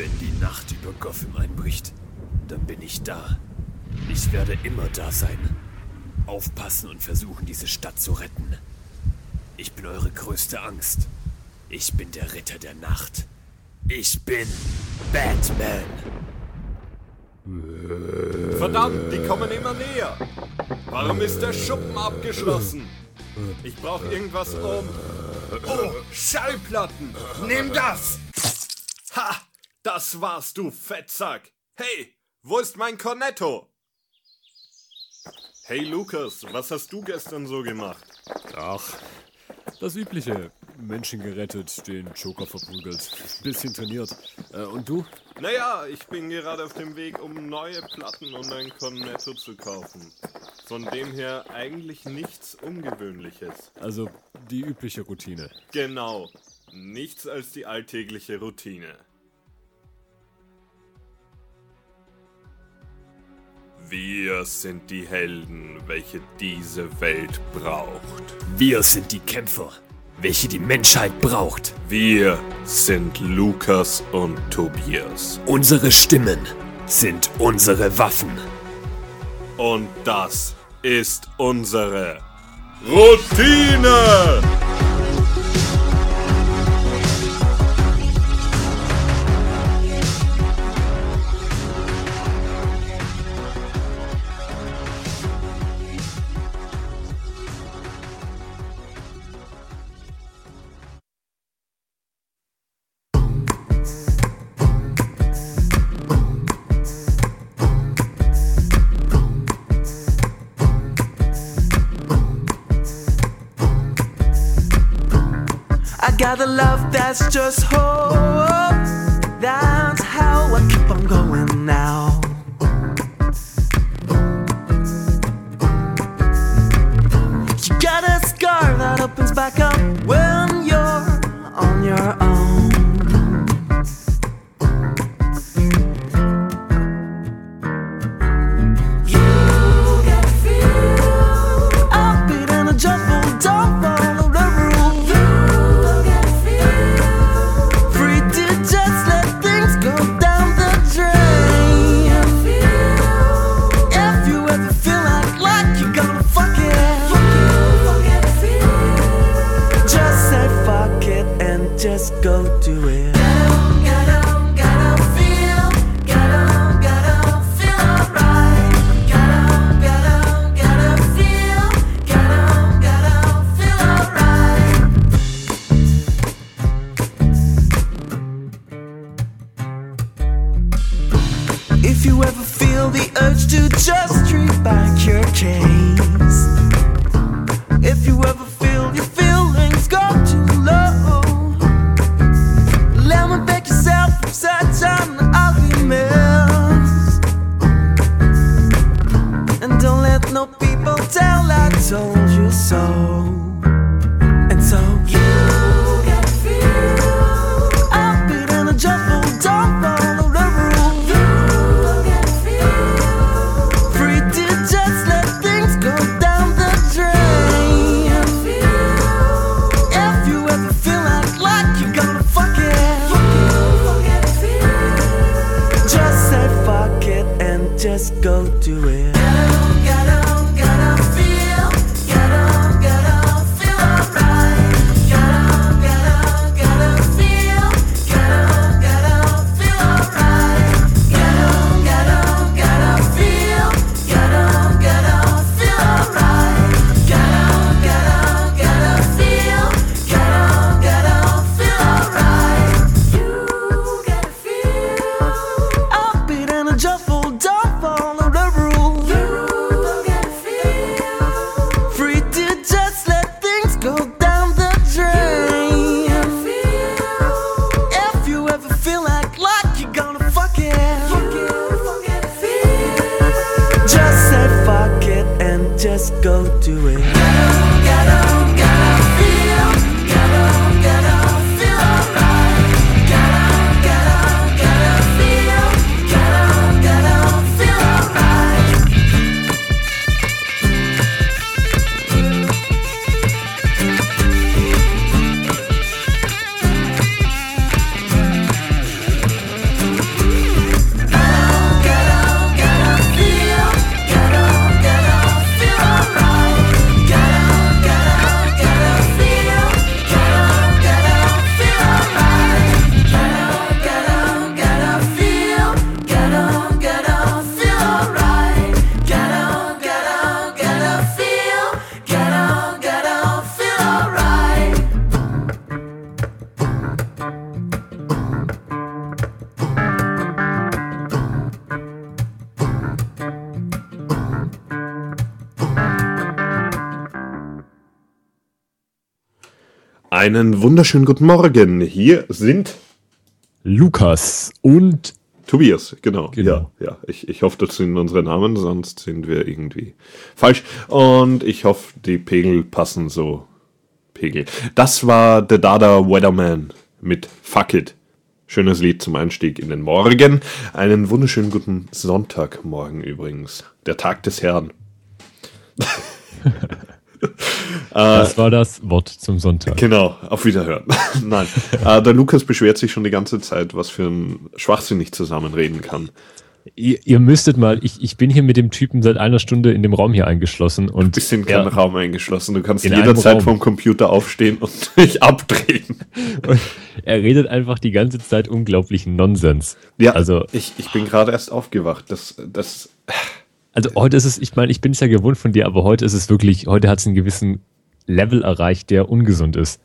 Wenn die Nacht über Gotham einbricht, dann bin ich da. Ich werde immer da sein. Aufpassen und versuchen, diese Stadt zu retten. Ich bin eure größte Angst. Ich bin der Ritter der Nacht. Ich bin Batman. Verdammt, die kommen immer näher. Warum ist der Schuppen abgeschlossen? Ich brauche irgendwas um. Oh, Schallplatten! Nimm das! Das warst du, Fettsack! Hey, wo ist mein Cornetto? Hey Lukas, was hast du gestern so gemacht? Ach, das Übliche. Menschen gerettet, den Joker verprügelt, bisschen trainiert. Äh, und du? Naja, ich bin gerade auf dem Weg, um neue Platten und ein Cornetto zu kaufen. Von dem her eigentlich nichts Ungewöhnliches. Also die übliche Routine. Genau, nichts als die alltägliche Routine. Wir sind die Helden, welche diese Welt braucht. Wir sind die Kämpfer, welche die Menschheit braucht. Wir sind Lukas und Tobias. Unsere Stimmen sind unsere Waffen. Und das ist unsere Routine! That's just hope. Einen wunderschönen guten Morgen. Hier sind Lukas und Tobias, genau. Genau. Ja, ja. Ich, ich hoffe, das sind unsere Namen, sonst sind wir irgendwie falsch. Und ich hoffe, die Pegel passen so. Pegel. Das war The Dada Weatherman mit Fuck It. Schönes Lied zum Einstieg in den Morgen. Einen wunderschönen guten Sonntagmorgen übrigens. Der Tag des Herrn. das war das Wort zum Sonntag. Genau, auf Wiederhören. Nein, äh, der Lukas beschwert sich schon die ganze Zeit, was für ein Schwachsinn ich zusammenreden kann. Ihr, ihr müsstet mal, ich, ich bin hier mit dem Typen seit einer Stunde in dem Raum hier eingeschlossen und Bist in keinen Raum eingeschlossen. Du kannst jederzeit vom Computer aufstehen und dich abdrehen. und er redet einfach die ganze Zeit unglaublichen Nonsens. Ja, Also, ich, ich bin gerade erst aufgewacht. Das, das, also heute ist es, ich meine, ich bin es ja gewohnt von dir, aber heute ist es wirklich, heute hat es einen gewissen Level erreicht, der ungesund ist.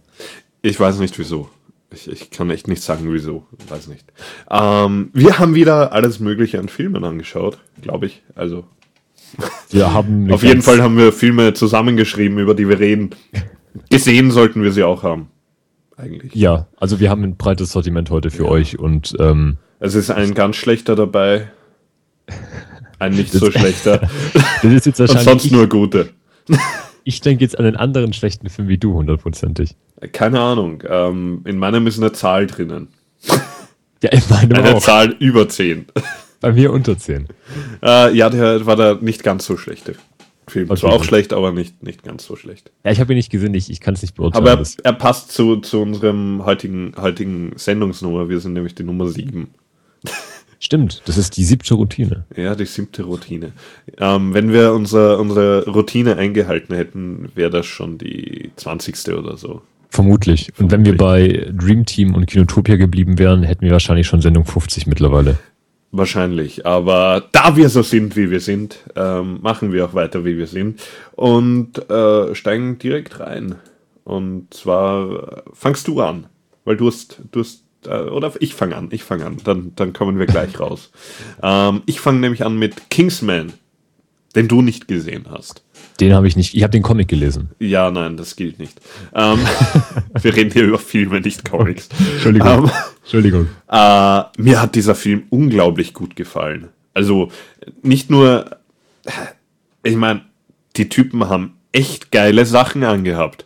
ich weiß nicht wieso. Ich, ich kann echt nicht sagen, wieso. Weiß nicht. Ähm, wir haben wieder alles Mögliche an Filmen angeschaut, glaube ich. Also Wir haben auf jeden Fall haben wir Filme zusammengeschrieben, über die wir reden. Gesehen sollten wir sie auch haben. Eigentlich. Ja, also wir haben ein breites Sortiment heute für euch und ähm, Es ist ein ganz schlechter dabei. Ein nicht so schlechter. das ist jetzt Und wahrscheinlich, sonst ich, nur gute. ich denke jetzt an einen anderen schlechten Film wie du, hundertprozentig. Keine Ahnung. Ähm, in meinem ist eine Zahl drinnen. Ja, in meinem Eine auch. Zahl über 10. Bei mir unter 10. Äh, ja, der war da nicht ganz so schlechte Film. Okay. Zwar auch schlecht, aber nicht, nicht ganz so schlecht. Ja, ich habe ihn nicht gesehen, ich, ich kann es nicht beurteilen. Aber er, er passt zu, zu unserem heutigen, heutigen Sendungsnummer. Wir sind nämlich die Nummer 7. Stimmt, das ist die siebte Routine. Ja, die siebte Routine. Ähm, wenn wir unser, unsere Routine eingehalten hätten, wäre das schon die 20. oder so. Vermutlich. Und wenn wir bei Dream Team und Kinotopia geblieben wären, hätten wir wahrscheinlich schon Sendung 50 mittlerweile. Wahrscheinlich. Aber da wir so sind, wie wir sind, ähm, machen wir auch weiter, wie wir sind. Und äh, steigen direkt rein. Und zwar äh, fangst du an. Weil du hast, du hast oder ich fange an, ich fange an. Dann, dann kommen wir gleich raus. Ähm, ich fange nämlich an mit Kingsman, den du nicht gesehen hast. Den habe ich nicht, ich habe den Comic gelesen. Ja, nein, das gilt nicht. Ähm, wir reden hier über Filme, nicht Comics. Entschuldigung. Ähm, Entschuldigung. Äh, mir hat dieser Film unglaublich gut gefallen. Also nicht nur, ich meine, die Typen haben echt geile Sachen angehabt.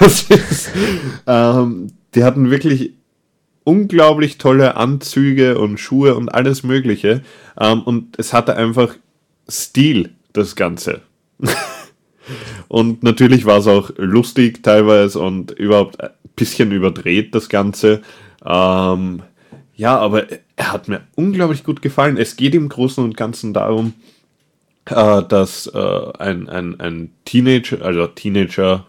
Das ist, ähm, die hatten wirklich unglaublich tolle Anzüge und Schuhe und alles Mögliche. Ähm, und es hatte einfach Stil, das Ganze. Und natürlich war es auch lustig teilweise und überhaupt ein bisschen überdreht, das Ganze. Ähm, ja, aber er hat mir unglaublich gut gefallen. Es geht im Großen und Ganzen darum, äh, dass äh, ein, ein, ein Teenager, also Teenager,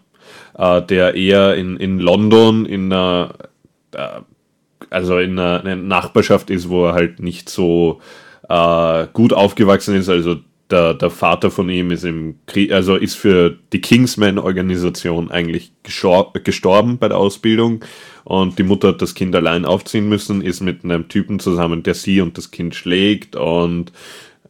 äh, der eher in, in London in einer, äh, also in einer, einer Nachbarschaft ist, wo er halt nicht so äh, gut aufgewachsen ist, also der, der Vater von ihm ist im Krieg, also ist für die Kingsman-Organisation eigentlich gestorben bei der Ausbildung. Und die Mutter hat das Kind allein aufziehen müssen, ist mit einem Typen zusammen, der sie und das Kind schlägt. Und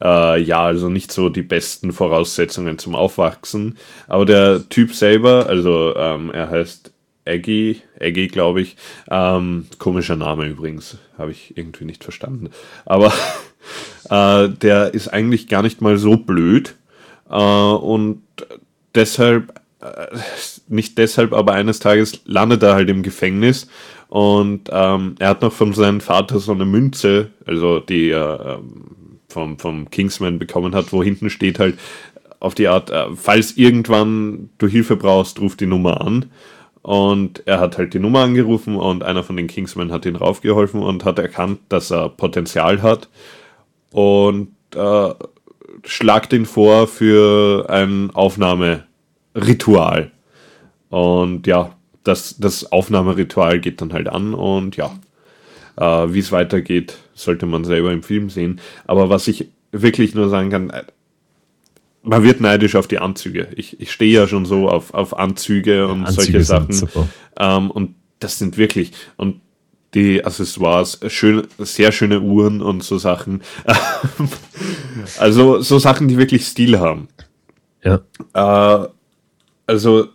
äh, ja, also nicht so die besten Voraussetzungen zum Aufwachsen. Aber der Typ selber, also ähm, er heißt Aggie, Aggie glaube ich, ähm, komischer Name übrigens, habe ich irgendwie nicht verstanden. Aber äh, der ist eigentlich gar nicht mal so blöd äh, und deshalb, äh, nicht deshalb, aber eines Tages landet er halt im Gefängnis und ähm, er hat noch von seinem Vater so eine Münze, also die er ähm, vom, vom Kingsman bekommen hat, wo hinten steht halt auf die Art, äh, falls irgendwann du Hilfe brauchst, ruf die Nummer an. Und er hat halt die Nummer angerufen und einer von den Kingsmen hat ihn raufgeholfen und hat erkannt, dass er Potenzial hat und äh, schlagt ihn vor für ein Aufnahmeritual. Und ja, das, das Aufnahmeritual geht dann halt an und ja, äh, wie es weitergeht, sollte man selber im Film sehen. Aber was ich wirklich nur sagen kann, äh, man wird neidisch auf die Anzüge. Ich, ich stehe ja schon so auf, auf Anzüge und Anzüge solche Sachen. Ähm, und das sind wirklich, und die Accessoires, schön, sehr schöne Uhren und so Sachen. also so Sachen, die wirklich Stil haben. Ja. Äh, also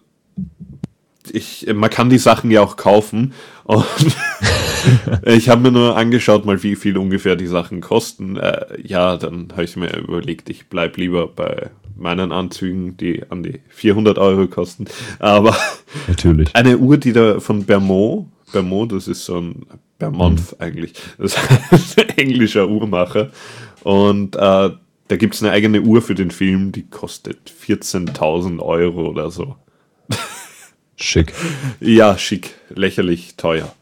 ich, man kann die Sachen ja auch kaufen. Und ich habe mir nur angeschaut, mal wie viel ungefähr die Sachen kosten. Äh, ja, dann habe ich mir überlegt, ich bleibe lieber bei meinen Anzügen, die an die 400 Euro kosten. Aber Natürlich. eine Uhr, die da von Bermond, Bermond, das ist so ein Bermond mhm. eigentlich, das ist ein englischer Uhrmacher. Und äh, da gibt es eine eigene Uhr für den Film, die kostet 14.000 Euro oder so. Schick. Ja, schick. Lächerlich teuer.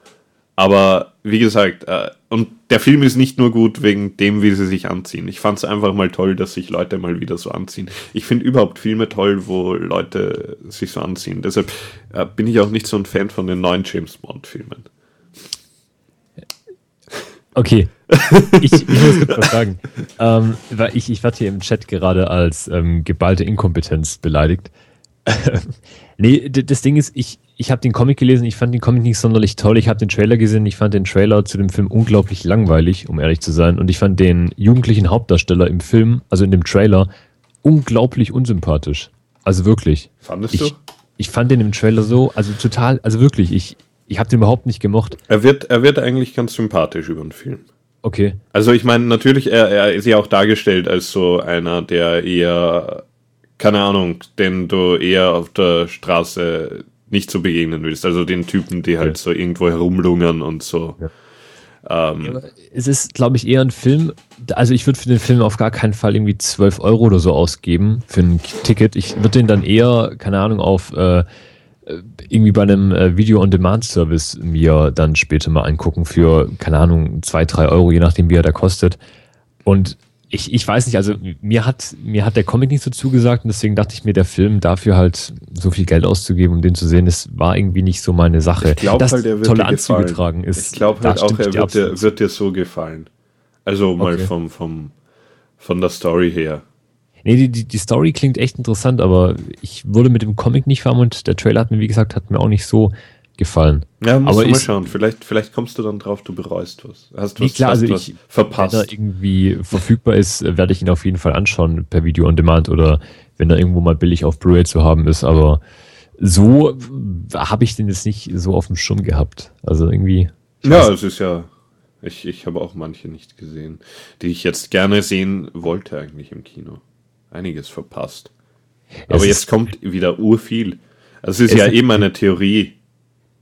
Aber wie gesagt, äh, und der Film ist nicht nur gut wegen dem, wie sie sich anziehen. Ich fand es einfach mal toll, dass sich Leute mal wieder so anziehen. Ich finde überhaupt Filme toll, wo Leute sich so anziehen. Deshalb äh, bin ich auch nicht so ein Fan von den neuen James Bond-Filmen. Okay, ich, ich muss kurz was sagen. Ähm, weil ich, ich werde hier im Chat gerade als ähm, geballte Inkompetenz beleidigt. nee, das Ding ist, ich, ich habe den Comic gelesen, ich fand den Comic nicht sonderlich toll. Ich habe den Trailer gesehen, ich fand den Trailer zu dem Film unglaublich langweilig, um ehrlich zu sein. Und ich fand den jugendlichen Hauptdarsteller im Film, also in dem Trailer, unglaublich unsympathisch. Also wirklich. Fandest ich, du? Ich fand den im Trailer so, also total, also wirklich, ich, ich habe den überhaupt nicht gemocht. Er wird, er wird eigentlich ganz sympathisch über den Film. Okay. Also ich meine, natürlich, er, er ist ja auch dargestellt als so einer, der eher keine Ahnung, den du eher auf der Straße nicht so begegnen willst. Also den Typen, die halt ja. so irgendwo herumlungern und so. Ja. Ähm, ja, es ist, glaube ich, eher ein Film. Also ich würde für den Film auf gar keinen Fall irgendwie 12 Euro oder so ausgeben für ein Ticket. Ich würde den dann eher, keine Ahnung, auf äh, irgendwie bei einem äh, Video-on-Demand-Service mir dann später mal angucken für, keine Ahnung, 2, 3 Euro, je nachdem, wie er da kostet. Und ich, ich weiß nicht, also mir hat, mir hat der Comic nicht so zugesagt und deswegen dachte ich mir, der Film dafür halt so viel Geld auszugeben, um den zu sehen, das war irgendwie nicht so meine Sache. Ich glaube halt, er wird tolle dir Anzüge gefallen. tragen ist. Ich glaube halt auch, er wird dir, wird dir, so gefallen. Also mal Okay. vom, vom, von der Story her. Nee, die, die, die Story klingt echt interessant, aber ich wurde mit dem Comic nicht warm und der Trailer hat mir, wie gesagt, hat mir auch nicht so gefallen. Ja, musst Aber du mal schauen. Vielleicht, vielleicht kommst du dann drauf, du bereust was. Hast Nee, was, klar, also was ich- Wenn er verpasst. irgendwie verfügbar ist, äh, werde ich ihn auf jeden Fall anschauen per Video on Demand oder wenn er irgendwo mal billig auf Blu-ray zu haben ist, aber so habe ich den jetzt nicht so auf dem Schirm gehabt. Also irgendwie. Ja, es ist ja. Ich, ich habe auch manche nicht gesehen, die ich jetzt gerne sehen wollte, eigentlich im Kino. Einiges verpasst. Es Aber ist- jetzt kommt wieder urviel. Also es ist Es ja ist- eben eine Theorie,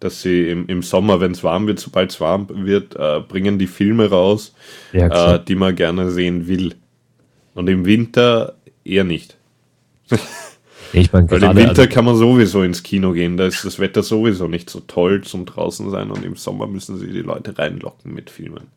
dass sie im, im Sommer, wenn es warm wird, sobald es warm wird, äh, bringen die Filme raus, Ja, äh, die man gerne sehen will. Und im Winter eher nicht. ich meine, Weil im Winter also, kann man sowieso ins Kino gehen, da ist das Wetter sowieso nicht so toll zum draußen sein und im Sommer müssen sie die Leute reinlocken mit Filmen.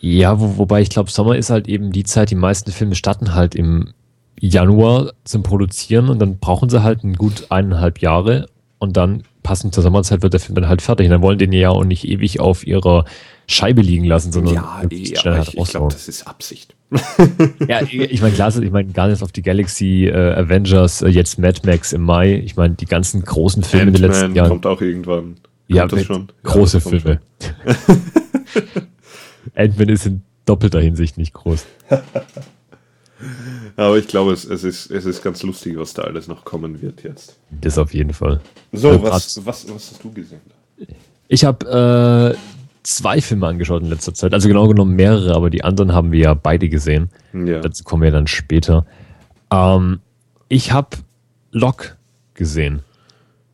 ja, wo, wobei ich glaube, Sommer ist halt eben die Zeit, die meisten Filme starten halt im Januar zum Produzieren und dann brauchen sie halt ein gut eineinhalb Jahre und dann passend zur Sommerzeit wird der Film dann halt fertig. Und dann wollen den ja auch nicht ewig auf ihrer Scheibe liegen lassen, sondern möglichst schnell aber halt ich, ich glaube, das ist Absicht. Ja, ich meine, klar, ich meine, Guardians of the Galaxy, äh, Avengers, äh, jetzt Mad Max im Mai. Ich meine, die ganzen großen Filme in den letzten Jahren. kommt auch irgendwann. Kommt ja, schon? große Ja, Filme. Ant-Man ist in doppelter Hinsicht nicht groß. Aber ich glaube, es, es, ist, es ist ganz lustig, was da alles noch kommen wird jetzt. Das auf jeden Fall. So, Ähm, was, was, was hast du gesehen? Ich habe äh, zwei Filme angeschaut in letzter Zeit. Also genau genommen mehrere, aber die anderen haben wir ja beide gesehen. Ja. Dazu kommen wir dann später. Ähm, ich habe Lock gesehen.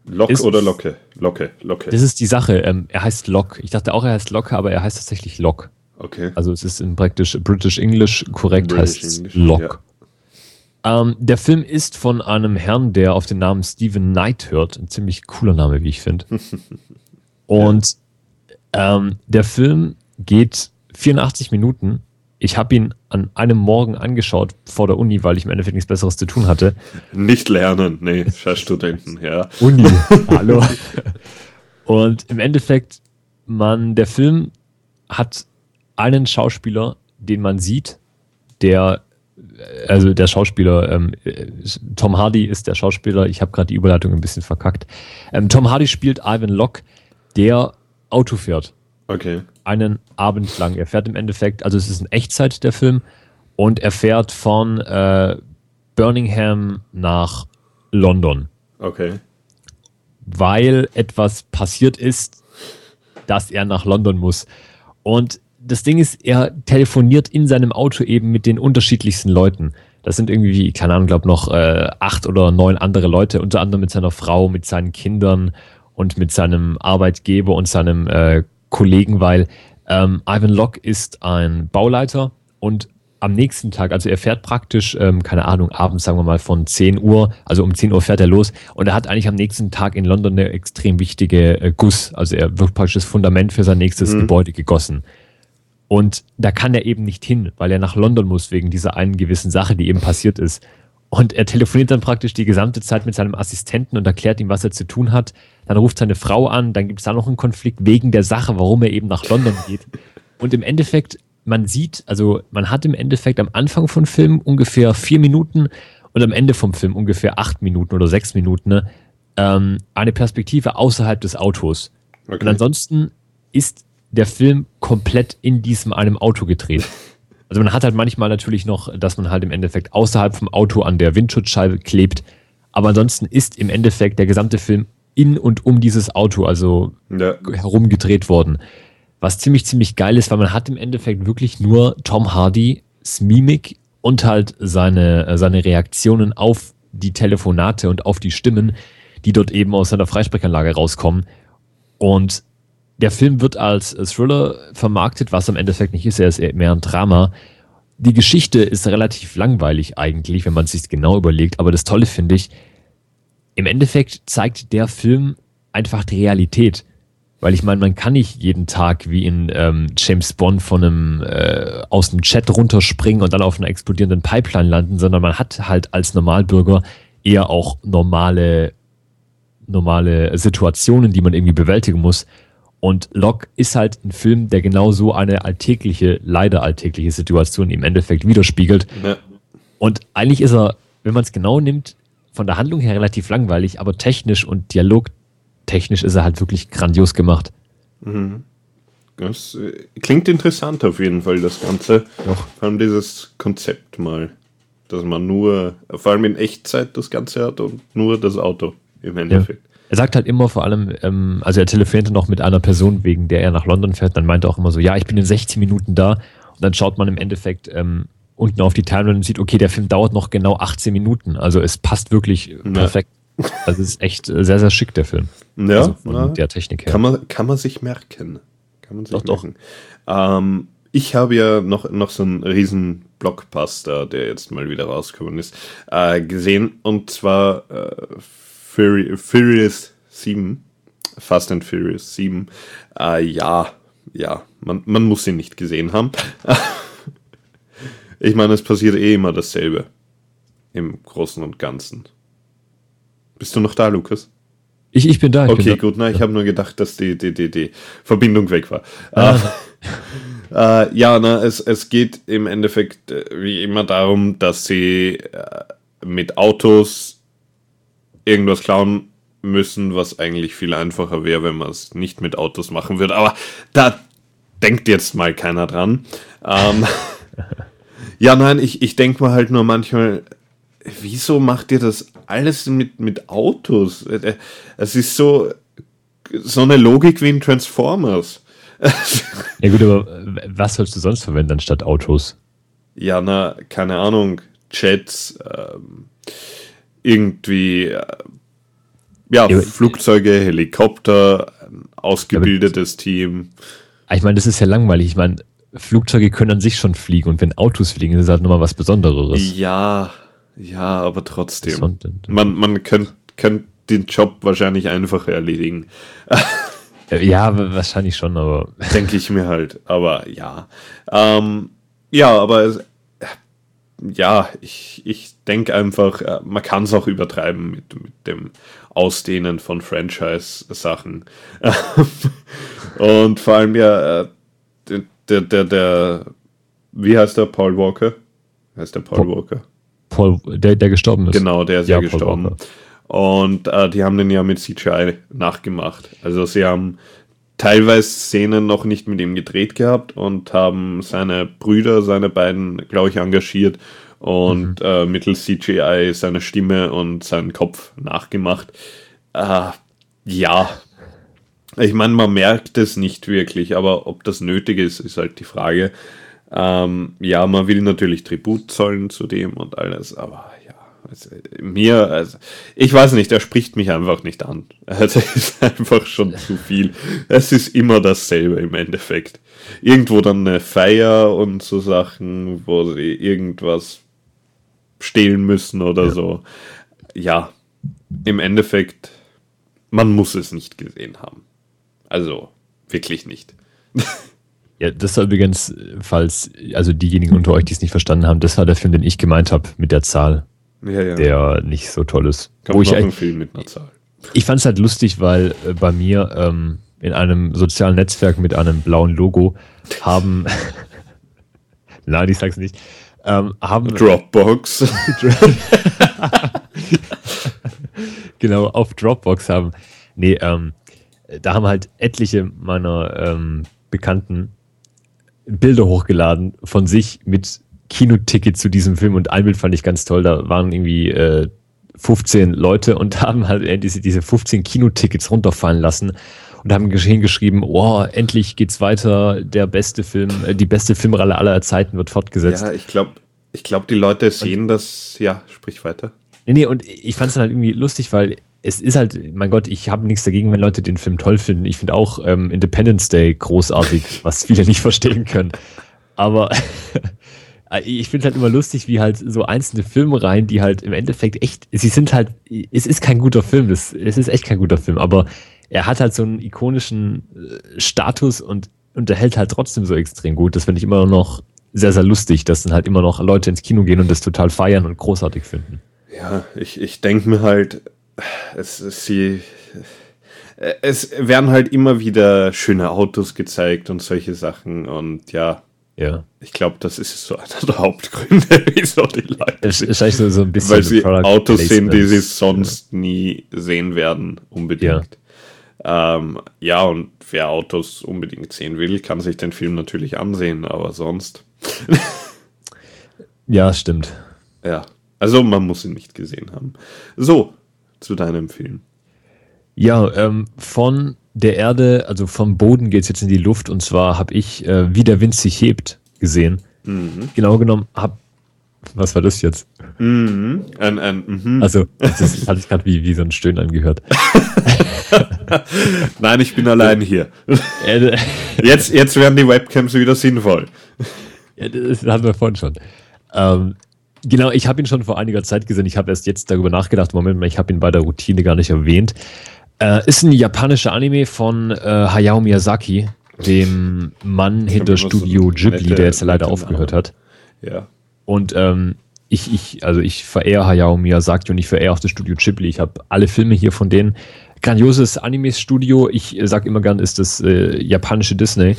Lock ist- oder Locke? Locke, Locke. Das ist die Sache. Ähm, er heißt Lock. Ich dachte auch, er heißt Locker, aber er heißt tatsächlich Lock. Okay. Also es ist in praktisch British English korrekt heißt es Lock. Ähm, der Film ist von einem Herrn, der auf den Namen Stephen Knight hört. Ein ziemlich cooler Name, wie ich finde. Und ähm, der Film geht 84 Minuten. Ich habe ihn an einem Morgen angeschaut vor der Uni, weil ich im Endeffekt nichts Besseres zu tun hatte. Nicht lernen, nee, Studenten, ja. Uni. Hallo. Und im Endeffekt, man, der Film hat einen Schauspieler, den man sieht, der, also der Schauspieler, ähm, äh, Tom Hardy ist der Schauspieler, ich habe gerade die Überleitung ein bisschen verkackt. Ähm, Tom Hardy spielt Ivan Locke, der Auto fährt. Okay. Einen Abend lang. Er fährt im Endeffekt, also es ist in Echtzeit der Film, und er fährt von äh, Birmingham nach London. Okay. weil etwas passiert ist, dass er nach London muss. Und das Ding ist, er telefoniert in seinem Auto eben mit den unterschiedlichsten Leuten. Das sind irgendwie, keine Ahnung, glaube noch äh, acht oder neun andere Leute, unter anderem mit seiner Frau, mit seinen Kindern und mit seinem Arbeitgeber und seinem äh, Kollegen, weil ähm, Ivan Locke ist ein Bauleiter und am nächsten Tag, also er fährt praktisch, ähm, keine Ahnung, abends, sagen wir mal, von 10 Uhr, also um 10 Uhr fährt er los und er hat eigentlich am nächsten Tag in London eine extrem wichtige äh, Guss, also er wird praktisch das Fundament für sein nächstes mhm. Gebäude gegossen. Und da kann er eben nicht hin, weil er nach London muss wegen dieser einen gewissen Sache, die eben passiert ist. Und er telefoniert dann praktisch die gesamte Zeit mit seinem Assistenten und erklärt ihm, was er zu tun hat. Dann ruft seine Frau an, dann gibt es da noch einen Konflikt wegen der Sache, warum er eben nach London geht. Und im Endeffekt man sieht, also man hat im Endeffekt am Anfang von Film ungefähr vier Minuten und am Ende vom Film ungefähr acht Minuten oder sechs Minuten ne, ähm, eine Perspektive außerhalb des Autos. Okay. Und ansonsten ist der Film komplett in diesem einem Auto gedreht. Also man hat halt manchmal natürlich noch, dass man halt im Endeffekt außerhalb vom Auto an der Windschutzscheibe klebt. Aber ansonsten ist im Endeffekt der gesamte Film in und um dieses Auto, also ja. herumgedreht worden. Was ziemlich, ziemlich geil ist, weil man hat im Endeffekt wirklich nur Tom Hardys Mimik und halt seine, äh, seine Reaktionen auf die Telefonate und auf die Stimmen, die dort eben aus seiner Freisprechanlage rauskommen. Und der Film wird als Thriller vermarktet, was am Endeffekt nicht ist. Er ist mehr ein Drama. Die Geschichte ist relativ langweilig eigentlich, wenn man es sich genau überlegt. Aber das Tolle finde ich, im Endeffekt zeigt der Film einfach die Realität. Weil ich meine, man kann nicht jeden Tag wie in ähm, James Bond von einem äh, aus dem Chat runterspringen und dann auf einer explodierenden Pipeline landen, sondern man hat halt als Normalbürger eher auch normale, normale Situationen, die man irgendwie bewältigen muss. Und Locke ist halt ein Film, der genau so eine alltägliche, leider alltägliche Situation im Endeffekt widerspiegelt. Ja. Und eigentlich ist er, wenn man es genau nimmt, von der Handlung her relativ langweilig, aber technisch und Dialog technisch ist er halt wirklich grandios gemacht. Mhm. Das äh, klingt interessant auf jeden Fall, das Ganze. Doch. Vor allem dieses Konzept mal, dass man nur, vor allem in Echtzeit das Ganze hat und nur das Auto im Endeffekt. Ja. Er sagt halt immer vor allem, ähm, also er telefonierte noch mit einer Person, wegen der er nach London fährt, dann meinte er auch immer so, ja, ich bin in 16 Minuten da und dann schaut man im Endeffekt ähm, unten auf die Timeline und sieht, okay, der Film dauert noch genau 18 Minuten, also es passt wirklich perfekt. Ja. Also es ist echt äh, sehr, sehr schick, der Film. Ja, also von na, der Technik her. Kann man, kann man sich merken. Kann man sich doch, merken. Doch. Ähm, ich habe ja noch, noch so einen riesen Blockbuster, der jetzt mal wieder rausgekommen ist, äh, gesehen. Und zwar äh, Fury, Furious 7. Fast and Furious 7. Äh, ja, ja, man, man muss ihn nicht gesehen haben. ich meine, es passiert eh immer dasselbe. Im Großen und Ganzen. Bist du noch da, Lukas? Ich, ich bin da. Ich okay, bin da. gut. Na, ich habe nur gedacht, dass die, die, die, die Verbindung weg war. Ah. Äh, ja, na, es, es geht im Endeffekt äh, wie immer darum, dass sie äh, mit Autos irgendwas klauen müssen, was eigentlich viel einfacher wäre, wenn man es nicht mit Autos machen würde. Aber da denkt jetzt mal keiner dran. Ähm, ja, nein, ich, ich denke mal halt nur manchmal, wieso macht ihr das alles mit, mit Autos? Es ist so, so eine Logik wie in Transformers. ja gut, aber was sollst du sonst verwenden anstatt Autos? Ja, na, keine Ahnung, Jets, ähm, irgendwie, äh, ja, Flugzeuge, Helikopter, ausgebildetes ja, Team. Ich meine, das ist ja langweilig. Ich meine, Flugzeuge können an sich schon fliegen und wenn Autos fliegen, ist das halt nochmal was Besonderes. Ja, ja, aber trotzdem. Man, man könnte könnt den Job wahrscheinlich einfacher erledigen. ja, wahrscheinlich schon, aber. Denke ich mir halt. Aber ja. Ähm, ja, aber es, ja, ich, ich denke einfach, äh, man kann es auch übertreiben mit, mit dem Ausdehnen von Franchise-Sachen. Und vor allem ja, äh, der, der, der, wie heißt der, Paul Walker? Heißt der Paul, Paul Walker? Paul, der, der gestorben ist. Genau, der ist ja, ja gestorben. Und äh, die haben den ja mit CGI nachgemacht. Also sie haben teilweise Szenen noch nicht mit ihm gedreht gehabt und haben seine Brüder, seine beiden, glaube ich, engagiert und mhm. äh, mittels CGI seine Stimme und seinen Kopf nachgemacht. Äh, Ja. Ich meine, man merkt es nicht wirklich, aber ob das nötig ist, ist halt die Frage. Ähm, ja, man will natürlich Tribut zollen zu dem und alles, aber also, mir, also, ich weiß nicht, er spricht mich einfach nicht an. Also, es ist einfach schon zu viel. Es ist immer dasselbe im Endeffekt. Irgendwo dann eine Feier und so Sachen, wo sie irgendwas stehlen müssen oder ja. so. Ja, im Endeffekt, man muss es nicht gesehen haben. Also, wirklich nicht. Ja, das war übrigens, falls, also diejenigen unter euch, die es nicht verstanden haben, das war der Film, den ich gemeint habe mit der Zahl. Ja, ja. Der nicht so toll ist. Kommt Wo ich Film mit einer Zahl. Ich fand es halt lustig, weil äh, bei mir ähm, in einem sozialen Netzwerk mit einem blauen Logo haben, nein, ich sag's nicht, ähm, haben Dropbox. genau, auf Dropbox haben. Nee, ähm, da haben halt etliche meiner ähm, Bekannten Bilder hochgeladen von sich mit Kinoticket zu diesem Film und ein Bild fand ich ganz toll. Da waren irgendwie äh, 15 Leute und haben halt diese, diese 15 Kinotickets runterfallen lassen und haben hingeschrieben, oh, endlich geht's weiter, der beste Film, äh, die beste Filmreihe aller Zeiten wird fortgesetzt. Ja, ich glaube, ich glaube, die Leute sehen und, das, ja, sprich weiter. Nee, nee, und ich fand es halt irgendwie lustig, weil es ist halt, mein Gott, ich habe nichts dagegen, wenn Leute den Film toll finden. Ich finde auch ähm, Independence Day großartig, was viele nicht verstehen können. Aber ich finde halt immer lustig, wie halt so einzelne Filme rein, die halt im Endeffekt echt, sie sind halt, es ist kein guter Film, das, es ist echt kein guter Film, aber er hat halt so einen ikonischen äh, Status und unterhält halt trotzdem so extrem gut. Das finde ich immer noch sehr, sehr lustig, dass dann halt immer noch Leute ins Kino gehen und das total feiern und großartig finden. Ja, ich, ich denke mir halt, es, sie, es werden halt immer wieder schöne Autos gezeigt und solche Sachen und ja. Ja. Ich glaube, das ist so einer der Hauptgründe, wieso die Leute. Es ist eigentlich so, so ein bisschen. Weil sie Autos sehen, die sie sonst ja. nie sehen werden, unbedingt. Ja. Ähm, ja, und wer Autos unbedingt sehen will, kann sich den Film natürlich ansehen, aber sonst. ja, stimmt. Ja. Also man muss ihn nicht gesehen haben. So, zu deinem Film? Ja, ähm, von der Erde, also vom Boden geht es jetzt in die Luft und zwar habe ich äh, Wie der Wind sich hebt gesehen. Mhm. Genau genommen habe was war das jetzt? Mhm. Ein, ein, mhm. Also, das hat sich gerade wie, wie so ein Stöhnen angehört. Nein, ich bin allein hier. jetzt, jetzt werden die Webcams wieder sinnvoll. Ja, das hatten wir vorhin schon. Ähm, Genau, ich habe ihn schon vor einiger Zeit gesehen. Ich habe erst jetzt darüber nachgedacht. Moment mal, ich habe ihn bei der Routine gar nicht erwähnt. Äh, ist ein japanischer Anime von äh, Hayao Miyazaki, dem Mann hinter Studio so Ghibli, der jetzt leider aufgehört hat. Ja. Und ähm, ich, ich, also ich verehre Hayao Miyazaki und ich verehre auch das Studio Ghibli. Ich habe alle Filme hier von denen. Grandioses Anime-Studio. Ich äh, sag immer gern, ist das äh, japanische Disney.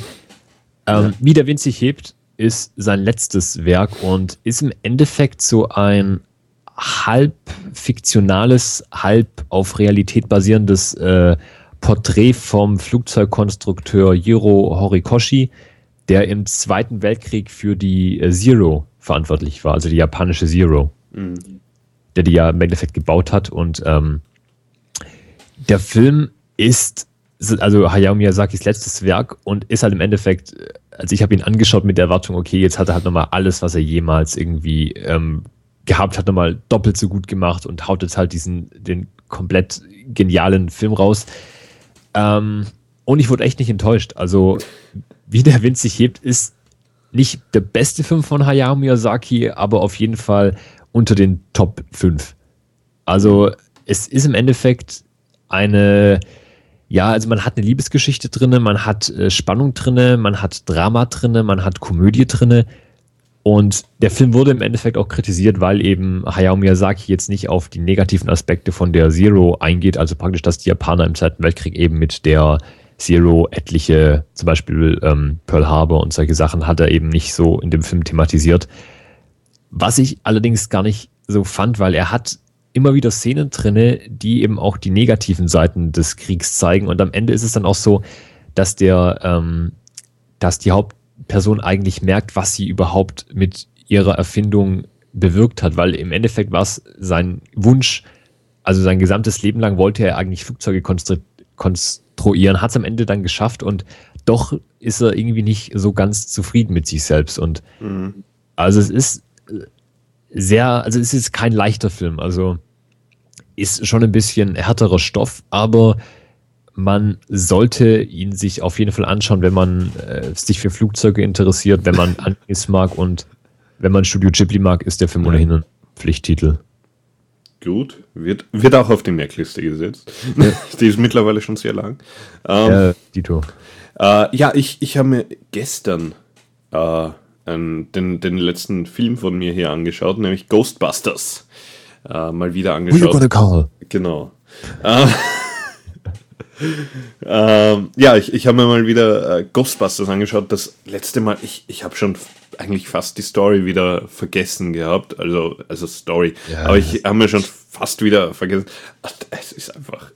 Ähm, ja. Wie der Wind sich hebt, ist sein letztes Werk und ist im Endeffekt so ein halb fiktionales, halb auf Realität basierendes äh, Porträt vom Flugzeugkonstrukteur Jiro Horikoshi, der im Zweiten Weltkrieg für die äh, Zero verantwortlich war, also die japanische Zero, mhm. der die ja im Endeffekt gebaut hat. Und ähm, der Film ist also Hayao Miyazakis letztes Werk und ist halt im Endeffekt, also ich habe ihn angeschaut mit der Erwartung, okay, jetzt hat er halt nochmal alles, was er jemals irgendwie ähm, gehabt hat, nochmal doppelt so gut gemacht und haut jetzt halt diesen, den komplett genialen Film raus. Ähm, und ich wurde echt nicht enttäuscht. Also, wie der Wind sich hebt, ist nicht der beste Film von Hayao Miyazaki, aber auf jeden Fall unter den Top 5. Also, es ist im Endeffekt eine, ja, also man hat eine Liebesgeschichte drinne, man hat äh, Spannung drinne, man hat Drama drinne, man hat Komödie drinne. Und der Film wurde im Endeffekt auch kritisiert, weil eben Hayao Miyazaki jetzt nicht auf die negativen Aspekte von der Zero eingeht, also praktisch, dass die Japaner im Zweiten Weltkrieg eben mit der Zero etliche, zum Beispiel ähm, Pearl Harbor und solche Sachen, hat er eben nicht so in dem Film thematisiert. Was ich allerdings gar nicht so fand, weil er hat immer wieder Szenen drinne, die eben auch die negativen Seiten des Kriegs zeigen. Und am Ende ist es dann auch so, dass der, ähm, dass die Hauptperson eigentlich merkt, was sie überhaupt mit ihrer Erfindung bewirkt hat, weil im Endeffekt war es sein Wunsch, also sein gesamtes Leben lang wollte er eigentlich Flugzeuge konstruieren, hat es am Ende dann geschafft und doch ist er irgendwie nicht so ganz zufrieden mit sich selbst. Und Mhm. also es ist sehr, also es ist kein leichter Film. Also ist schon ein bisschen härterer Stoff, aber man sollte ihn sich auf jeden Fall anschauen, wenn man äh, sich für Flugzeuge interessiert, wenn man Animes mag und wenn man Studio Ghibli mag, ist der Film ohnehin ein Pflichttitel. Gut, wird, wird auch auf die Merkliste gesetzt. die ist mittlerweile schon sehr lang. Ähm, Äh, Dito. Äh, ja, ich, ich habe mir gestern äh, einen, den, den letzten Film von mir hier angeschaut, nämlich Ghostbusters. Äh, mal wieder angeschaut. call? Genau. Äh, ähm, ja, ich, ich habe mir mal wieder äh, Ghostbusters angeschaut. Das letzte Mal, ich, ich habe schon eigentlich fast die Story wieder vergessen gehabt. Also, also Story. Ja, Aber ich habe mir schon fast wieder vergessen. Es ist einfach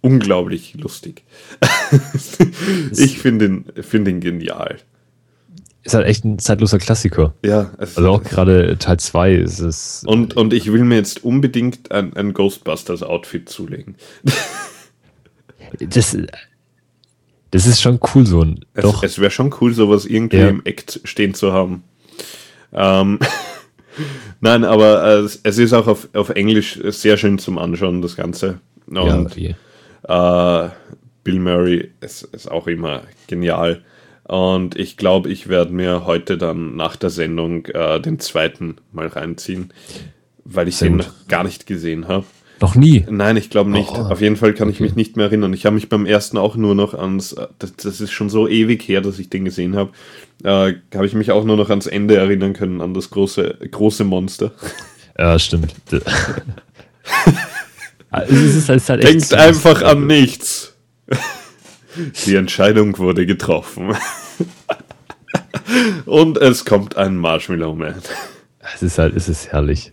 unglaublich lustig. ich finde ihn, find ihn genial. Ist halt echt ein zeitloser Klassiker. Ja, Also auch gerade Teil 2 ist es. und, und ich will mir jetzt unbedingt ein, ein Ghostbusters-Outfit zulegen. Das, das ist schon cool, so ein. Es, Doch. es wäre schon cool, sowas irgendwie Ja. im Act stehen zu haben. Ähm, Nein, aber äh, es, ist auch auf, auf Englisch sehr schön zum Anschauen, das Ganze. ja, Und wie- äh, Bill Murray ist, ist auch immer genial. Und ich glaube, ich werde mir heute dann nach der Sendung äh, den zweiten mal reinziehen, weil ich den noch gar nicht gesehen habe. Noch nie. Nein, ich glaube nicht. Oh, Auf jeden Fall kann ich mich nicht mehr erinnern. Ich habe mich beim ersten auch nur noch ans, äh, das, das ist schon so ewig her, dass ich den gesehen habe, äh, habe ich mich auch nur noch ans Ende erinnern können, an das große, große Monster. Ja, stimmt. Also es ist, es ist halt echt Denkt so- einfach an nichts. Die Entscheidung wurde getroffen. Und es kommt ein Marshmallow Man. Es ist halt, es ist herrlich.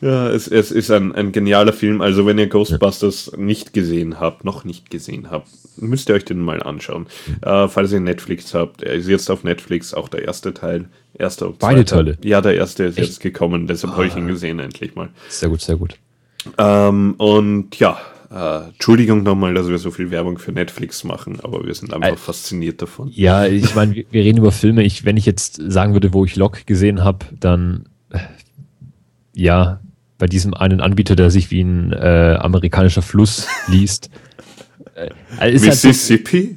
Ja, es, es ist ein, ein genialer Film. Also, wenn ihr Ghostbusters nicht gesehen habt, noch nicht gesehen habt, müsst ihr euch den mal anschauen. Äh, falls ihr Netflix habt, er ist jetzt auf Netflix, auch der erste Teil. Erster und Beide. Teile? Ja, der erste ist Echt? jetzt gekommen, deshalb habe ich ihn gesehen, endlich mal. Sehr gut, sehr gut. Ähm, und ja, äh, Entschuldigung nochmal, dass wir so viel Werbung für Netflix machen, aber wir sind einfach Ei. fasziniert davon. Ja, ich meine, wir, wir reden über Filme. Ich, wenn ich jetzt sagen würde, wo ich Lock gesehen habe, dann äh, ja, bei diesem einen Anbieter, der sich wie ein äh, amerikanischer Fluss liest. Äh, also ist halt so- Mississippi?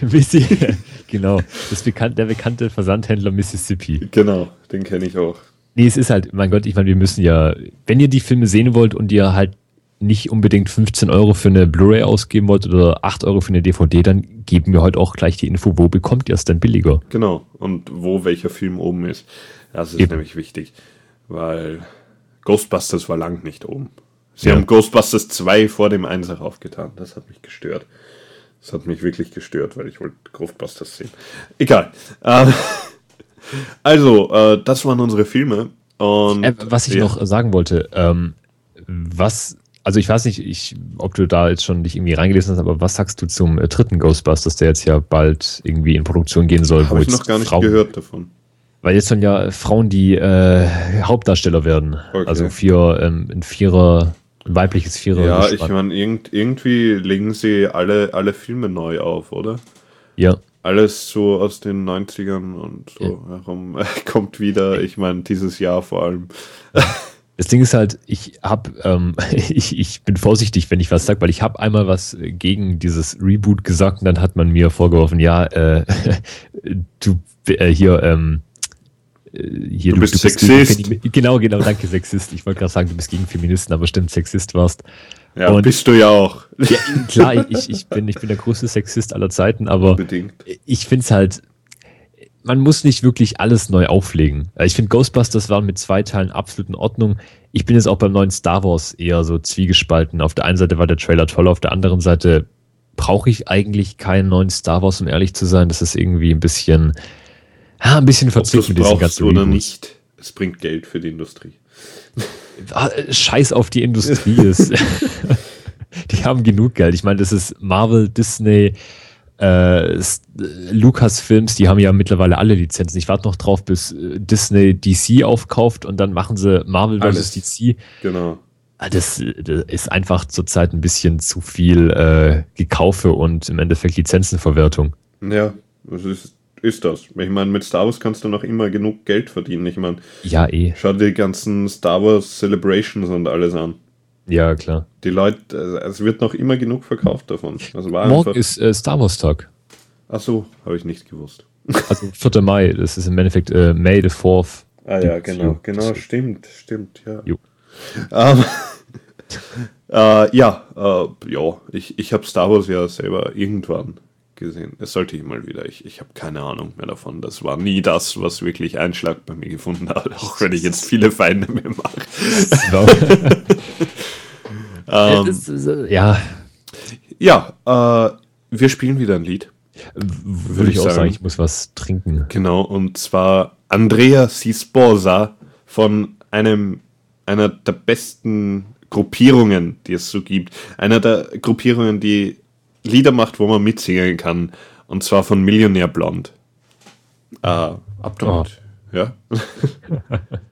Genau, das bekannt, der bekannte Versandhändler Mississippi. genau, den kenne ich auch. Nee, es ist halt, mein Gott, ich meine, wir müssen ja, wenn ihr die Filme sehen wollt und ihr halt nicht unbedingt 15 Euro für eine Blu-ray ausgeben wollt oder 8 Euro für eine DVD, dann geben wir heute auch gleich die Info, wo bekommt ihr es denn billiger? Genau, und wo welcher Film oben ist. Das ist Eben. nämlich wichtig, weil Ghostbusters war lang nicht oben. Sie Ja. haben Ghostbusters 2 vor dem 1 aufgetan. Das hat mich gestört. Das hat mich wirklich gestört, weil ich wollte Ghostbusters sehen. Egal. Ähm, also, äh, das waren unsere Filme. Und Äh, was ich ja, noch sagen wollte, ähm, was, also ich weiß nicht, ich, ob du da jetzt schon dich irgendwie reingelesen hast, aber was sagst du zum äh, dritten Ghostbusters, der jetzt ja bald irgendwie in Produktion gehen soll? Habe ich noch gar nicht Frauen, gehört davon. Weil jetzt sollen ja Frauen die äh, Hauptdarsteller werden. Okay. Also vier, ähm, ein Vierer, ein weibliches Vierer. Ja, ich Gespann. meine, irgend, irgendwie legen sie alle, alle Filme neu auf, oder? Ja, Alles so aus den 90ern und so herum kommt wieder. Ich meine, dieses Jahr vor allem. Das Ding ist halt, ich hab, ähm, ich, ich bin vorsichtig, wenn ich was sage, weil ich habe einmal was gegen dieses Reboot gesagt und dann hat man mir vorgeworfen, ja, äh, du äh, hier, ähm, äh, hier Du bist gegen Sexist. Femi- genau, genau, danke, Sexist. Ich wollte gerade sagen, du bist gegen Feministen, aber stimmt, Sexist warst. Ja, Und- bist du ja auch. Ja, klar, ich, ich, bin, ich bin der größte Sexist aller Zeiten, aber Unbedingt. ich finde es halt, man muss nicht wirklich alles neu auflegen. Äh, Ich finde Ghostbusters waren mit zwei Teilen absolut in Ordnung. Ich bin jetzt auch beim neuen Star Wars eher so zwiegespalten. Auf der einen Seite war der Trailer toll, auf der anderen Seite brauche ich eigentlich keinen neuen Star Wars, um ehrlich zu sein. Das ist irgendwie ein bisschen, ja, ein bisschen verzückt es mit diesen ganzen oder Reboots. nicht, es bringt Geld für die Industrie. Ah, Scheiß auf die Industrie ist. die haben genug Geld. Ich meine, das ist Marvel, Disney, äh, Lucasfilms, die haben ja mittlerweile alle Lizenzen. Ich warte noch drauf, bis äh, Disney DC aufkauft und dann machen sie Marvel vs. DC. Genau. Ah, Das, das ist einfach zurzeit ein bisschen zu viel äh, Gekaufe und im Endeffekt Lizenzenverwertung. Ja, das ist, ist das. Ich meine, mit Star Wars kannst du noch immer genug Geld verdienen. Ich meine, Ja, eh. schau dir die ganzen Star Wars Celebrations und alles an. Ja, klar. Die Leute, äh, es wird noch immer genug verkauft davon. Das war Morgen ist äh, Star Wars Tag. Ach so, habe ich nicht gewusst. Also 4. Mai. Das ist im Endeffekt äh, May the 4th. Ah ja, genau, genau, stimmt, stimmt, ja. Jo. Ähm, äh, ja, äh, ja, ich, ich habe Star Wars ja selber irgendwann gesehen. Das sollte ich mal wieder. Ich, ich habe keine Ahnung mehr davon. Das war nie das, was wirklich Einschlag bei mir gefunden hat, auch wenn ich jetzt viele Feinde mehr mache. Ist, äh, ja, Ja, äh, wir spielen wieder ein Lied. würde ich auch sagen, ich muss was trinken. Genau, und zwar Andrea Sisposa von einem, einer der besten Gruppierungen, die es so gibt. Einer der Gruppierungen, die Lieder macht, wo man mitsingen kann. Und zwar von Millionär Blond. Äh, ab damit. Ja.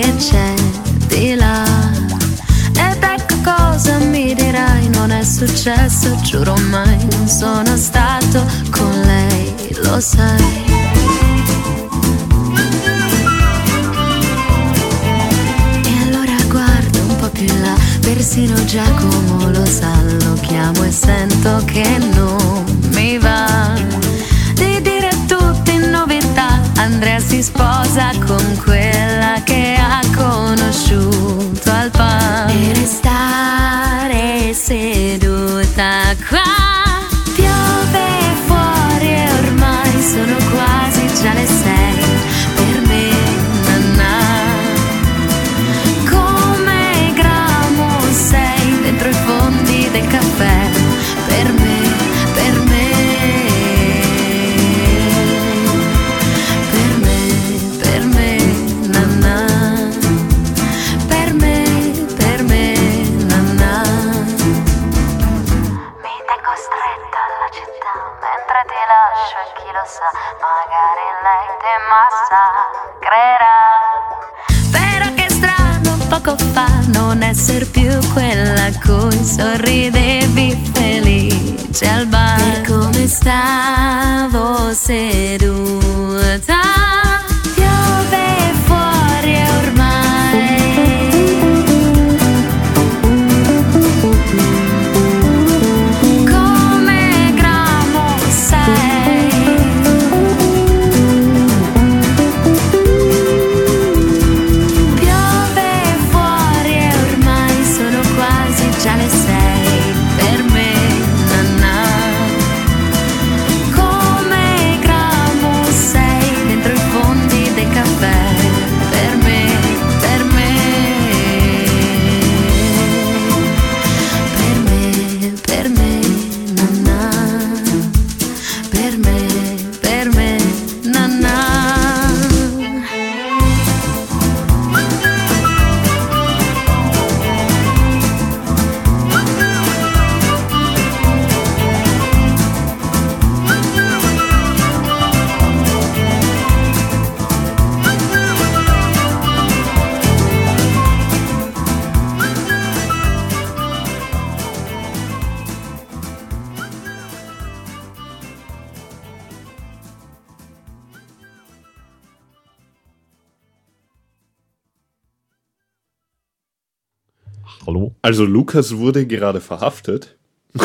che c'è di là. Ed ecco cosa mi dirai, non è successo, giuro mai, non sono stato con lei, lo sai. E allora guardo un po' più in là, persino Giacomo lo sa, lo chiamo e sento che non mi va Andrea si sposa con quella che ha conosciuto al bar e restare seduta qua. Piove fuori e ormai sono quasi già le sei. E chi lo sa, magari lei ti massacrerà. Però che strano poco fa non essere più quella a cui sorridevi felice al bar. Per come stavo seduta, Also Lukas wurde gerade verhaftet.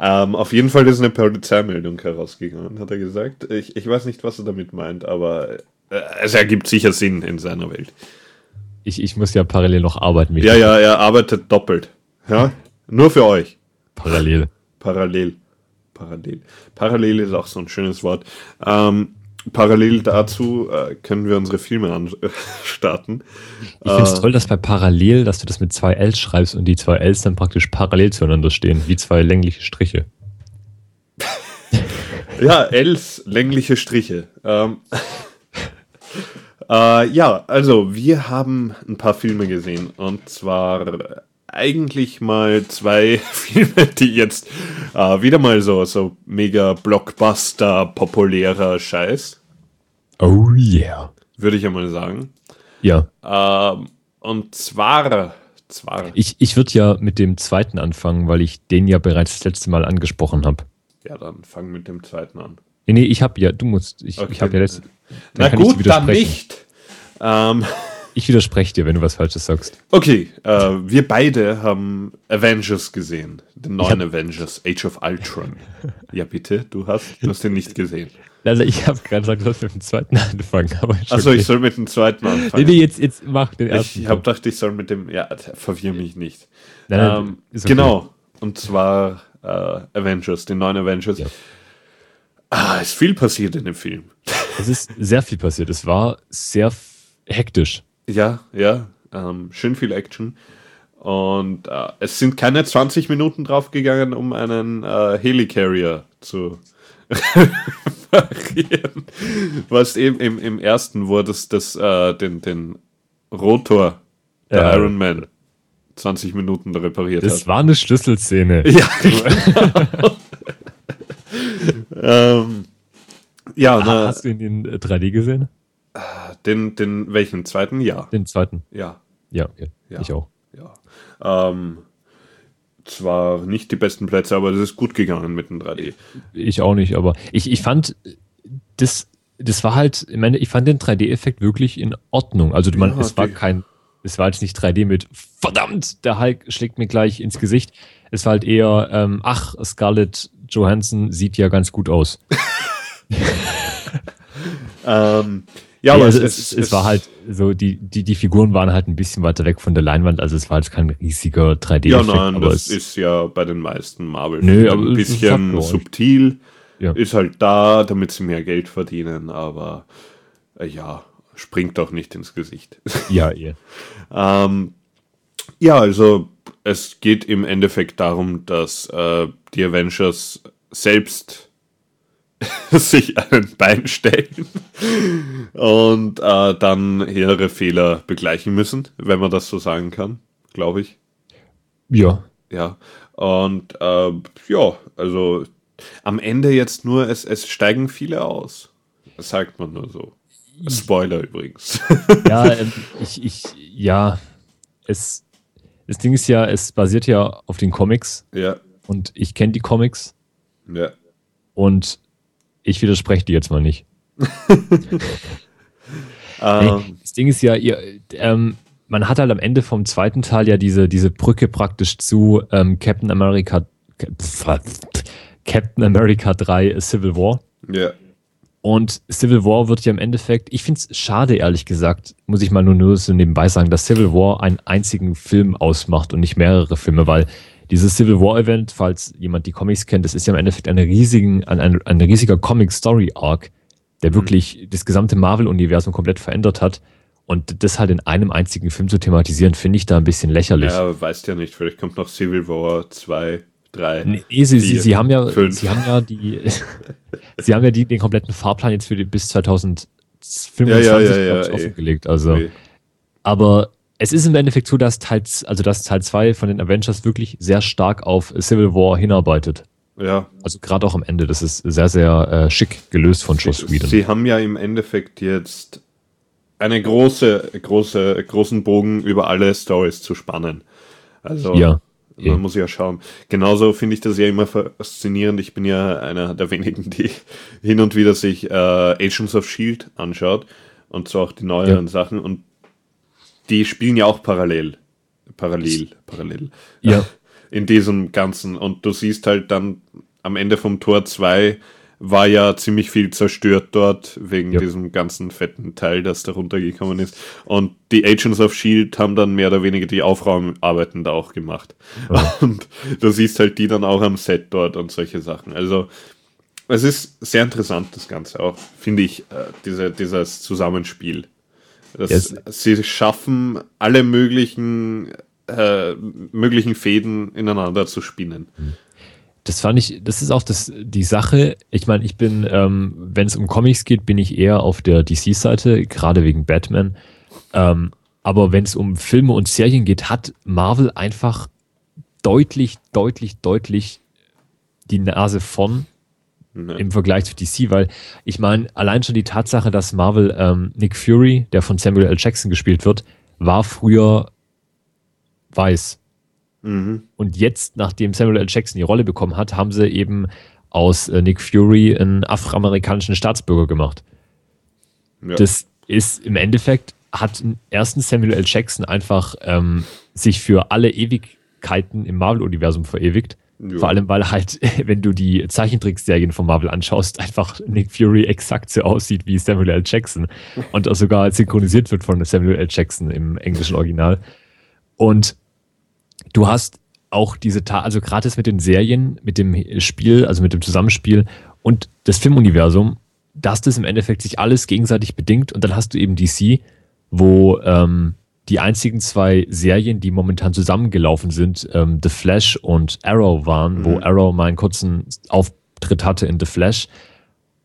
ähm, auf jeden Fall ist eine Polizeimeldung herausgegangen, hat er gesagt. Ich, ich weiß nicht, was er damit meint, aber äh, es ergibt sicher Sinn in seiner Welt. Ich, ich muss ja parallel noch arbeiten. wie Ja, ja, er arbeitet doppelt. Ja, nur für euch. Parallel. Parallel. Parallel. Parallel ist auch so ein schönes Wort. Ähm, parallel dazu äh, können wir unsere Filme an starten. Ich finde es Äh, toll, dass bei Parallel, dass du das mit zwei Ls schreibst und die zwei Ls dann praktisch parallel zueinander stehen, wie zwei längliche Striche. Ja, Els, längliche Striche. Ähm, äh, ja, also wir haben ein paar Filme gesehen und zwar eigentlich mal zwei Filme, die jetzt äh, wieder mal so, so mega Blockbuster, populärer Scheiß, Oh yeah. würde ich ja mal sagen. Ja. Ähm, und zwar, zwar, Ich, ich würde ja mit dem zweiten anfangen, weil ich den ja bereits das letzte Mal angesprochen habe. ja, dann fang mit dem zweiten an. Nee, nee, ich habe ja, du musst, ich, Okay. ich habe ja letzt, Na gut, dann nicht. Ähm, Ich widerspreche dir, wenn du was Falsches sagst. Okay, äh, wir beide haben Avengers gesehen. Den neuen Avengers, Age of Ultron. Ja, bitte, du hast, du hast den nicht gesehen. Also ich habe gerade gesagt, du sollst mit dem zweiten anfangen. Aber Achso, ich soll mit dem zweiten Nee, anfangen. nee, jetzt, jetzt mach den ersten. Ich habe gedacht, ich soll mit dem. Ja, verwirr mich nicht. Nein, nein, ähm, okay. Genau. Und zwar äh, Avengers, den neuen Avengers. Ja. Ah, ist viel passiert in dem Film. Es ist sehr viel passiert. Es war sehr hektisch. Ja, ja. Ähm, schön viel Action. Und äh, es sind keine 20 Minuten draufgegangen, um einen äh, Helicarrier zu reparieren. Was eben im, im ersten wurde, das, das, äh, den, den Rotor der Ja. Iron Man 20 Minuten repariert Das hat. war eine Schlüsselszene. Ja, ähm, ja na, Hast du ihn in äh, 3D gesehen? Den, den, welchen? Zweiten? Ja. Den zweiten? Ja. Ja, okay. Ja. ich auch. Ja. Ähm, zwar nicht die besten Plätze, aber das ist gut gegangen mit dem 3D. Ich auch nicht, aber ich, ich fand, das, das war halt, ich meine, ich fand den 3D-Effekt wirklich in Ordnung. Also man, Ja, es war kein, es war jetzt nicht 3D mit verdammt, der Hulk schlägt mir gleich ins Gesicht. Es war halt eher, ähm, ach, Scarlett Johansson sieht ja ganz gut aus. Ähm, ja, Ja, aber also es, es, war halt so, die, die, die Figuren waren halt ein bisschen weiter weg von der Leinwand, also es war jetzt kein riesiger 3D-Effekt. Ja, nein, das es, ist ja bei den meisten marvel Nö, aber ein es ist bisschen subtil. Ja. Ist halt da, damit sie mehr Geld verdienen, aber äh, ja, springt doch nicht ins Gesicht. ja, eh. Ähm, ja, also es geht im Endeffekt darum, dass äh, die Avengers selbst sich ein Bein stellen und äh, dann ihre Fehler begleichen müssen, wenn man das so sagen kann, glaube ich. Ja. Ja. Und äh, ja, also am Ende jetzt nur, es, es steigen viele aus. Das sagt man nur so. Spoiler übrigens. Ja, ähm, ich, ich, ja, es, das Ding ist ja, es basiert ja auf den Comics ja, und ich kenne die Comics ja. und ich widerspreche die jetzt mal nicht. Ähm, Nee, das Ding ist ja, ihr, ähm, man hat halt am Ende vom zweiten Teil ja diese, diese Brücke praktisch zu ähm, Captain America, Captain America 3 Civil War. ja. Und Civil War wird ja im Endeffekt, ich finde es schade, ehrlich gesagt, muss ich mal nur, nur so nebenbei sagen, dass Civil War einen einzigen Film ausmacht und nicht mehrere Filme, weil dieses Civil War Event, falls jemand die Comics kennt, das ist ja im Endeffekt eine riesigen, ein, ein, ein riesiger Comic-Story-Arc, der wirklich das gesamte Marvel-Universum komplett verändert hat. Und das halt in einem einzigen Film zu thematisieren, finde ich da ein bisschen lächerlich. Ja, weißt ja nicht, vielleicht kommt noch Civil War 2, 3. Nee, sie, sie, vier, sie haben ja, fünf. sie haben ja die, sie haben ja die, den kompletten Fahrplan jetzt für die, bis 2025 Ja, ja, ja, eh. offengelegt. Also, Okay. aber es ist im Endeffekt so, dass Teil, also dass Teil 2 von den Avengers wirklich sehr stark auf Civil War hinarbeitet. Ja, Also gerade auch am Ende. Das ist sehr, sehr äh, schick gelöst von Joss Whedon. sie haben ja im Endeffekt jetzt eine große, große, großen Bogen über alle Stories zu spannen. Also Ja, man eh. muss ja schauen. Genauso finde ich das ja immer faszinierend. Ich bin ja einer der wenigen, die hin und wieder sich äh, Agents of Shield anschaut und zwar auch die neueren Sachen und die spielen ja auch parallel. Parallel, parallel. Ja. In diesem Ganzen. Und du siehst halt dann am Ende vom Tor 2 war ja ziemlich viel zerstört dort, wegen Ja. diesem ganzen fetten Teil, das da runtergekommen ist. Und die Agents of Shield haben dann mehr oder weniger die Aufraumarbeiten da auch gemacht. Und du siehst halt die dann auch am Set dort und solche Sachen. Also es ist sehr interessant, das Ganze auch, finde ich, äh, diese, dieses Zusammenspiel. Yes. Sie schaffen alle möglichen, äh, möglichen Fäden ineinander zu spinnen. Das fand ich, das ist auch das, die Sache. Ich meine, ich bin, ähm, wenn es um Comics geht, bin ich eher auf der DC-Seite, gerade wegen Batman. Ähm, aber wenn es um Filme und Serien geht, hat Marvel einfach deutlich, deutlich, deutlich die Nase vorn Im Vergleich zu DC, weil ich meine, allein schon die Tatsache, dass Marvel ähm, Nick Fury, der von Samuel L. Jackson gespielt wird, war früher weiß. Mhm. Und jetzt, nachdem Samuel L. Jackson die Rolle bekommen hat, haben sie eben aus äh, Nick Fury einen afroamerikanischen Staatsbürger gemacht. Ja. Das ist im Endeffekt, hat erstens Samuel L. Jackson einfach ähm, sich für alle Ewigkeiten im Marvel-Universum verewigt. Ja. Vor allem, weil halt, wenn du die Zeichentrickserien von Marvel anschaust, einfach Nick Fury exakt so aussieht wie Samuel L. Jackson und auch sogar synchronisiert wird von Samuel L. Jackson im englischen Original. Und du hast auch diese, Ta also gratis mit den Serien, mit dem Spiel, also mit dem Zusammenspiel und das Filmuniversum, dass das im Endeffekt sich alles gegenseitig bedingt und dann hast du eben DC, wo ähm, die einzigen zwei Serien, die momentan zusammengelaufen sind, ähm, The Flash und Arrow waren, wo Arrow mal einen kurzen Auftritt hatte in The Flash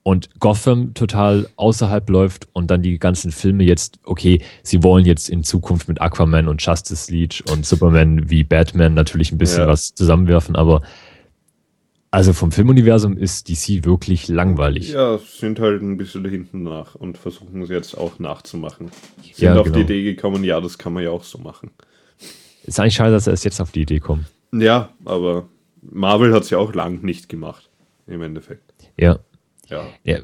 und Gotham total außerhalb läuft und dann die ganzen Filme jetzt, okay, sie wollen jetzt in Zukunft mit Aquaman und Justice League und Superman wie Batman natürlich ein bisschen Ja. was zusammenwerfen, aber also vom Filmuniversum ist DC wirklich langweilig. Ja, sind halt ein bisschen hinten nach und versuchen es jetzt auch nachzumachen. Sind Ja, auf genau. die Idee gekommen, ja, das kann man ja auch so machen. Ist eigentlich schade, dass er erst jetzt auf die Idee kommt. Ja, aber Marvel hat es ja auch lang nicht gemacht, im Endeffekt. Ja. Ja. Ja,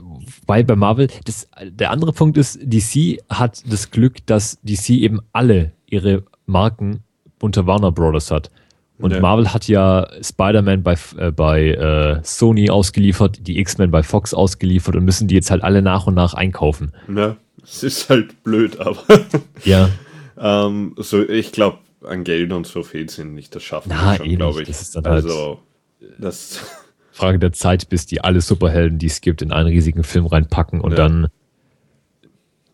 weil bei Marvel, das, der andere Punkt ist, DC hat das Glück, dass DC eben alle ihre Marken unter Warner Brothers hat. Und Ja. Marvel hat ja Spider-Man bei, äh, bei äh, Sony ausgeliefert, die X-Men bei Fox ausgeliefert und müssen die jetzt halt alle nach und nach einkaufen. Ja, es ist halt blöd, aber Ja. ähm, so, ich glaube, an Geld und so fehlt es ihnen nicht. Das schaffen Na, schon, eh glaube ich. Das ist dann halt- also, das, Frage der Zeit, bis die alle Superhelden, die es gibt, in einen riesigen Film reinpacken und Ja. dann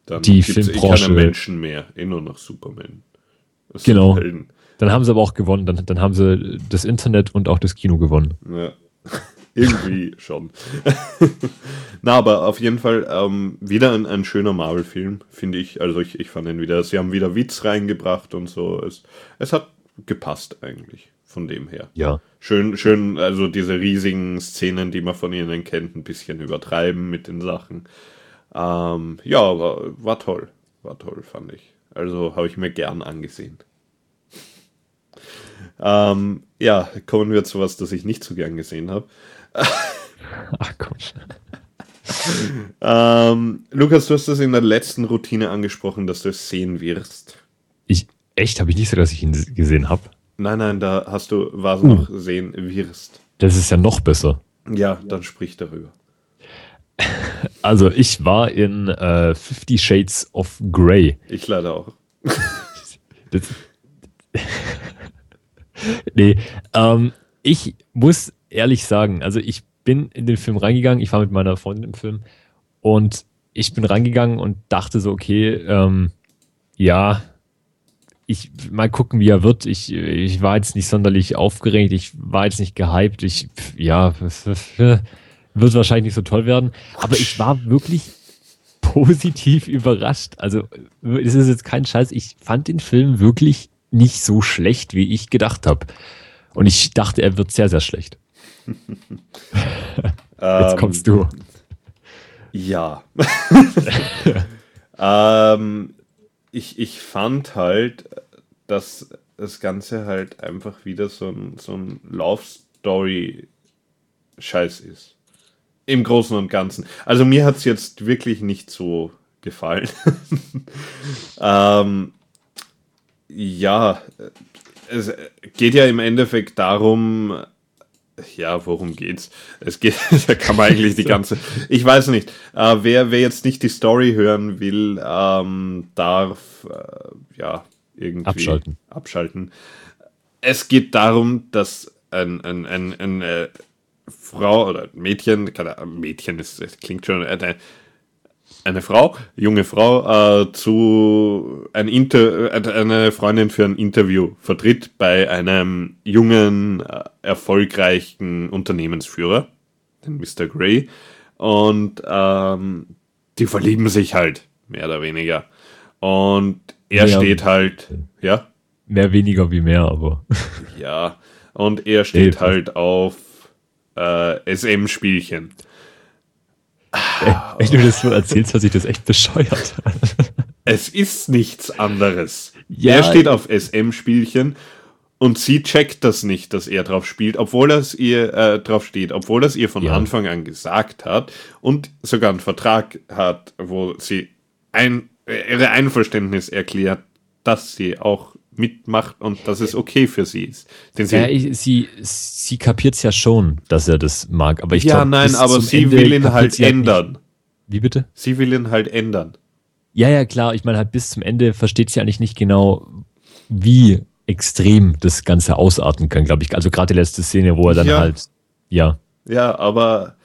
dann Die gibt's eh Filmbranche- keine Menschen mehr, eh nur noch Superman. Genau. Helden. Dann haben sie aber auch gewonnen. Dann, dann haben sie das Internet und auch das Kino gewonnen. Ja. Irgendwie schon. Na, aber auf jeden Fall ähm, wieder ein, ein schöner Marvel-Film, finde ich. Also ich, ich fand ihn wieder, sie haben wieder Witz reingebracht und so. Es, es hat gepasst eigentlich, von dem her. Ja. Schön, schön, also diese riesigen Szenen, die man von ihnen kennt, ein bisschen übertreiben mit den Sachen. Ähm, ja, war, war toll. War toll, fand ich. Also habe ich mir gern angesehen. Ähm, ja, kommen wir zu was, das ich nicht so gern gesehen habe. Ach komm. Ähm, Lukas, du hast das in der letzten Routine angesprochen, dass du es sehen wirst. Ich, echt, habe ich nicht so, dass ich ihn gesehen habe. Nein, nein, da hast du was Uh. noch sehen wirst. Das ist ja noch besser. Ja, dann sprich darüber. Also ich war in äh, Fifty Shades of Grey. Ich leider auch. Das, nee, ähm, ich muss ehrlich sagen, also ich bin in den Film reingegangen, ich war mit meiner Freundin im Film und ich bin reingegangen und dachte so, okay, ähm, ja, ich mal gucken, wie er wird. Ich, ich war jetzt nicht sonderlich aufgeregt, ich war jetzt nicht gehypt, ich, ja, wird wahrscheinlich nicht so toll werden, aber ich war wirklich positiv überrascht. Also, es ist jetzt kein Scheiß. Ich fand den Film wirklich nicht so schlecht, wie ich gedacht habe. Und ich dachte, er wird sehr, sehr schlecht. Jetzt Ähm, kommst du. Ja. ähm, ich, ich fand halt, dass das Ganze halt einfach wieder so ein, so ein Love Story-Scheiß ist. Im Großen und Ganzen. Also mir hat es jetzt wirklich nicht so gefallen. ähm, ja, es geht ja im Endeffekt darum, ja, worum geht's? Es geht, da kann man eigentlich die ganze, ich weiß nicht, äh, wer, wer jetzt nicht die Story hören will, ähm, darf, äh, ja, irgendwie Abschalten. abschalten. Es geht darum, dass ein, ein, ein, ein äh, Frau oder Mädchen, keine Ahnung, Mädchen, das, klingt schon, eine, eine Frau, junge Frau, äh, zu ein Inter, äh, eine Freundin für ein Interview vertritt bei einem jungen, äh, erfolgreichen Unternehmensführer, den Mr. Gray. Und ähm, die verlieben sich halt, mehr oder weniger. Und er Ja. steht halt, ja, Mehr weniger wie mehr, aber. ja, und er steht halt auf äh, SM-Spielchen. Wenn du das so erzählst, hört sich das echt bescheuert an. Es ist nichts anderes. Ja. er steht auf SM-Spielchen und sie checkt das nicht, dass er drauf spielt, obwohl es ihr äh, drauf steht, obwohl es ihr von Ja. Anfang an gesagt hat und sogar einen Vertrag hat, wo sie ein, ihre Einverständnis erklärt, dass sie auch mitmacht und dass es okay für sie ist. Denn sie, Ja, ich, sie, sie kapiert es ja schon, dass er das mag, aber ich ja, glaub, nein, aber sie Ende will ihn halt sie nicht. ändern. Wie bitte? Sie will ihn halt ändern. Ja, ja, klar. Ich meine, halt bis zum Ende versteht sie eigentlich nicht genau, wie extrem das Ganze ausarten kann, glaube ich. Also gerade die letzte Szene, wo er dann Ja. halt, ja, Ja, aber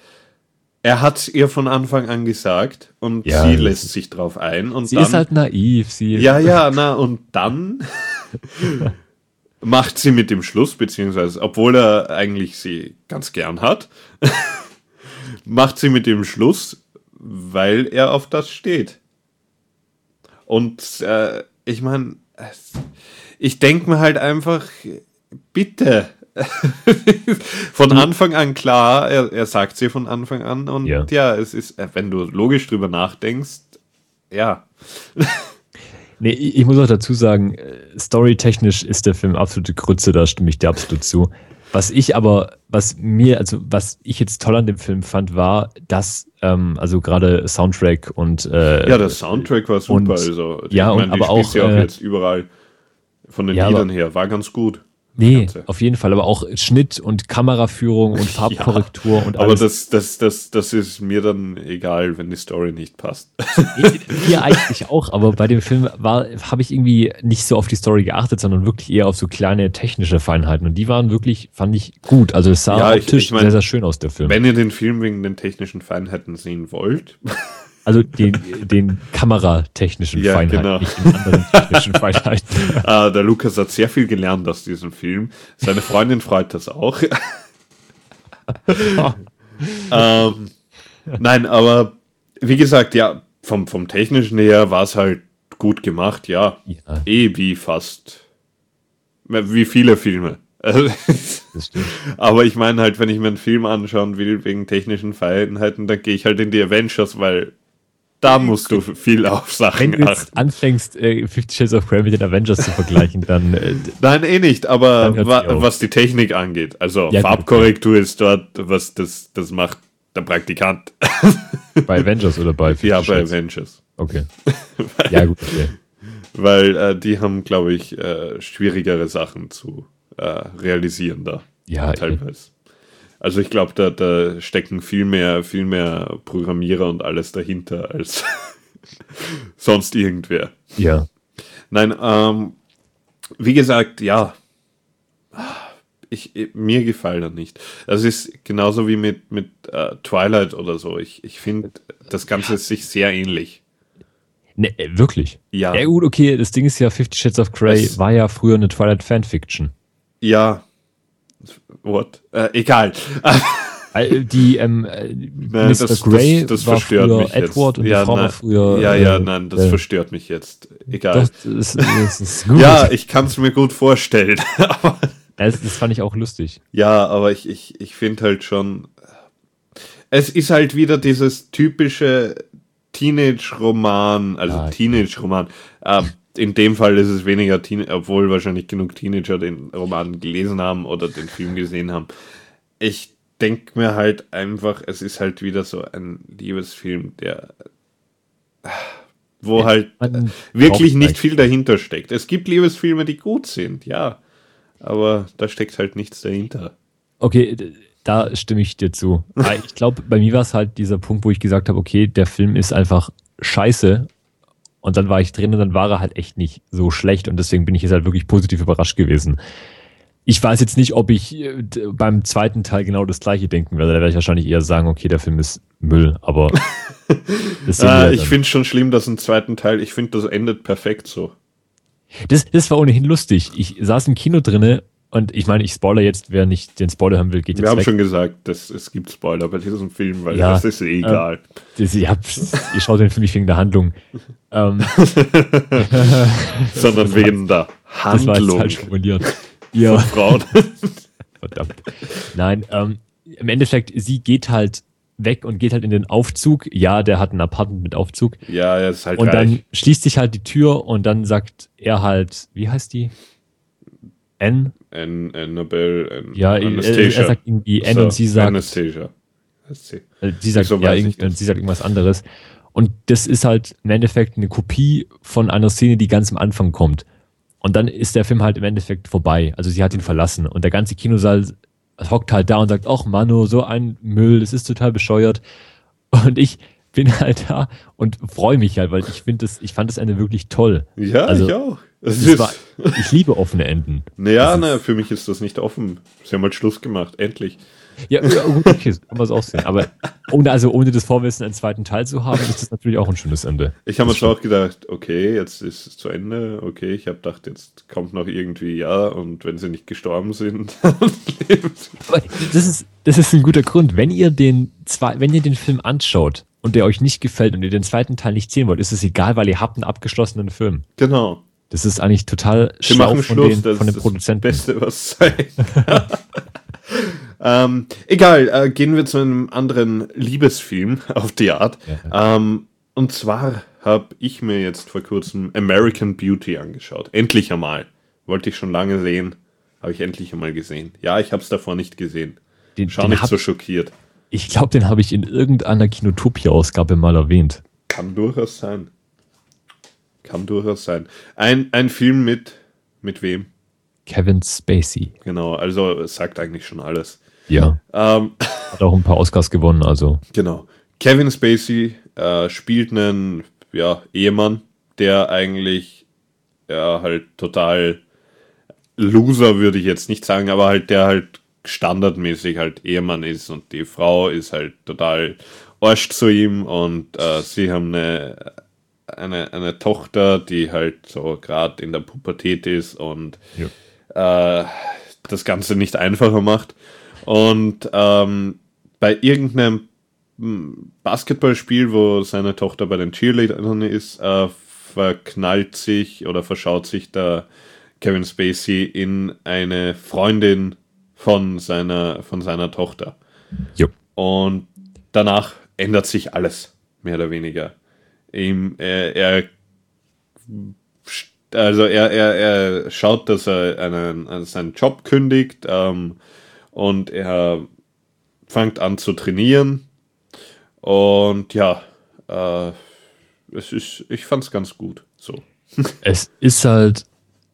er hat ihr von Anfang an gesagt und Ja, sie lässt sich drauf ein und sie dann ist halt naiv. Sie, ja, ja, na und dann macht sie mit dem Schluss, beziehungsweise obwohl er eigentlich sie ganz gern hat, macht sie mit dem Schluss, weil er auf das steht. Und äh, ich meine, ich denke mir halt einfach, bitte. von Anfang an klar, er, er sagt sie von Anfang an und Ja. ja. es ist, äh, wenn du logisch drüber nachdenkst, ja, Nee, ich muss auch dazu sagen, äh, storytechnisch ist der Film absolute Grütze, da stimme ich dir absolut zu. Was ich aber, was mir, also was ich jetzt toll an dem Film fand, war, dass, ähm, also gerade Soundtrack und äh, Ja, der Soundtrack war super. und- also, ja, und meine, die aber auch, ja auch äh, jetzt überall von den ja, Liedern aber- her. War ganz gut. Nee, Ganze. auf jeden Fall, aber auch Schnitt und Kameraführung und Farbkorrektur und Aber alles. das, das, das, das ist mir dann egal, wenn die Story nicht passt. Hier eigentlich auch, aber bei dem Film war, habe ich irgendwie nicht so auf die Story geachtet, sondern wirklich eher auf so kleine technische Feinheiten. Und die waren wirklich, fand ich gut. Also es sah Ja, ich- optisch ich mein, sehr, sehr schön aus, der Film. Wenn ihr den Film wegen den technischen Feinheiten sehen wollt, Also den, den kameratechnischen Ja, Feinheiten, genau. nicht den anderen technischen Feinheiten. äh, der Lukas hat sehr viel gelernt aus diesem Film. Seine Freundin freut das auch. ähm, nein, aber wie gesagt, ja, vom, vom technischen her war es halt gut gemacht, ja. Ja. Eh wie fast, wie viele Filme. Das stimmt. Aber ich meine halt, wenn ich mir einen Film anschauen will wegen technischen Feinheiten, dann gehe ich halt in die Avengers, weil da musst du viel auf Wenn Sachen du jetzt achten. anfängst, äh, Fifty Shades of Grey mit den Avengers zu vergleichen, dann äh, Nein, eh nicht, aber wa eh was die Technik angeht. Also Ja, Farbkorrektur ist dort, was das, das macht der Praktikant. bei Avengers oder bei Fifty ja, bei Shades? Avengers. Okay. Ja, gut, okay. Weil äh, die haben, glaube ich, äh, schwierigere Sachen zu äh, realisieren da. Ja, teilweise. Also ich glaube, da, da stecken viel mehr, viel mehr Programmierer und alles dahinter als sonst irgendwer. Ja. Nein, ähm, wie gesagt, ja, ich, mir gefällt er nicht. Das ist genauso wie mit, mit äh, Twilight oder so. Ich, ich finde, das Ganze ist sich sehr ähnlich. Ne, äh, wirklich? Ja. Ja, gut, okay, das Ding ist ja, Fifty Shades of Grey Es- war ja früher eine Twilight Fanfiction. Ja, what? Äh, egal. Äh, Die, ähm, äh, Nein, Mr. das, Grey das, das war verstört früher mich Edward jetzt. und ja, die Frau nein, war früher. Ja, ja, äh, nein, das äh, verstört mich jetzt. Egal. Ist gut. Ja, ich kann es mir gut vorstellen. aber, das, das fand ich auch lustig. ja, aber ich, ich, ich finde halt schon. Es ist halt wieder dieses typische Teenage-Roman, also Ja, Teenage-Roman. Ähm, in dem Fall ist es weniger Teen, obwohl wahrscheinlich genug Teenager den Roman gelesen haben oder den Film gesehen haben. Ich denke mir halt einfach, es ist halt wieder so ein Liebesfilm, der wo halt wirklich nicht viel dahinter steckt. Es gibt Liebesfilme, die gut sind, ja, aber da steckt halt nichts dahinter. Okay, da stimme ich dir zu. Aber ich glaube, bei mir war es halt dieser Punkt, wo ich gesagt habe, okay, der Film ist einfach scheiße. Und dann war ich drin und dann war er halt echt nicht so schlecht und deswegen bin ich jetzt halt wirklich positiv überrascht gewesen. ich weiß jetzt nicht, ob ich äh, beim zweiten Teil genau das gleiche denken werde. Da werde ich wahrscheinlich eher sagen, okay, der Film ist Müll, aber ja Äh, ich finde schon schlimm, dass ein zweiten Teil, ich finde, das endet perfekt so. Das, das war ohnehin lustig. Ich saß im Kino drinne und ich meine, ich spoiler jetzt, wer nicht den Spoiler haben will, geht Wir jetzt haben weg. schon gesagt, dass es gibt Spoiler bei diesem Film, weil Ja, das ist eh egal. Das, ihr, habt, ihr schaut den Film nicht wegen der Handlung. Ähm, sondern wegen der das war jetzt Handlung falsch formuliert. Ja. Frauen. Verdammt. Nein, ähm, im Endeffekt, sie geht halt weg und geht halt in den Aufzug. Ja, der hat ein Apartment mit Aufzug. ja, er ist halt Und dann reich. schließt sich halt die Tür und dann sagt er halt, wie heißt die? N? An, Annabelle, an, Ja, er, er sagt irgendwie N So, und sie sagt, Anastasia. sie. äh, sie sagt, So ja, weiß ich irgend, nicht. und sie sagt irgendwas anderes. Und das ist halt im Endeffekt eine Kopie von einer Szene, die ganz am Anfang kommt. Und dann ist der Film halt im Endeffekt vorbei. Also sie hat ihn verlassen. Und der ganze Kinosaal hockt halt da und sagt, ach Manu, so ein Müll, das ist total bescheuert. Und ich bin halt da und freue mich halt, weil ich finde das, ich fand das Ende wirklich toll. Ja, Also, ich auch. War, ich liebe offene Enden. naja, na, für mich ist das nicht offen. Sie haben halt Schluss gemacht, endlich. Ja, ja gut, okay, kann man es auch sehen. Aber ohne, also ohne das Vorwissen, einen zweiten Teil zu haben, ist das natürlich auch ein schönes Ende. Ich habe mir schon auch gedacht, okay, jetzt ist es zu Ende. Okay, ich habe gedacht, jetzt kommt noch irgendwie ja und wenn sie nicht gestorben sind, dann leben sie. Aber das ist, das ist ein guter Grund. Wenn ihr den zwei, wenn ihr den Film anschaut und der euch nicht gefällt und ihr den zweiten Teil nicht sehen wollt, ist es egal, weil ihr habt einen abgeschlossenen Film. Genau. Das ist eigentlich total Sie schlau von Schluss, den, das von den ist das Produzenten. Beste, was sein ähm, egal, äh, gehen wir zu einem anderen Liebesfilm auf die Art. Ähm, und zwar habe ich mir jetzt vor kurzem American Beauty angeschaut. Endlich einmal. Wollte ich schon lange sehen. Habe ich endlich einmal gesehen. Ja, ich habe es davor nicht gesehen. Den, Schau den nicht hab, so schockiert. ich glaube, den habe ich in irgendeiner Kinotopia-Ausgabe mal erwähnt. Kann durchaus sein. Kann durchaus sein. Ein, ein Film mit, mit wem? Kevin Spacey. Genau, also sagt eigentlich schon alles. Ja. Ähm, Hat auch ein paar Oscars gewonnen, also. Genau. Kevin Spacey äh, spielt einen ja, Ehemann, der eigentlich ja, halt total Loser, würde ich jetzt nicht sagen, aber halt der halt standardmäßig halt Ehemann ist und die Frau ist halt total Arsch zu ihm und äh, sie haben eine, eine, eine Tochter, die halt so gerade in der Pubertät ist und äh, das Ganze nicht einfacher macht. Und ähm, bei irgendeinem hm, Basketballspiel, wo seine Tochter bei den Cheerleadern ist, äh, verknallt sich oder verschaut sich der Kevin Spacey in eine Freundin von seiner, von seiner Tochter. Jo. Und danach ändert sich alles, mehr oder weniger. Ihm, er, er also er, er, er schaut, dass er einen, also seinen Job kündigt ähm, und er fängt an zu trainieren. Und ja, äh, es ist, ich fand es ganz gut. So. Es ist halt,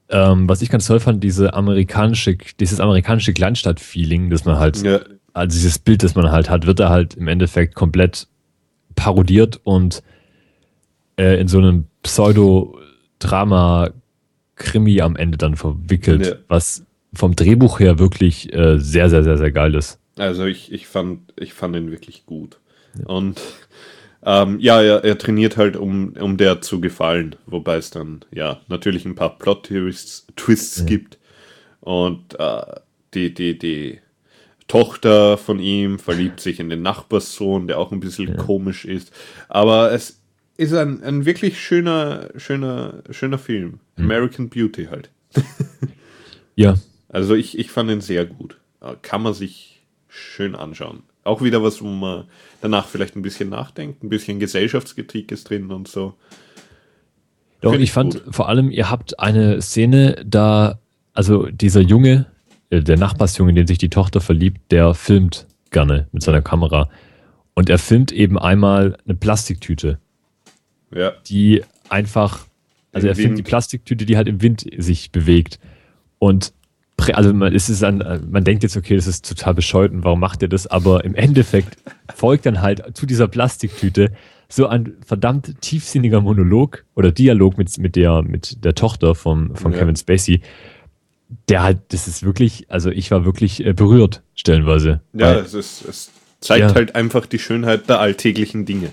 ähm, was ich ganz toll fand, diese amerikanische, dieses amerikanische Kleinstadt-Feeling, dass man halt, Ja, also dieses Bild, das man halt hat, wird da halt im Endeffekt komplett parodiert und äh, in so einem Pseudo-Drama-Krimi am Ende dann verwickelt, Ja. was vom Drehbuch her wirklich äh, sehr, sehr, sehr, sehr geil ist. also ich, ich, fand, ich fand ihn wirklich gut. Und ähm, ja, er, er trainiert halt, um, um der zu gefallen, wobei es dann ja natürlich ein paar Plot-Twists Twists gibt. Und äh, die, die, die Tochter von ihm verliebt sich in den Nachbarssohn, der auch ein bisschen komisch ist. Aber es ist ein, ein wirklich schöner, schöner, schöner Film. American Beauty halt. Ja, Also ich, ich fand ihn sehr gut. Äh, Kann man sich schön anschauen. Auch wieder was, wo man danach vielleicht ein bisschen nachdenkt. Ein bisschen Gesellschaftskritik ist drin und so. Doch, Find ich ich fand vor allem, ihr habt eine Szene, da, also dieser Junge, äh, der Nachbarsjunge, in den sich die Tochter verliebt, der filmt gerne mit seiner Kamera. Und er filmt eben einmal eine Plastiktüte, Ja, die einfach, also Im er Wind. die Plastiktüte, die halt im Wind sich bewegt. Und also man, es ist ein, man denkt jetzt, okay, das ist total bescheuert und warum macht er das? Aber im Endeffekt folgt dann halt zu dieser Plastiktüte so ein verdammt tiefsinniger Monolog oder Dialog mit, mit, der, mit der Tochter vom, von Ja. Kevin Spacey, der halt, das ist wirklich, also ich war wirklich äh, berührt, stellenweise. Ja, es, ist, es zeigt Ja. halt einfach die Schönheit der alltäglichen Dinge.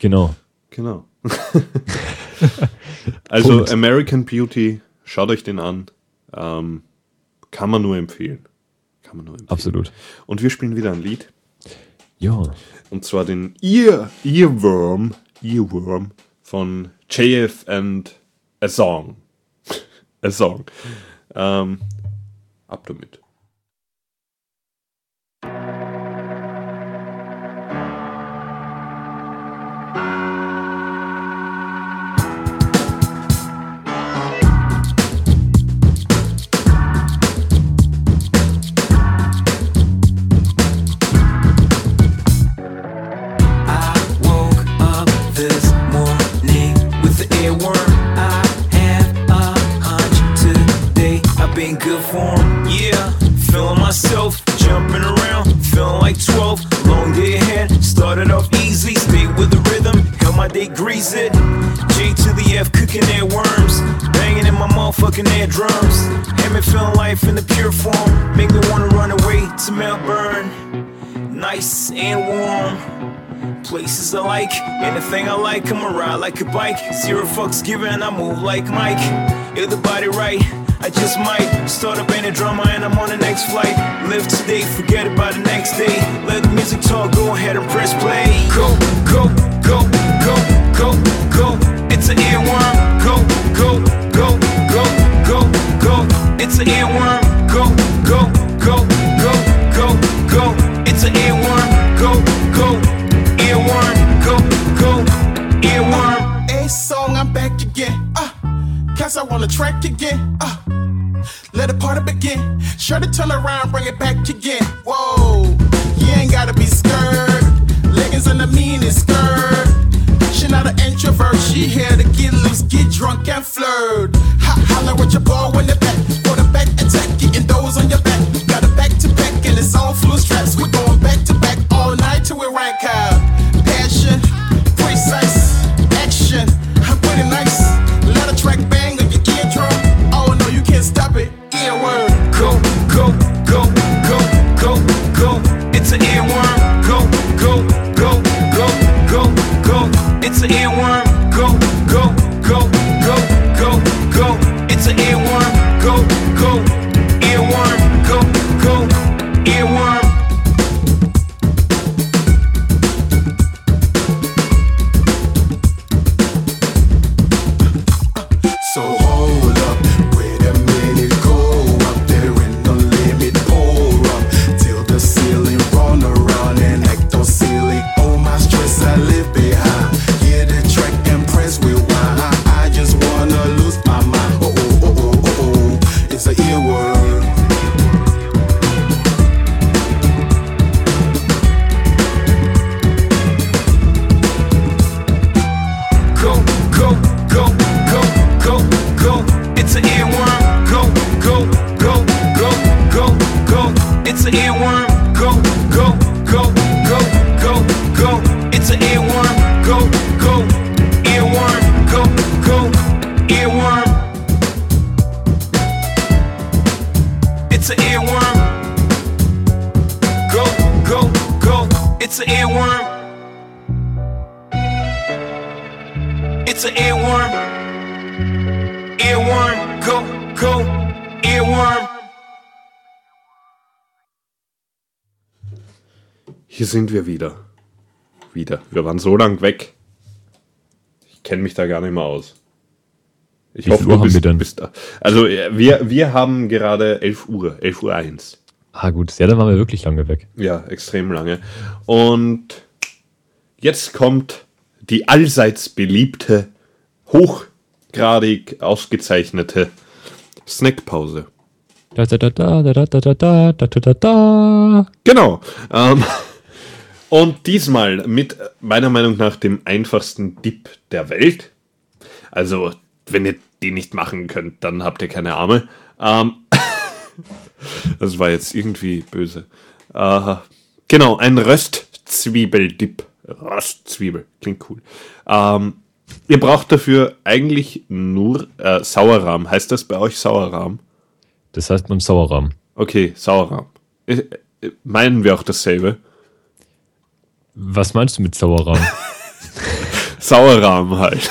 genau. Genau. also Punkt. American Beauty, schaut euch den an. Ähm, kann man nur empfehlen. Kann man nur empfehlen. Absolut. Und wir spielen wieder ein Lied. Ja. Und zwar den Ear, Earworm, Earworm von JF and a Song. a Song. Ähm, ab damit. The earworm. I have a hunch today. I've been good form. Yeah, feeling myself, jumping around, feeling like 12. Long day ahead, started off easy, stayed with the rhythm, held my day grease it. J to the F, cooking their worms, banging in my motherfucking eardrums. Had me feeling life in the pure form, make me wanna run away to Melbourne. Nice and warm. Places I like, anything I like, I'ma ride like a bike. Zero fucks given, I move like Mike. If the body right, I just might start up any drama and I'm on the next flight. Live today, forget about the next day. Let the music talk, go ahead and press play. Go, go, go, go, go, go. It's an earworm. Go, go, go, go, go, go. It's an earworm. Go, go, go, go, I wanna track again. Uh, let the party begin. Sure to turn around, bring it back again. Whoa, you ain't gotta be scared. Leggings and the meanest skirt. She not an introvert, she here to get loose, get drunk and flirt. Ha holla with your ball when the back, Hier sind wir wieder. Wieder. Wir waren so lang weg. Ich kenne mich da gar nicht mehr aus. Ich Wie viel Uhr du bist, wir bist da. Also äh, wir, wir haben gerade 11 Uhr, 11 Uhr 1. Ah, gut. Ja, dann waren wir wirklich lange weg. Ja, extrem lange. Und jetzt kommt die allseits beliebte, hochgradig ausgezeichnete Snackpause. Da, da, da, da, da, da, da, da, da, da, da, da. Genau. Ähm, und diesmal mit äh, meiner Meinung nach dem einfachsten Dip der Welt. Also, wenn ihr die nicht machen könnt, dann habt ihr keine Arme. Ähm, das war jetzt irgendwie böse. Äh, genau, ein Röstzwiebeldip. Röstzwiebel, klingt cool. Ähm, ihr braucht dafür eigentlich nur äh, Sauerrahm. Heißt das bei euch Sauerrahm? Das heißt man Sauerrahm. Okay, Sauerrahm. Äh, äh, Meinen wir auch dasselbe? Was meinst du mit Sauerrahm? Sauerrahm halt.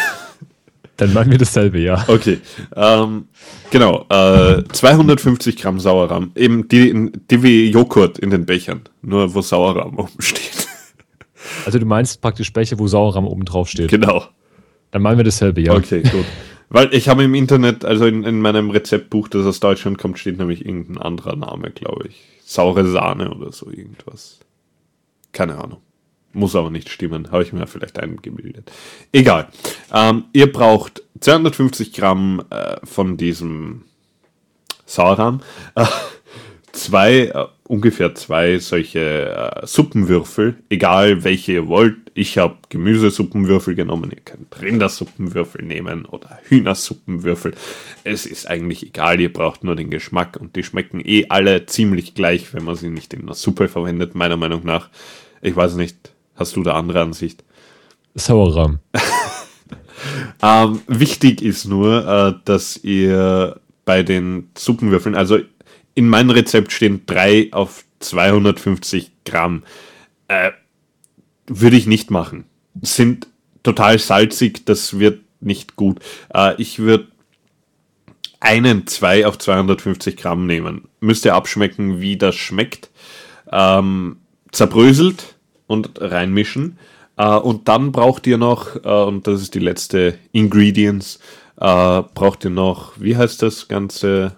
Dann meinen wir dasselbe, ja. Okay. Ähm, genau. Äh, 250 Gramm Sauerrahm. Eben die, die wie Joghurt in den Bechern. Nur wo Sauerrahm oben steht. Also du meinst praktisch Becher, wo Sauerrahm oben drauf steht. Genau. Dann meinen wir dasselbe, ja. Okay, gut. Weil ich habe im Internet, also in, in meinem Rezeptbuch, das aus Deutschland kommt, steht nämlich irgendein anderer Name, glaube ich. Saure Sahne oder so irgendwas. Keine Ahnung. Muss aber nicht stimmen, habe ich mir vielleicht eingebildet. Egal. Ähm, ihr braucht 250 Gramm äh, von diesem Sauerrahm. Äh, zwei, äh, ungefähr zwei solche äh, Suppenwürfel, egal welche ihr wollt. Ich habe Gemüsesuppenwürfel genommen, ihr könnt Rindersuppenwürfel nehmen oder Hühnersuppenwürfel. Es ist eigentlich egal, ihr braucht nur den Geschmack und die schmecken eh alle ziemlich gleich, wenn man sie nicht in der Suppe verwendet, meiner Meinung nach. Ich weiß nicht, hast du da andere Ansicht? Sauerrahm. Ähm, wichtig ist nur, äh, dass ihr bei den Suppenwürfeln, also in meinem Rezept stehen 3 auf 250 Gramm. Äh, würde ich nicht machen. Sind total salzig, das wird nicht gut. Äh, ich würde einen 2 auf 250 Gramm nehmen. Müsst ihr abschmecken, wie das schmeckt. Ähm, zerbröselt und reinmischen. Äh, und dann braucht ihr noch, äh, und das ist die letzte Ingredients, äh, braucht ihr noch, wie heißt das Ganze?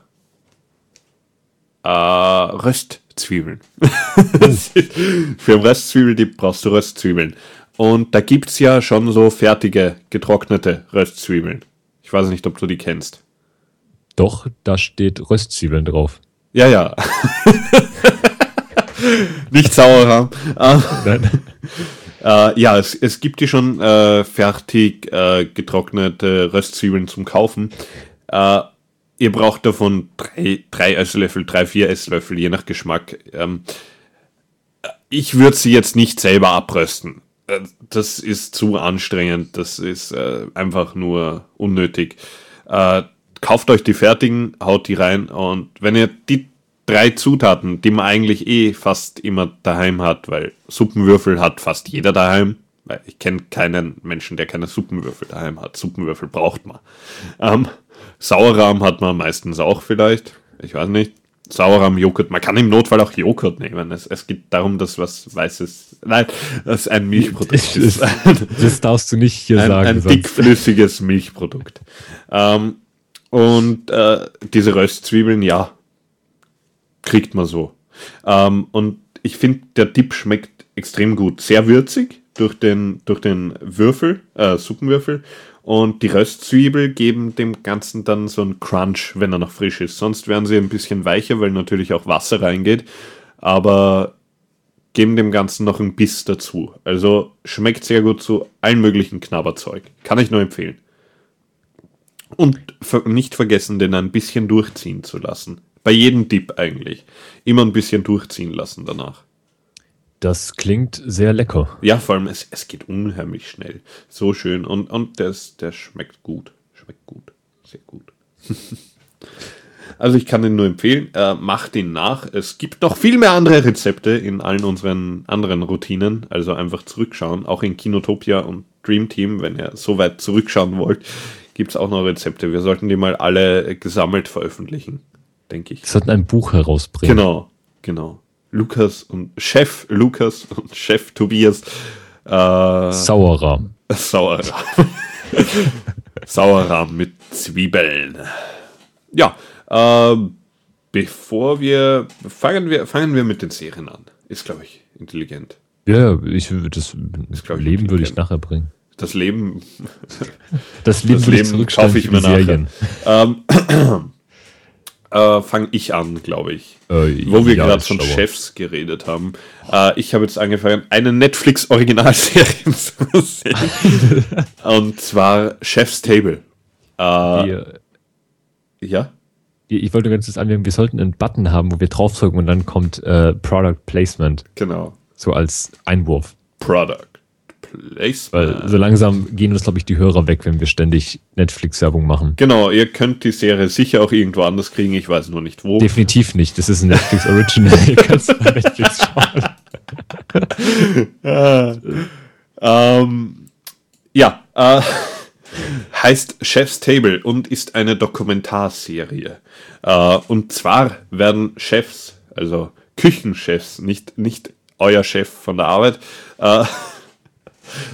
Röstzwiebeln. Für einen Röstzwiebeldip brauchst du Röstzwiebeln. Und da gibt es ja schon so fertige, getrocknete Röstzwiebeln. Ich weiß nicht, ob du die kennst. Doch, da steht Röstzwiebeln drauf. Ja, ja. nicht Sauerrahm. Ähm, Nein. Äh, ja, es, es gibt die schon äh, fertig äh, getrocknete Röstzwiebeln zum Kaufen. Äh, ihr braucht davon drei, drei Esslöffel, drei, vier Esslöffel, je nach Geschmack. Ähm, ich würde sie jetzt nicht selber abrösten. Äh, Das ist zu anstrengend. Das ist äh, einfach nur unnötig. Kauft euch die fertigen, haut die rein und wenn ihr die drei Zutaten, die man eigentlich eh fast immer daheim hat, weil Suppenwürfel hat fast jeder daheim. Weil ich kenne keinen Menschen, der keine Suppenwürfel daheim hat. Suppenwürfel braucht man. Ähm, Sauerrahm hat man meistens auch vielleicht. Ich weiß nicht. Sauerrahm, Joghurt. Man kann im Notfall auch Joghurt nehmen. Es, es geht darum, dass was Weißes. Nein, das ist ein Milchprodukt ist. Das darfst du nicht hier ein, sagen. ein sonst- dickflüssiges Milchprodukt. Ähm, und äh, diese Röstzwiebeln, ja, kriegt man so. Ähm, und ich finde, der Dip schmeckt extrem gut. Sehr würzig durch den, durch den Würfel, äh, Suppenwürfel. Und die Röstzwiebel geben dem Ganzen dann so einen Crunch, wenn er noch frisch ist. Sonst wären sie ein bisschen weicher, weil natürlich auch Wasser reingeht. Aber geben dem Ganzen noch einen Biss dazu. Also schmeckt sehr gut zu allen möglichen Knabberzeug. Kann ich nur empfehlen. Und nicht vergessen, den ein bisschen durchziehen zu lassen. Bei jedem Dip eigentlich. Immer ein bisschen durchziehen lassen danach. Das klingt sehr lecker. Ja, vor allem, es, es geht unheimlich schnell. So schön. Und, und der, ist- der schmeckt gut. Schmeckt gut. Sehr gut. also ich kann den nur empfehlen. Äh, macht ihn nach. Es gibt noch viel mehr andere Rezepte in allen unseren anderen Routinen. Also einfach zurückschauen. Auch in Kinotopia und Dream Team, wenn ihr so weit zurückschauen wollt, gibt es auch noch Rezepte. Wir sollten die mal alle gesammelt veröffentlichen, denke ich. Wir sollten ein Buch herausbringen. Genau, genau. Lukas und Chef Lukas und Chef Tobias äh, Sauerrahm. Sauerrahm. Sauerrahm mit Zwiebeln. Ja, ähm, bevor wir fangen wir fangen wir mit den Serien an. Ist glaube ich intelligent. Ja, ich, das glaub ich, Leben würde ich nachher bringen. Das Leben, Das Leben, das Leben kaufe ich mir nachher. Ähm, äh, fange ich an, glaube ich. Äh, Wo wir ja, gerade von. Chefs geredet haben. Äh, ich habe jetzt angefangen, eine Netflix-Originalserie zu sehen. Und zwar Chef's Table. Äh, Wir, ja? ich wollte ganz kurz anmerken, wir sollten einen Button haben, wo wir draufdrücken und dann kommt äh, Product Placement, Genau. so als Einwurf. Product Placement. Weil so langsam gehen uns, glaube ich, die Hörer weg, wenn wir ständig Netflix-Werbung machen. Genau, ihr könnt die Serie sicher auch irgendwo anders kriegen, ich weiß nur nicht wo. Definitiv nicht. Das ist ein Netflix Original. Ihr könnt's bei Netflix schauen. Ähm, ja, äh, heißt Chef's Table und ist eine Dokumentarserie. Äh, und zwar werden Chefs, also Küchenchefs, nicht, nicht euer Chef von der Arbeit, äh,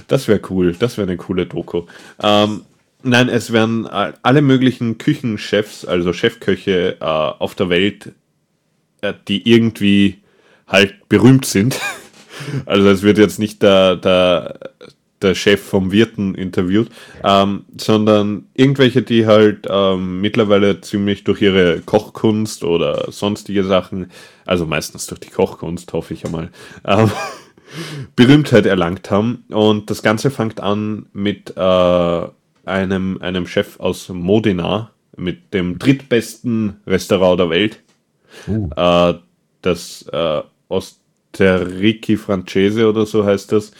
das wäre cool, das wäre eine coole Doku. Ähm, nein, es werden äh, alle möglichen Küchenchefs, also Chefköche äh, auf der Welt, äh, die irgendwie halt berühmt sind. Also es wird jetzt nicht der, der, der Chef vom Wirten interviewt, ähm, sondern irgendwelche, die halt ähm, mittlerweile ziemlich durch ihre Kochkunst oder sonstige Sachen, also meistens durch die Kochkunst, hoffe ich einmal, ähm, Berühmtheit erlangt haben. Und das Ganze fängt an mit äh, einem, einem Chef aus Modena, mit dem drittbesten Restaurant der Welt. Äh, das äh, Osterrichi Francese oder so heißt das.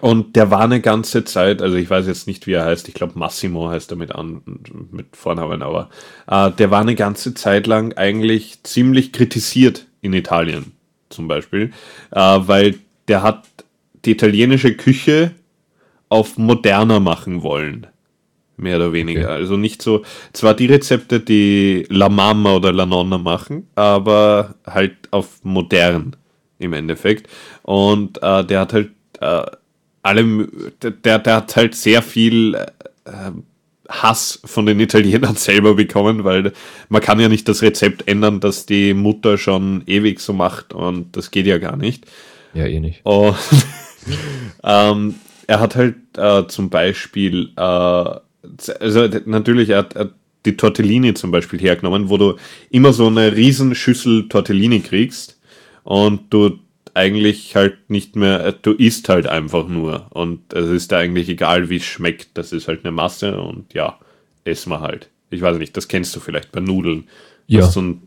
Und der war eine ganze Zeit, also ich weiß jetzt nicht, wie er heißt, ich glaube Massimo heißt er mit, an, mit Vornamen, aber äh, der war eine ganze Zeit lang eigentlich ziemlich kritisiert in Italien zum Beispiel, äh, weil der hat die italienische Küche auf moderner machen wollen. Mehr oder weniger. Okay. Also nicht so, zwar die Rezepte, die La Mama oder La Nonna machen, aber halt auf modern im Endeffekt. Und äh, der hat halt äh, alle, mö- der, der hat halt sehr viel äh, Hass von den Italienern selber bekommen, weil man kann ja nicht das Rezept ändern, das die Mutter schon ewig so macht und das geht ja gar nicht. Ja, eh nicht. Und ähm, er hat halt äh, zum Beispiel, äh, also natürlich, er hat, er hat die Tortellini zum Beispiel hergenommen, wo du immer so eine riesen Schüssel Tortellini kriegst und du eigentlich halt nicht mehr, äh, du isst halt einfach nur und es ist da eigentlich egal, wie es schmeckt, das ist halt eine Masse und ja, essen wir halt. Ich weiß nicht, das kennst du vielleicht bei Nudeln. Ja. hast so ein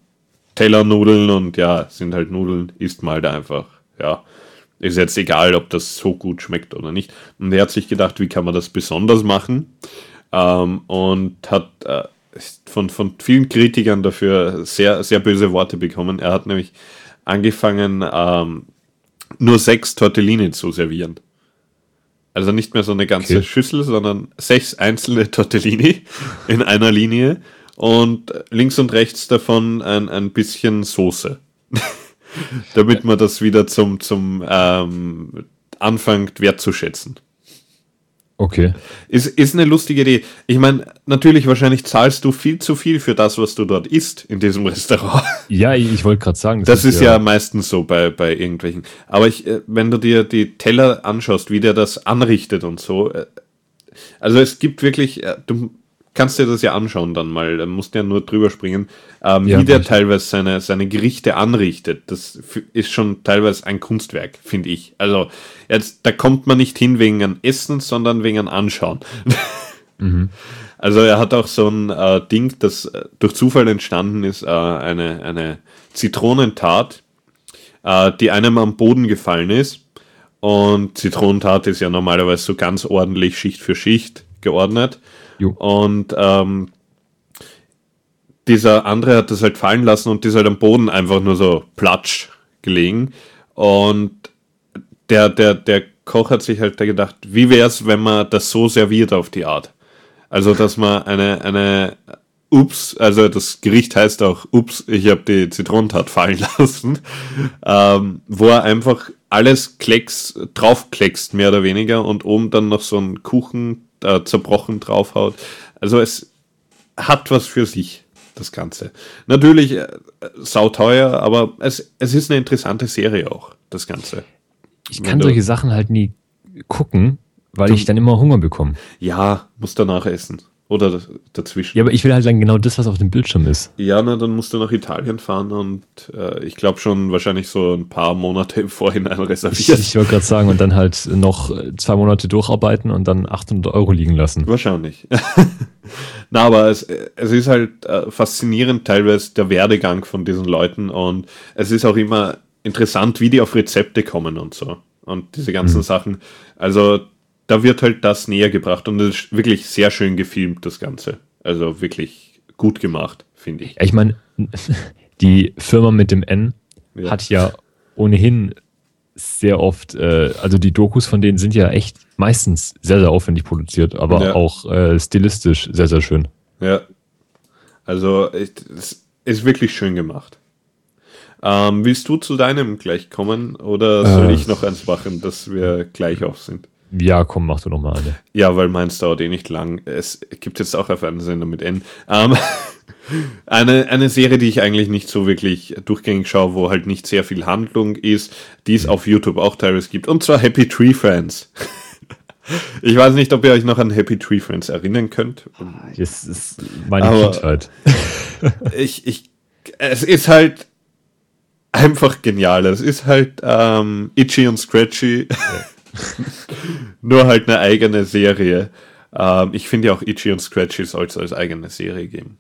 Teller Nudeln und ja, sind halt Nudeln, isst mal halt einfach, ja. Ist jetzt egal, ob das so gut schmeckt oder nicht. Und er hat sich gedacht, wie kann man das besonders machen? Ähm, und hat äh, von, von vielen Kritikern dafür sehr, sehr böse Worte bekommen. Er hat nämlich angefangen, ähm, nur sechs Tortellini zu servieren. Also nicht mehr so eine ganze Okay. Schüssel, sondern sechs einzelne Tortellini in einer Linie und links und rechts davon ein, ein bisschen Soße. Damit man das wieder zum, zum ähm, anfängt wertzuschätzen. Okay. Ist, ist eine lustige Idee. Ich meine, natürlich, wahrscheinlich zahlst du viel zu viel für das, was du dort isst in diesem Restaurant. Ja, ich, ich wollte gerade sagen. Das ist ja meistens so bei, bei irgendwelchen. Aber ich, äh, wenn du dir die Teller anschaust, wie der das anrichtet und so, äh, also es gibt wirklich, äh, du kannst dir das ja anschauen dann mal, da musst du ja nur drüber springen, ähm, Ja, wie der ich. teilweise seine, seine Gerichte anrichtet. Das ist schon teilweise ein Kunstwerk, finde ich. Also jetzt, da kommt man nicht hin wegen an Essen, sondern wegen an Anschauen. Also er hat auch so ein äh, Ding, das äh, durch Zufall entstanden ist, äh, eine, eine Zitronentat, äh, die einem am Boden gefallen ist. Und Zitronentat ist ja normalerweise so ganz ordentlich Schicht für Schicht geordnet. Jo. Und ähm, dieser andere hat das halt fallen lassen und die ist halt am Boden einfach nur so platsch gelegen. Und der, der, der Koch hat sich halt da gedacht, wie wäre es, wenn man das so serviert auf die Art? Also, dass man eine, eine, ups, also das Gericht heißt auch, ups, ich habe die Zitronentat fallen lassen, ähm, wo er einfach alles klecks, draufkleckst, mehr oder weniger, und oben dann noch so einen Kuchen äh, zerbrochen draufhaut. Also es hat was für sich, das Ganze. Natürlich äh, sauteuer, aber es, es ist eine interessante Serie auch, das Ganze. Ich kann solche Sachen halt nie gucken, weil ich dann immer Hunger bekomme. Ja, musst danach essen. Oder dazwischen. Ja, aber ich will halt dann genau das, was auf dem Bildschirm ist. Ja, na, dann musst du nach Italien fahren und äh, ich glaube schon wahrscheinlich so ein paar Monate im Vorhinein Ich, reserviert. ich wollte gerade sagen, und dann halt noch äh, zwei Monate durcharbeiten und dann 800 Euro liegen lassen. Wahrscheinlich. na, aber es, es ist halt äh, faszinierend teilweise der Werdegang von diesen Leuten und es ist auch immer interessant, wie die auf Rezepte kommen und so. und diese ganzen Sachen. Also da wird halt das näher gebracht und es ist wirklich sehr schön gefilmt, das Ganze. Also wirklich gut gemacht, finde ich. Ja, ich meine, die Firma mit dem N Ja. hat ja ohnehin sehr oft, äh, also die Dokus von denen sind ja echt meistens sehr, sehr aufwendig produziert, aber Ja. auch äh, stilistisch sehr, sehr schön. Ja. Also es ist wirklich schön gemacht. Ähm, willst du zu deinem gleich kommen oder soll Äh. ich noch eins machen, dass wir gleich auf sind? Ja, komm, mach du nochmal eine. Ja, weil meins dauert eh nicht lang. Es gibt jetzt auch auf einen Sender mit N. Ähm, eine, eine Serie, die ich eigentlich nicht so wirklich durchgängig schaue, wo halt nicht sehr viel Handlung ist, die es auf YouTube auch teilweise gibt. Und zwar Happy Tree Friends. Ich weiß nicht, ob ihr euch noch an Happy Tree Friends erinnern könnt. Das ist meine Aber- Kindheit. ich, ich, es ist halt einfach genial. Es ist halt ähm, Itchy und Scratchy. Nur halt eine eigene Serie. Ähm, ich finde ja auch Itchy und Scratchy soll es als eigene Serie geben.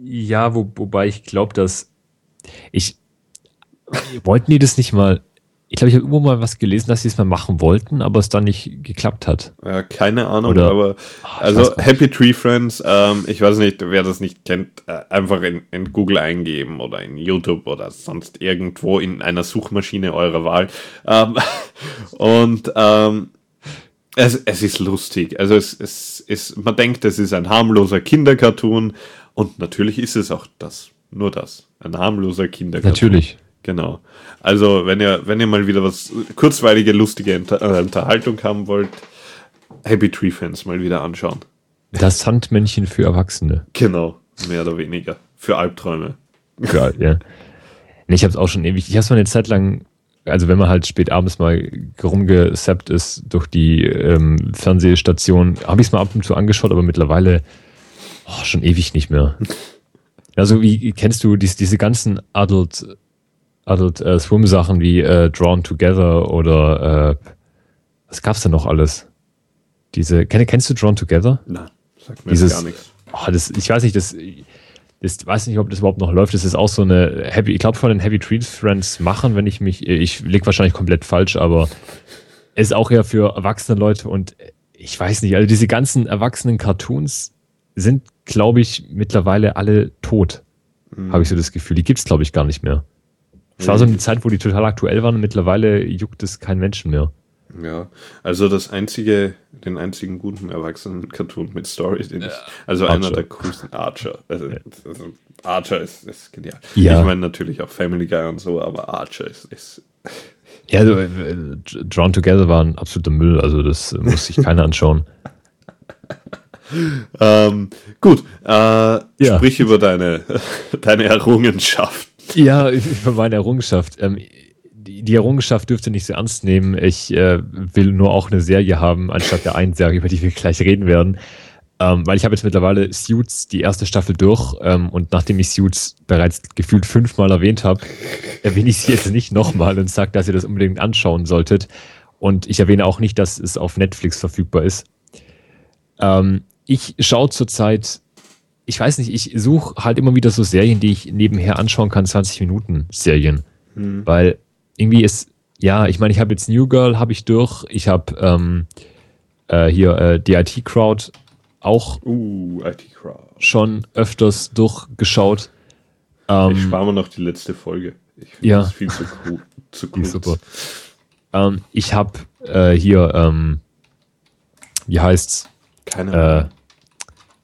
Ja, wo, wobei ich glaube, dass ich wollten die das nicht mal. Ich glaube, ich habe irgendwo mal was gelesen, dass sie es mal machen wollten, aber es dann nicht geklappt hat. Äh, keine Ahnung, Oder- aber ich also Happy Tree Friends, ähm, ich weiß nicht, wer das nicht kennt, äh, einfach in, in Google eingeben oder in YouTube oder sonst irgendwo in einer Suchmaschine eurer Wahl. Ähm, und ähm, es, es ist lustig. Also es, es ist, man denkt, es ist ein harmloser Kindercartoon und natürlich ist es auch das. Nur das. Ein harmloser Kindercartoon. Natürlich. Genau. Also, wenn ihr, wenn ihr mal wieder was kurzweilige, lustige Inter äh, Unterhaltung haben wollt, Happy Tree Fans mal wieder anschauen. Das Sandmännchen für Erwachsene. Genau, mehr oder weniger. Für Albträume. Geil, ja. Nee, ich habe es auch schon ewig. Ich habe es mal eine Zeit lang, also wenn man halt spät abends mal rumgesappt ist durch die ähm, Fernsehstation, habe ich es mal ab und zu angeschaut, aber mittlerweile oh, schon ewig nicht mehr. Also wie kennst du dies, diese ganzen Adult, Adult äh, Swim Sachen wie äh, Drawn Together oder äh, was gab's denn noch alles? Diese kenn, kennst du Drawn Together? Na, sagt mir Dieses- gar nichts. Oh, das, ich weiß nicht, das, das weiß nicht, ob das überhaupt noch läuft. Das ist auch so eine Happy, ich glaube von den Heavy Trees Friends machen, wenn ich mich, ich lieg wahrscheinlich komplett falsch, aber es ist auch eher für erwachsene Leute und ich weiß nicht, also diese ganzen erwachsenen Cartoons sind, glaube ich, mittlerweile alle tot. Habe ich so das Gefühl. Die gibt's glaube ich, gar nicht mehr. Es war so eine Zeit, wo die total aktuell waren mittlerweile juckt es kein Menschen mehr. Ja, also das einzige, den einzigen guten Erwachsenen-Cartoon mit Story, den ich, also einer Archer. der coolsten Archer. Also, also Archer ist, ist genial. Ja. Ich meine natürlich auch Family Guy und so, aber Archer ist, ist Ja, also, Drawn Together war ein absoluter Müll, also das muss sich keiner anschauen. ähm, gut. Äh, Sprich über deine, deine Errungenschaft. Ja, über meine Errungenschaft. Ähm, die, die Errungenschaft dürfte nicht so ernst nehmen. Ich äh, will nur auch eine Serie haben, anstatt der einen Serie, über die wir gleich reden werden. Ähm, weil ich habe jetzt mittlerweile Suits die erste Staffel durch ähm, und nachdem ich Suits bereits gefühlt fünfmal erwähnt habe, erwähne ich sie jetzt nicht nochmal und sage, dass ihr das unbedingt anschauen solltet. Und ich erwähne auch nicht, dass es auf Netflix verfügbar ist. Ähm, ich schaue zurzeit ich weiß nicht, ich suche halt immer wieder so Serien, die ich nebenher anschauen kann, 20 Minuten Serien. Weil irgendwie ist, ja, ich meine, ich habe jetzt New Girl, habe ich durch, ich habe ähm, äh, hier äh, die IT Crowd auch Uh, IT Crowd. schon öfters durchgeschaut. Ich Ähm, spare mir noch die letzte Folge. Ich finde Ja. das viel zu, cool, zu kurz. super. Ähm, ich habe äh, hier, ähm, wie heißt's? Keine äh, Ahnung.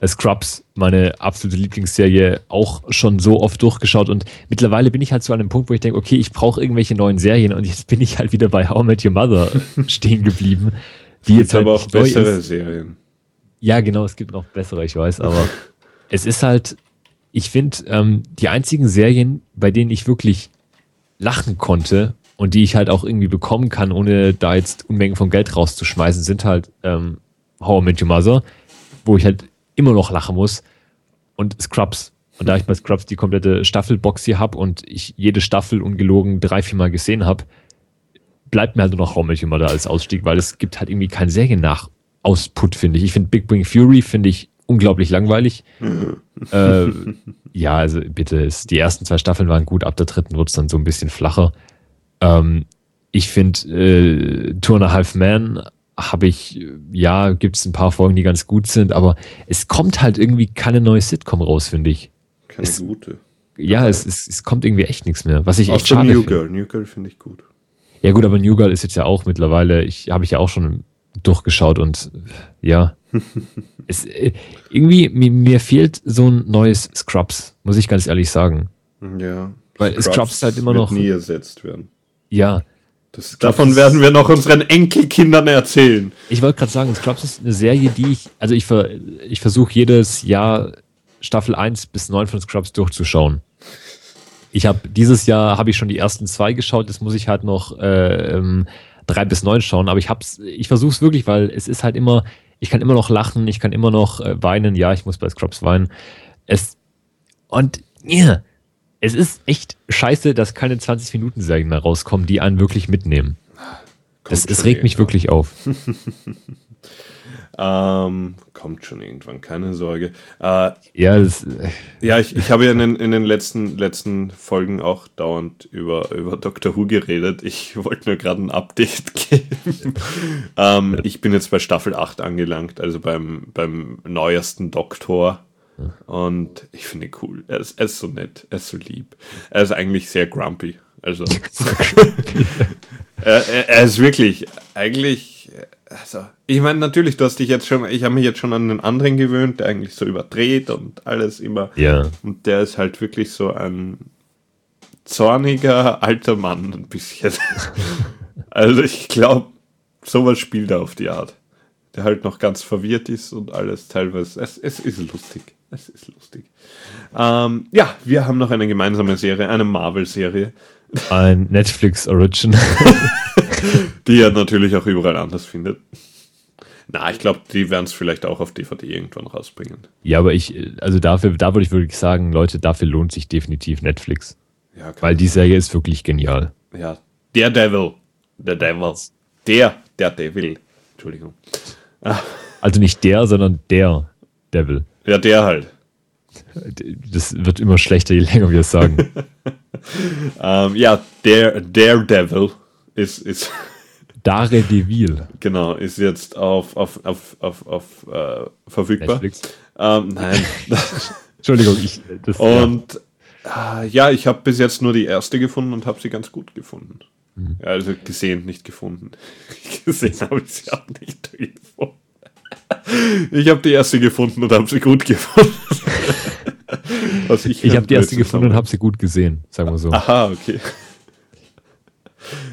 Scrubs, meine absolute Lieblingsserie, auch schon so oft durchgeschaut und mittlerweile bin ich halt an einem Punkt, wo ich denke, okay, ich brauche irgendwelche neuen Serien und jetzt bin ich halt wieder bei How I Met Your Mother stehen geblieben, die Gibt jetzt halt aber auch nicht neu bessere ist. Serien. Ja, genau, es gibt noch bessere, ich weiß, aber es ist halt, ich finde, ähm, die einzigen Serien, bei denen ich wirklich lachen konnte und die ich halt auch irgendwie bekommen kann, ohne da jetzt Unmengen von Geld rauszuschmeißen, sind halt ähm, How I Met Your Mother, wo ich halt immer noch lachen muss und Scrubs. Und da ich bei Scrubs die komplette Staffelbox hier habe und ich jede Staffel ungelogen drei, vier Mal gesehen habe, bleibt mir halt nur noch Your Mother als Ausstieg, weil es gibt halt irgendwie keinen Seriennach-Output, finde ich. Ich finde Big Bang Fury finde ich unglaublich langweilig. äh, ja, also bitte, die ersten zwei Staffeln waren gut, ab der dritten wird es dann so ein bisschen flacher. Ähm, Ich finde, äh, Two and a Half Man habe ich, ja, gibt es ein paar Folgen, die ganz gut sind, aber es kommt halt irgendwie keine neue Sitcom raus, finde ich. Keine Es- gute. Ja, es, es, es kommt irgendwie echt nichts mehr, was ich echt Außer schade New finde. Girl. New Girl finde ich gut. Ja gut, aber New Girl ist jetzt ja auch mittlerweile, ich habe ich ja auch schon durchgeschaut und ja, es, äh, irgendwie mir, mir fehlt so ein neues Scrubs, muss ich ganz ehrlich sagen. Ja. Weil Scrubs halt immer noch- nie ersetzt werden. Ja, Das, davon werden wir noch unseren Enkelkindern erzählen. ich wollte gerade sagen, Scrubs ist eine Serie, die ich, also ich, ver, ich versuche jedes Jahr Staffel 1 bis 9 von Scrubs durchzuschauen. Ich habe dieses Jahr habe ich schon die ersten zwei geschaut, jetzt muss ich halt noch äh, ähm, drei bis neun schauen, aber ich hab's, ich versuche es wirklich, weil es ist halt immer, ich kann immer noch lachen, ich kann immer noch äh, weinen, ja, ich muss bei Scrubs weinen. Es und ja, es ist echt scheiße, dass keine 20 Minuten Serien mehr rauskommen, die einen wirklich mitnehmen. Es, Kommt es regt mich wirklich auf. Ähm, kommt schon irgendwann, keine Sorge. Äh, Ja, das, äh, ja, ich, ich habe ja in den, in den letzten, letzten Folgen auch dauernd über, über Doctor Who geredet. Ich wollte nur gerade ein Update geben. ähm, ich bin jetzt bei Staffel 8 angelangt, also beim, beim neuesten Doktor. Und ich finde ihn cool. Er ist, er ist so nett, er ist so lieb. Er ist eigentlich sehr grumpy. Also, er, er, er ist wirklich, eigentlich, also, ich meine, natürlich, du hast dich jetzt schon, ich habe mich jetzt schon an den anderen gewöhnt, der eigentlich so überdreht und alles immer. ja. Und der ist halt wirklich so ein zorniger alter Mann, ein bisschen. also, ich glaube, sowas spielt er auf die Art. Der halt noch ganz verwirrt ist und alles teilweise. Es, es ist lustig. Es ist lustig. Ähm, ja, wir haben noch eine gemeinsame Serie, eine Marvel-Serie, Ein Netflix Origin. die ihr natürlich auch überall anders findet. Na, ich glaube, die werden es vielleicht auch auf DVD irgendwann rausbringen. ja, aber ich, also dafür, da würde ich wirklich sagen, Leute, dafür lohnt sich definitiv Netflix. Ja, Weil die Serie ist wirklich genial. Ja, der Devil. Der Devil. Der, der Devil. Entschuldigung. Also nicht der, sondern der Devil. Ja, der halt. Das wird immer schlechter, je länger wir es sagen. Ähm, ja, der, der Devil ist, ist, Dare Devil. genau, ist jetzt auf, auf, auf, auf, auf äh, verfügbar. Ähm, nein. Entschuldigung, ich. Das, und äh, ja, ich habe bis jetzt nur die erste gefunden und habe sie ganz gut gefunden. Ja, also gesehen, nicht gefunden. gesehen habe ich sie auch nicht gefunden. Ich habe die erste gefunden und habe sie gut gefunden. Was ich habe die erste gefunden und habe sie gut gesehen, sagen wir so. Aha, okay.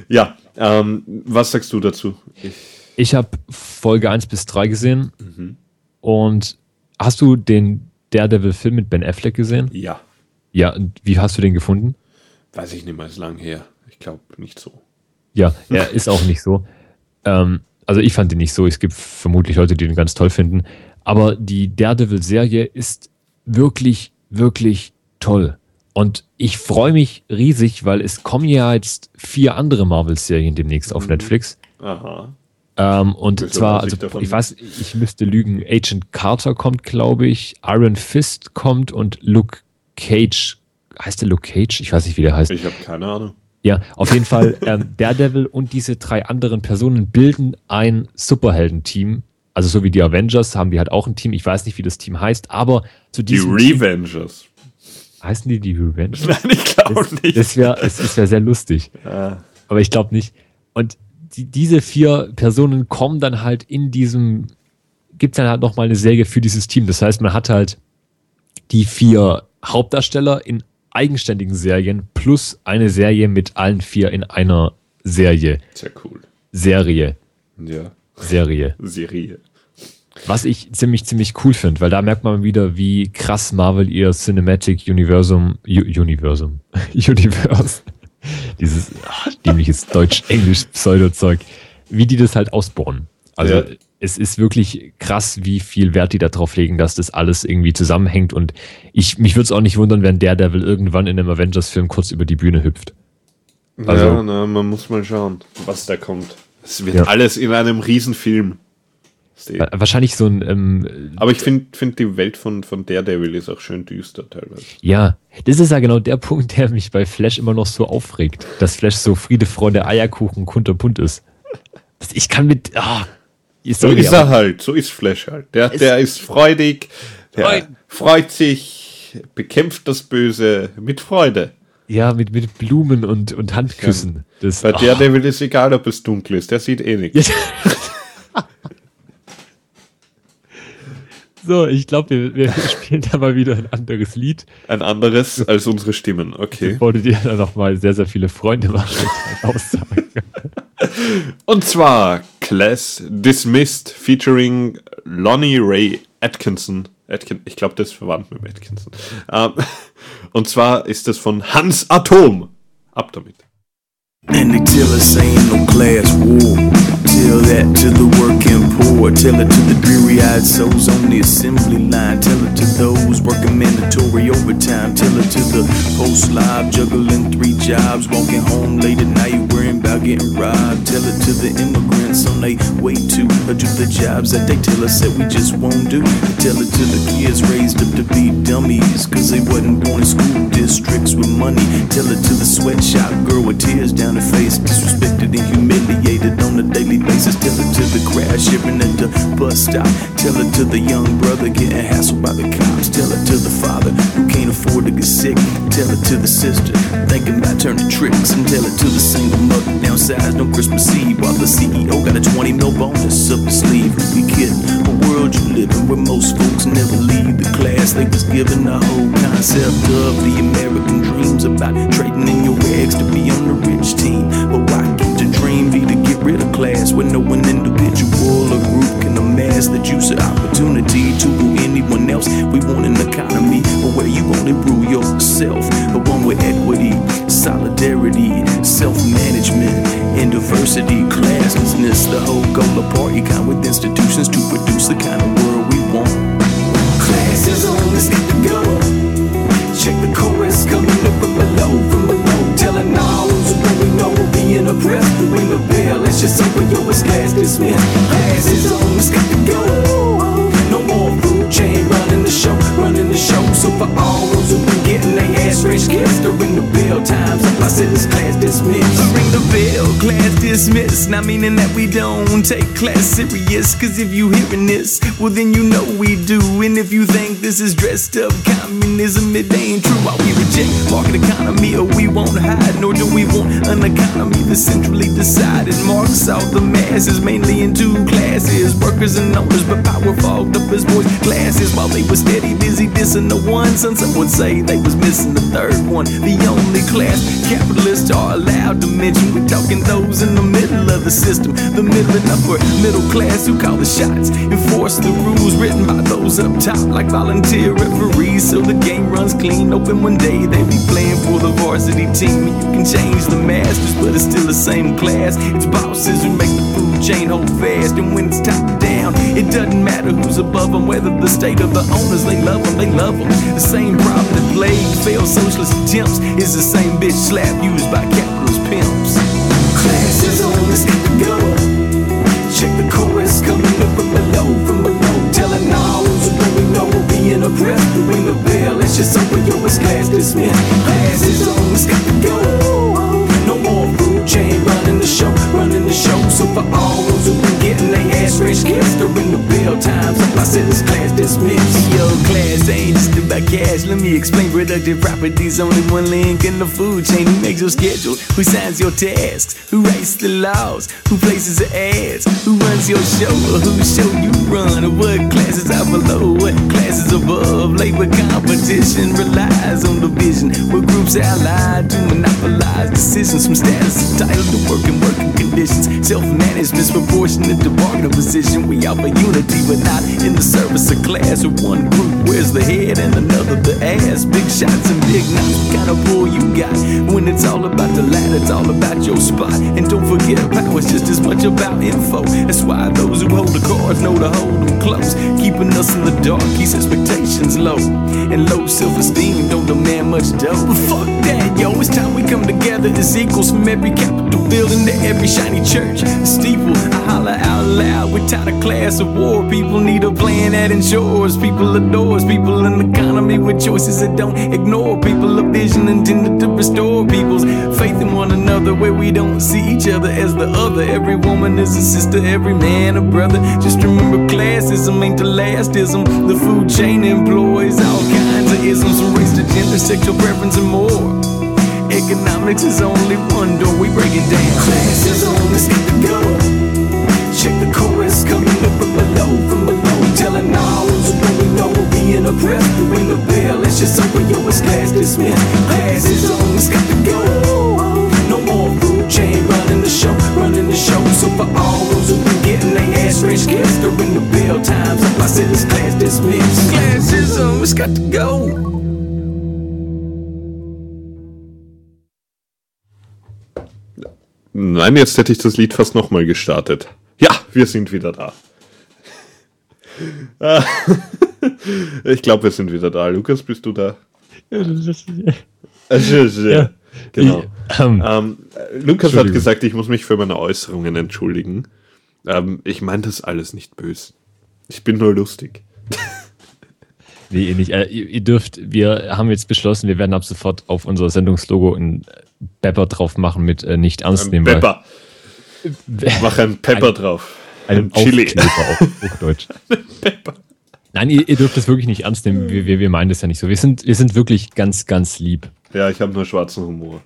Ja, ähm, was sagst du dazu? Ich, Ich habe Folge 1 bis 3 gesehen. Und hast du den Daredevil-Film mit Ben Affleck gesehen? ja, Ja, und wie hast du den gefunden? weiß ich nicht mal, ist lang her. Ich glaube nicht so. Ja, er ist auch nicht so. Ähm, also ich fand ihn nicht so. Es gibt vermutlich Leute, die ihn ganz toll finden. Aber die Daredevil-Serie ist wirklich, wirklich toll. Und ich freue mich riesig, weil es kommen ja jetzt vier andere Marvel-Serien demnächst auf Netflix. Aha. Ähm, und zwar, weiß ich also davon ich weiß, ich müsste lügen, Agent Carter kommt, glaube ich, Iron Fist kommt und Luke Cage. Heißt der Luke Cage? Ich weiß nicht, wie der heißt. Ich habe keine Ahnung. Ja, auf jeden Fall, ähm, Daredevil und diese drei anderen Personen bilden ein Superheldenteam. Also so wie die Avengers haben die halt auch ein Team. Ich weiß nicht, wie das Team heißt, aber zu Die diesem Revengers. heißen die die Revenge? Nein, ich glaube nicht. Das wäre wär sehr lustig. Aber ich glaube nicht. Und die, diese vier Personen kommen dann halt in diesem, gibt es dann halt nochmal eine Serie für dieses Team. Das heißt, man hat halt die vier Hauptdarsteller in eigenständigen Serien plus eine Serie mit allen vier in einer Serie. Sehr cool. Serie. Ja. Serie. Serie. Was ich ziemlich, ziemlich cool finde, weil da merkt man wieder, wie krass Marvel ihr Cinematic Universum, U Universum, Universe, dieses ach, dämliches Deutsch-Englisch-Pseudo-Zeug, wie die das halt ausbauen. Also Ja. es ist wirklich krass, wie viel Wert die da drauf legen, dass das alles irgendwie zusammenhängt und ich, mich würde es auch nicht wundern, wenn Daredevil irgendwann in einem Avengers-Film kurz über die Bühne hüpft. Also- ja, na, man muss mal schauen, was da kommt. Es wird Ja. alles in einem Riesenfilm. Wa- Wahrscheinlich so ein, ähm, Aber ich finde find die Welt von, von Daredevil ist auch schön düster teilweise. ja, das ist ja genau der Punkt, der mich bei Flash immer noch so aufregt. Dass Flash so Friede, Freude, Eierkuchen, kunterbunt ist. Ich kann mit, ah, die So Story, ist er halt, so ist Flash halt. Der, der ist freudig, der Freuden. freut sich, bekämpft das Böse mit Freude. Ja, mit, mit Blumen und, und Handküssen. Das, Bei ah. Daredevil ist egal, ob es dunkel ist, der sieht eh nichts. So, ich glaube, wir, wir spielen da mal wieder ein anderes Lied, Ein anderes als unsere Stimmen, okay. bevor du dir dann nochmal sehr, sehr viele Freunde mit deinen Aussagen. Und zwar Class Dismissed featuring Lonnie Ray Atkinson. Atkin ich glaube, das ist verwandt mit dem Atkinson. Ähm, und zwar ist das von Hans Atom. Ab damit. And they tell us ain't no class war. Tell that to the working poor. Tell it to the dreary eyed souls on the assembly line. Tell it to those working mandatory overtime. Tell it to the post live juggling three jobs. Walking home late at night worrying about getting robbed. Tell it to the immigrants on their way to or to the jobs that they tell us that we just won't do. Tell it to the kids raised up to be dummies. Cause they wasn't born in school districts with money. Tell it to the sweatshop girl with tears down her face. Disrespected and humiliated on a daily basis. Tell it to the crash shipping at the bus stop. Tell it to the young brother getting hassled by the cops. Tell it to the father who can't afford to get sick. Tell it to the sister thinking about turning tricks. And tell it to the single mother downsized on Christmas Eve. While the CEO got a 20 mil bonus up his sleeve. We kidding? A world you live in where most folks never leave the class they was given. The whole concept of the American dreams about trading in your eggs to be on the rich team. But why rid of class when no one individual or group can amass the juice of opportunity to rule anyone else? We want an economy but where you only rule yourself, but one with equity, solidarity, self-management, and diversity, classlessness. The whole goal of party kind with institutions to produce the kind of world we want. Class is on, let's get to go. Check the chorus coming up from below, from below. Telling all oppressed. The ring the bell, let's just open yours, class dismissed. Class is on, let's get to go. No more food chain running the show, running the show. So for all those been getting their ass rich kids to ring the bell, times said it's class dismissed. Ring the bell, class dismissed. Not meaning that we don't take class serious. Cause if you hearing this, well then you know we do. And if you think this is dressed up communism, it ain't true. While we reject market economy, or we won't hide, nor do we want an economy that's centrally decided. Marks out the masses mainly in two classes, workers and owners, but power fogged up as boys' classes. While they were steady busy dissing the one, some some would say they was missing the third one. The only class capitalists are allowed to mention. We're talking those in the middle of the system, the middle and upper middle class who call the shots, enforce the rules written by those up top, like volunteer referees. So the game runs clean. Open one day they be playing for the varsity team, you can change the masters, but it's still the same class. It's bosses who make the food chain hold fast, and when it's top down, it doesn't matter who's above them, whether the state or the owners. They love them, they love them. The same problem that plagued failed socialist attempts is the same bitch slap used by capitalist pimps. Class is on, let's go. Check the chorus coming up from below, from below. Telling all who know we're being oppressed. The ring the bell, let's just open yours, class dismissed. Class is on, let's go. No more food chain running the show, running the show. So for all those who been getting their ass rich kids, to ring the bell times said this class dismissed. Yo, class ain't just about cash. Let me explain productive properties. Only one link in the food chain. Who makes your schedule? Who signs your tasks? Who writes the laws? Who places the ads? Who runs your show? Or whose show you run? Or what classes are below? What classes above? Labor competition relies on the vision. Where groups allied to monopolize decisions from status entitled to work and working conditions. Self-management proportionate to bargaining position. We offer unity, but not in the service of class. With one group wears the head and another the ass. Big shots and big kind of pull you got? When it's all about the ladder, it's all about your spot. And don't forget, power's just as much about info. That's why those who hold the cards know to hold them close. Keeping us in the dark keeps expectations low. And low self esteem don't demand much dough. But fuck that, yo, it's time we come together as equals from every capital building to every shiny church. Steeple, I holler out loud. We're tired of class of war. People need a plan that ensures people adores people in the economy with choices that don't ignore people. A vision intended to restore people's faith in one another where we don't see each other as the other. Every woman is a sister, every man a brother. Just remember classism ain't the lastism. The food chain employs all kinds of isms from race to gender, sexual preference, and more. Economics is only one door, we break it down. Class is on, let's get to go. Check the chorus coming up from below, from below. Telling all those who we know we're being oppressed. Ring the bell, it's just over, yo, it's class dismissed. Class is on, it's got to go. No more food chain running the show, running the show. So for all those who been getting their ass rich kids during the bell times, I said it's class dismissed. Class is on, it's got to go. Nein, jetzt hätte ich das Lied fast nochmal gestartet. Ja, wir sind wieder da. Ich glaube, wir sind wieder da. Lukas, bist du da? Ja. Genau. Ich, ähm, Ähm, äh, Lukas hat gesagt, ich muss mich für meine Äußerungen entschuldigen. Ähm, ich meine das alles nicht böse. Ich bin nur lustig. Nee, ihr nicht. Äh, ihr, ihr dürft, wir haben jetzt beschlossen, wir werden ab sofort auf unser Sendungslogo ein Pepper drauf machen mit äh, nicht ernst Ein nehmen. Pepper. Mach einen Pepper drauf. Einem Ein Chili. Auf Hochdeutsch. Nein, ihr, ihr dürft das wirklich nicht ernst nehmen. Wir, wir, wir meinen das ja nicht so. Wir sind, wir sind wirklich ganz, ganz lieb. Ja, ich habe nur schwarzen Humor.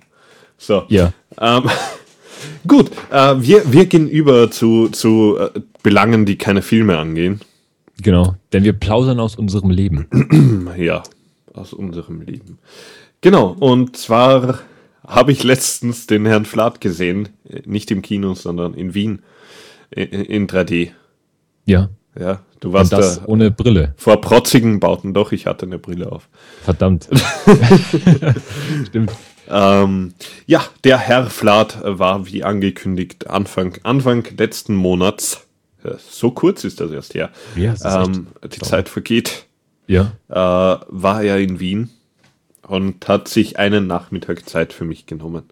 So. Ja. Ähm, gut, äh, wir, wir gehen über zu, zu äh, Belangen, die keine Filme angehen. Genau. Denn wir plaudern aus unserem Leben. Ja, aus unserem Leben. Genau, und zwar habe ich letztens den Herrn Flath gesehen, äh, nicht im Kino, sondern in Wien, in 3D. Ja. Ja, du Und warst das da ohne Brille. vor protzigen Bauten, doch, ich hatte eine Brille auf. Verdammt. Stimmt. Ähm, ja, der Herr Flath war wie angekündigt Anfang, Anfang letzten Monats, so kurz ist das erst her, Ja, ähm, die Zeit vergeht, Ja. äh, war er in Wien und hat sich einen Nachmittag Zeit für mich genommen.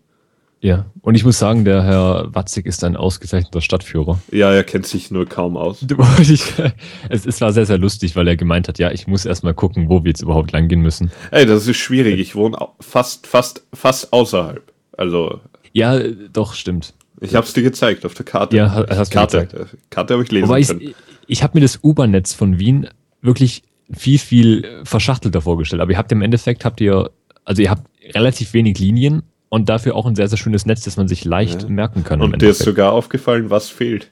Ja. Und ich muss sagen, der Herr Watzig ist ein ausgezeichneter Stadtführer. Ja, er kennt sich nur kaum aus. Es, es war sehr, sehr lustig, weil er gemeint hat, ja, ich muss erstmal gucken, wo wir jetzt überhaupt lang gehen müssen. Ey, das ist schwierig. Ich wohne fast, fast, fast außerhalb. Also, Ja, äh, doch, stimmt. Ich habe es dir gezeigt auf der Karte. Ja, ha- hast Karte. gezeigt. Karte habe ich lesen Wobei ich, können. ich habe mir das U-Bahn-Netz von Wien wirklich viel, viel äh, verschachtelter vorgestellt. Aber ihr habt im Endeffekt, habt ihr, also ihr habt relativ wenig Linien und dafür auch ein sehr, sehr schönes Netz, das man sich leicht merken kann. Und dir ist sogar aufgefallen, was fehlt.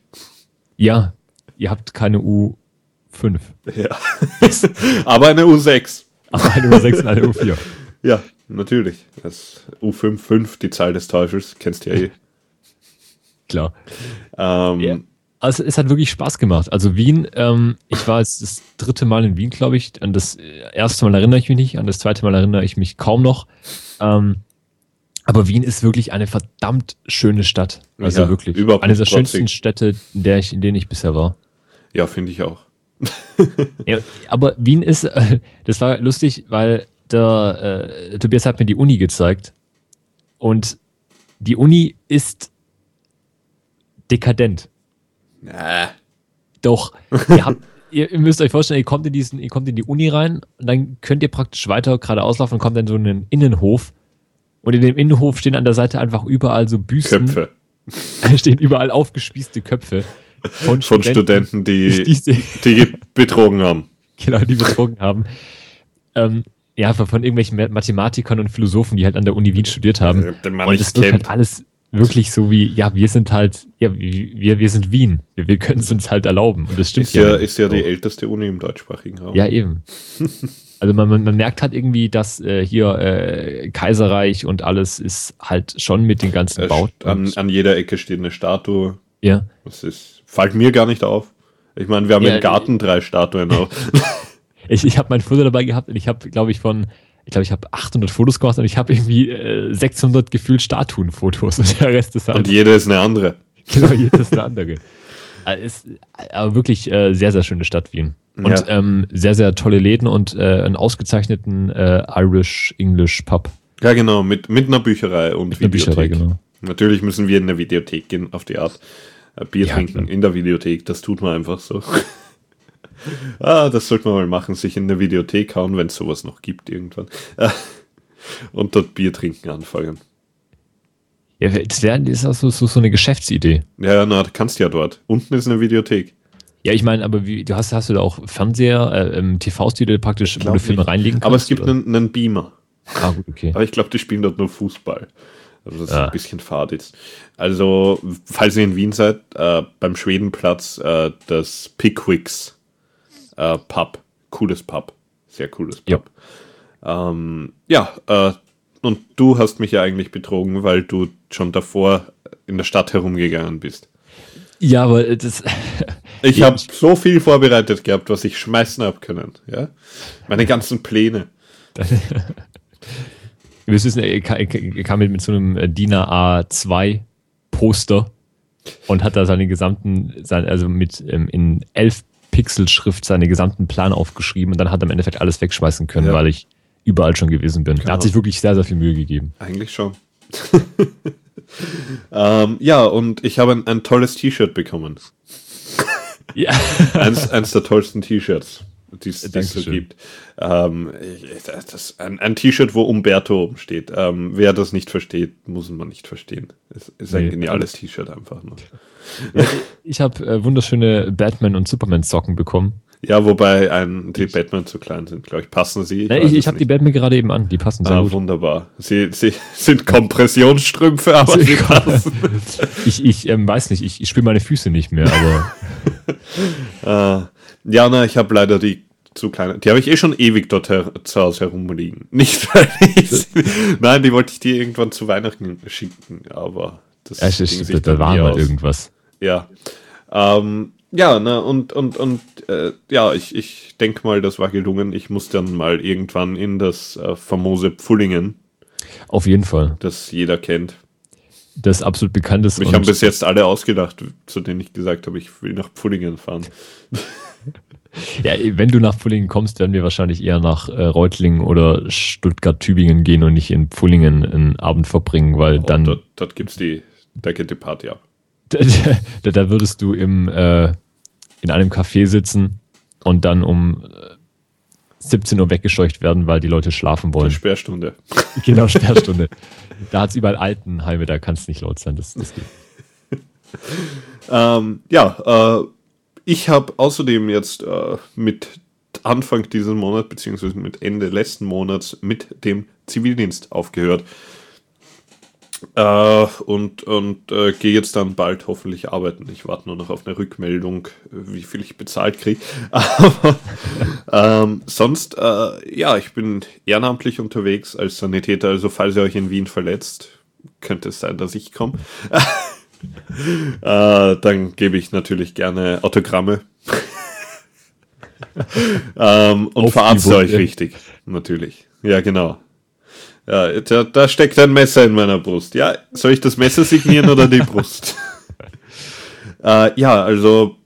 Ja, ihr habt keine U5. Ja. Aber eine U6. Aber eine U6 und eine U4. Ja, natürlich. Das U55, die Zahl des Teufels, kennst du ja eh. Klar. Ähm, Ja. Also es hat wirklich Spaß gemacht. Also Wien, ähm, ich war jetzt das dritte Mal in Wien, glaube ich. An das äh, erste Mal erinnere ich mich nicht, an das zweite Mal erinnere ich mich kaum noch. Ähm, aber Wien ist wirklich eine verdammt schöne Stadt. Also Ja, wirklich. überhaupt Eine der schönsten Städte, in, der ich, in denen ich bisher war. Ja, finde ich auch. Ja, aber Wien ist, äh, das war lustig, weil der äh, Tobias hat mir die Uni gezeigt. Und die Uni ist dekadent. Äh, Doch, ihr, habt, ihr, ihr müsst euch vorstellen, ihr kommt, in diesen, ihr kommt in die Uni rein und dann könnt ihr praktisch weiter geradeaus laufen und kommt in so einen Innenhof. Und in dem Innenhof stehen an der Seite einfach überall so Büsten. Köpfe stehen überall aufgespießte Köpfe von, von Studenten, die, die, die betrogen haben. genau, die betrogen haben. Ähm, ja, von, irgendwelchen Mathematikern und Philosophen, die halt an der Uni Wien studiert haben. Äh, man Und es wird kennt. halt alles wirklich so wie, ja, wir sind halt, ja, wir, wir sind Wien. Wir, wir können es uns halt erlauben. Und das stimmt Ist ja, nicht ist ja so. die älteste Uni im deutschsprachigen Raum. Ja, eben. Also man, man, man merkt halt irgendwie, dass äh, hier äh, Kaiserreich und alles ist halt schon mit den ganzen Äh, Bauten. an, an jeder Ecke steht eine Statue. ja, Das ist, fällt mir gar nicht auf. Ich meine, wir haben Ja, im Garten drei Statuen auch. Ich, ich habe mein Foto dabei gehabt und ich habe, glaube ich, von, ich glaube, ich habe 800 Fotos gemacht und ich habe irgendwie äh, 600 gefühlt Statuenfotos und der Rest ist Und halt jede ist eine andere. genau jedes eine andere. Also ist aber wirklich äh, sehr, sehr schöne Stadt Wien. Und Ja. ähm, sehr, sehr tolle Läden und äh, einen ausgezeichneten äh, Irish-English Pub. Ja, genau, mit, mit einer Bücherei und Mit einer Bücherei, genau. Natürlich müssen wir in eine Videothek gehen, auf die Art. Äh, Bier Ja, trinken klar. in der Videothek, das tut man einfach so. ah, das sollte man mal machen, sich in eine Videothek hauen, wenn es sowas noch gibt irgendwann. Und dort Bier trinken anfangen. Ja, das wäre das ist auch so, so, so eine Geschäftsidee. Ja, ja, na, du kannst ja dort. Unten ist eine Videothek. Ja, ich meine, aber wie, du hast, hast du da auch Fernseher, äh, ähm, TVs, die du praktisch, wo du Filme nicht. reinlegen kannst? Aber es gibt oder? einen, einen Beamer. Ah, gut, okay. Aber ich glaube, die spielen dort nur Fußball. Also das ist Ja. ein bisschen fad jetzt. Also, falls ihr in Wien seid, äh, beim Schwedenplatz äh, das Pickwicks äh, Pub. Cooles Pub. Sehr cooles Pub. Ähm, ja, äh, und du hast mich ja eigentlich betrogen, weil du schon davor in der Stadt herumgegangen bist. Ja, aber das, Ich Ja, habe so viel vorbereitet gehabt, was ich schmeißen hab können. Ja? Meine ganzen Pläne. wir wissen, er kam, mit, so einem äh, DIN A2 Poster und hat da seine gesamten, also mit ähm, in 11 Pixel Schrift seine gesamten Plan aufgeschrieben und dann hat er im Endeffekt alles wegschmeißen können, Ja. weil ich überall schon gewesen bin. Er Genau. hat sich wirklich sehr, sehr viel Mühe gegeben. Eigentlich schon. ähm, ja, und ich habe ein, ein tolles T-Shirt bekommen. Ja. Eins, eins der tollsten T-Shirts, die es so gibt. Ähm, ich- ich- das, ein ein T-Shirt, wo Umberto steht. Ähm, wer das nicht versteht, muss man nicht verstehen. Es ist ein Nee. geniales T-Shirt einfach nur. Ich habe äh, wunderschöne Batman- und Superman-Socken bekommen. Ja, wobei ein, die Batman zu klein sind, glaube ich. Passen sie? Ich, weiß ich, es habe die. Batman gerade eben an, die passen sehr Ah, gut. wunderbar. Sie, sie sind Kompressionsstrümpfe, aber sie passen. Ich, ich ähm, weiß nicht, ich, ich spüre meine Füße nicht mehr, aber Äh, ja, na, ich habe leider die zu kleine. Die habe ich eh schon ewig dort her zu Hause herumliegen. Nicht, weil ich Nein, die wollte ich dir irgendwann zu Weihnachten schicken, aber das ja, sich da war mal irgendwas. Ja. Ähm, ja, na, und, und, und äh, ja, ich, ich denke mal, das war gelungen. Ich muss dann mal irgendwann in das äh, famose Pfullingen, Auf jeden Fall. das jeder kennt. Das ist absolut bekanntes. Mich haben bis jetzt alle ausgedacht, zu denen ich gesagt habe, ich will nach Pfullingen fahren. Ja, wenn du nach Pfullingen kommst, werden wir wahrscheinlich eher nach äh, Reutlingen oder Stuttgart-Tübingen gehen und nicht in Pfullingen einen Abend verbringen, weil Und dann, dort, dort gibt's die, da geht die Party ab. da, da würdest du im, äh, in einem Café sitzen und dann um äh, 17 Uhr weggescheucht werden, weil die Leute schlafen wollen. Sperrstunde. genau, Sperrstunde. da hat es überall Altenheime, da kann es nicht laut sein. Das, das geht. Ähm, ja, äh, ich habe außerdem jetzt äh, mit Anfang diesen Monat, beziehungsweise mit Ende letzten Monats, mit dem Zivildienst aufgehört. Äh, und und äh, gehe jetzt dann bald hoffentlich arbeiten. Ich warte nur noch auf eine Rückmeldung, wie viel ich bezahlt kriege. Ähm, sonst, äh, ja, ich bin ehrenamtlich unterwegs als Sanitäter. Also falls ihr euch in Wien verletzt, könnte es sein, dass ich komme. Äh, dann gebe ich natürlich gerne Autogramme. ähm, und Auf verarzte euch richtig, natürlich. Ja, genau. Ja, da, da steckt ein Messer in meiner Brust. Ja, soll ich das Messer signieren oder die Brust? äh, ja, also,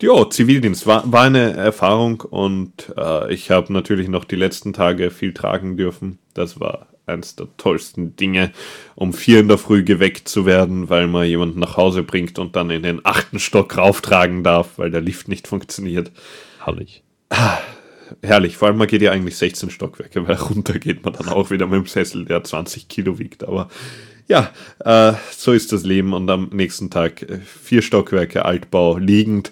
jo, Zivildienst war, war eine Erfahrung und äh, ich habe natürlich noch die letzten Tage viel tragen dürfen. Das war eines der tollsten Dinge, um vier in der Früh geweckt zu werden, weil man jemanden nach Hause bringt und dann in den achten Stock rauftragen darf, weil der Lift nicht funktioniert. Herrlich. Herrlich, vor allem man geht ja eigentlich 16 Stockwerke, weil runter geht man dann auch wieder mit dem Sessel, der 20 Kilo wiegt. Aber ja, äh, so ist das Leben und am nächsten Tag äh, vier Stockwerke Altbau liegend,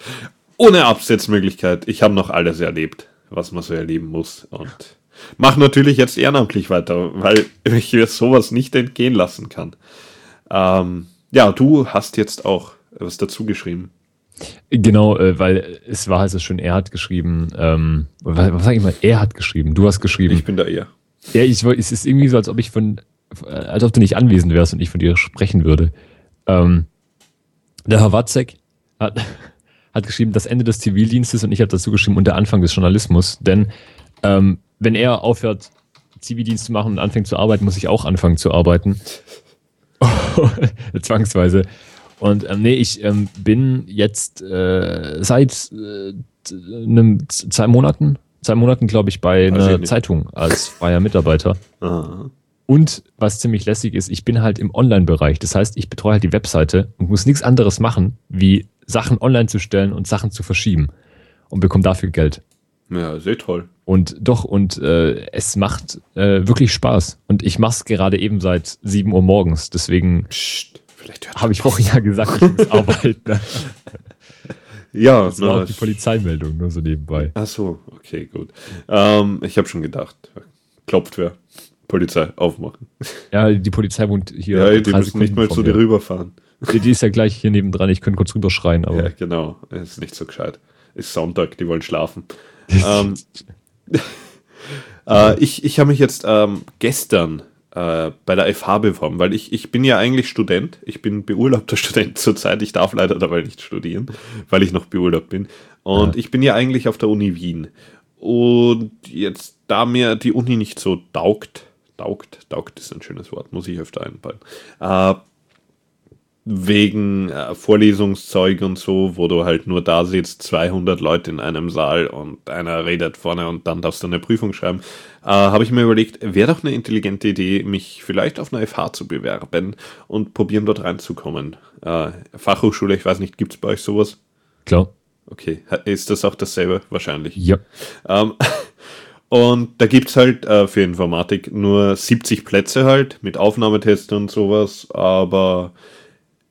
ohne Absetzmöglichkeit. Ich habe noch alles erlebt, was man so erleben muss und mache natürlich jetzt ehrenamtlich weiter, weil ich mir sowas nicht entgehen lassen kann. Ähm, ja, du hast jetzt auch was dazu geschrieben. Genau, äh, weil es war also schon, er hat geschrieben, ähm, was, was sag ich mal, er hat geschrieben, du hast geschrieben. Ich bin da eher. Ja, ich, es ist irgendwie so, als ob ich von, äh, als ob du nicht anwesend wärst und ich von dir sprechen würde. Ähm, der Herr Watzek hat, hat geschrieben, das Ende des Zivildienstes und ich habe dazu geschrieben, und der Anfang des Journalismus. Denn ähm, wenn er aufhört, Zivildienst zu machen und anfängt zu arbeiten, muss ich auch anfangen zu arbeiten. Zwangsweise. Und ähm, nee, ich ähm, bin jetzt äh, seit äh, einem, zwei Monaten, zwei Monaten, glaube ich, bei ich einer nicht. Zeitung als freier Mitarbeiter. Aha. Und was ziemlich lässig ist, ich bin halt im Online-Bereich. Das heißt, ich betreue halt die Webseite und muss nichts anderes machen, wie Sachen online zu stellen und Sachen zu verschieben und bekomme dafür Geld. Ja, sehr toll. Und doch, und äh, es macht äh, wirklich Spaß. Und ich mache es gerade eben seit 7 Uhr morgens. Deswegen habe ich vorhin ja gesagt, ich muss arbeiten. Ja, Das war na, auch die Polizeimeldung, nur so nebenbei. Ach so, okay, gut. Ähm, ich habe schon gedacht, klopft wer. Polizei, aufmachen. Ja, die Polizei wohnt hier. Ja, die müssen nicht mal zu dir rüberfahren. Die, die ist ja gleich hier nebendran. Ich könnte kurz rüberschreien, aber. Ja, genau. Ist nicht so gescheit. Ist Sonntag, die wollen schlafen. Ähm, äh, ich ich habe mich jetzt ähm, gestern äh, bei der FH beworben, weil ich, ich bin ja eigentlich Student. Ich bin beurlaubter Student zurzeit. Ich darf leider dabei nicht studieren, weil ich noch beurlaubt bin. Und ich bin ja eigentlich auf der Uni Wien. Und jetzt, da mir die Uni nicht so taugt, taugt, taugt ist ein schönes Wort, muss ich öfter einbauen, äh, wegen äh, Vorlesungszeug und so, wo du halt nur da sitzt, 200 Leute in einem Saal und einer redet vorne und dann darfst du eine Prüfung schreiben, äh, habe ich mir überlegt, wäre doch eine intelligente Idee, mich vielleicht auf eine FH zu bewerben und probieren dort reinzukommen. Äh, Fachhochschule, ich weiß nicht, gibt es bei euch sowas? Klar. Okay, ist das auch dasselbe? Wahrscheinlich. Ja. Ähm, und da gibt es halt äh, für Informatik nur 70 Plätze halt mit Aufnahmetests und sowas, aber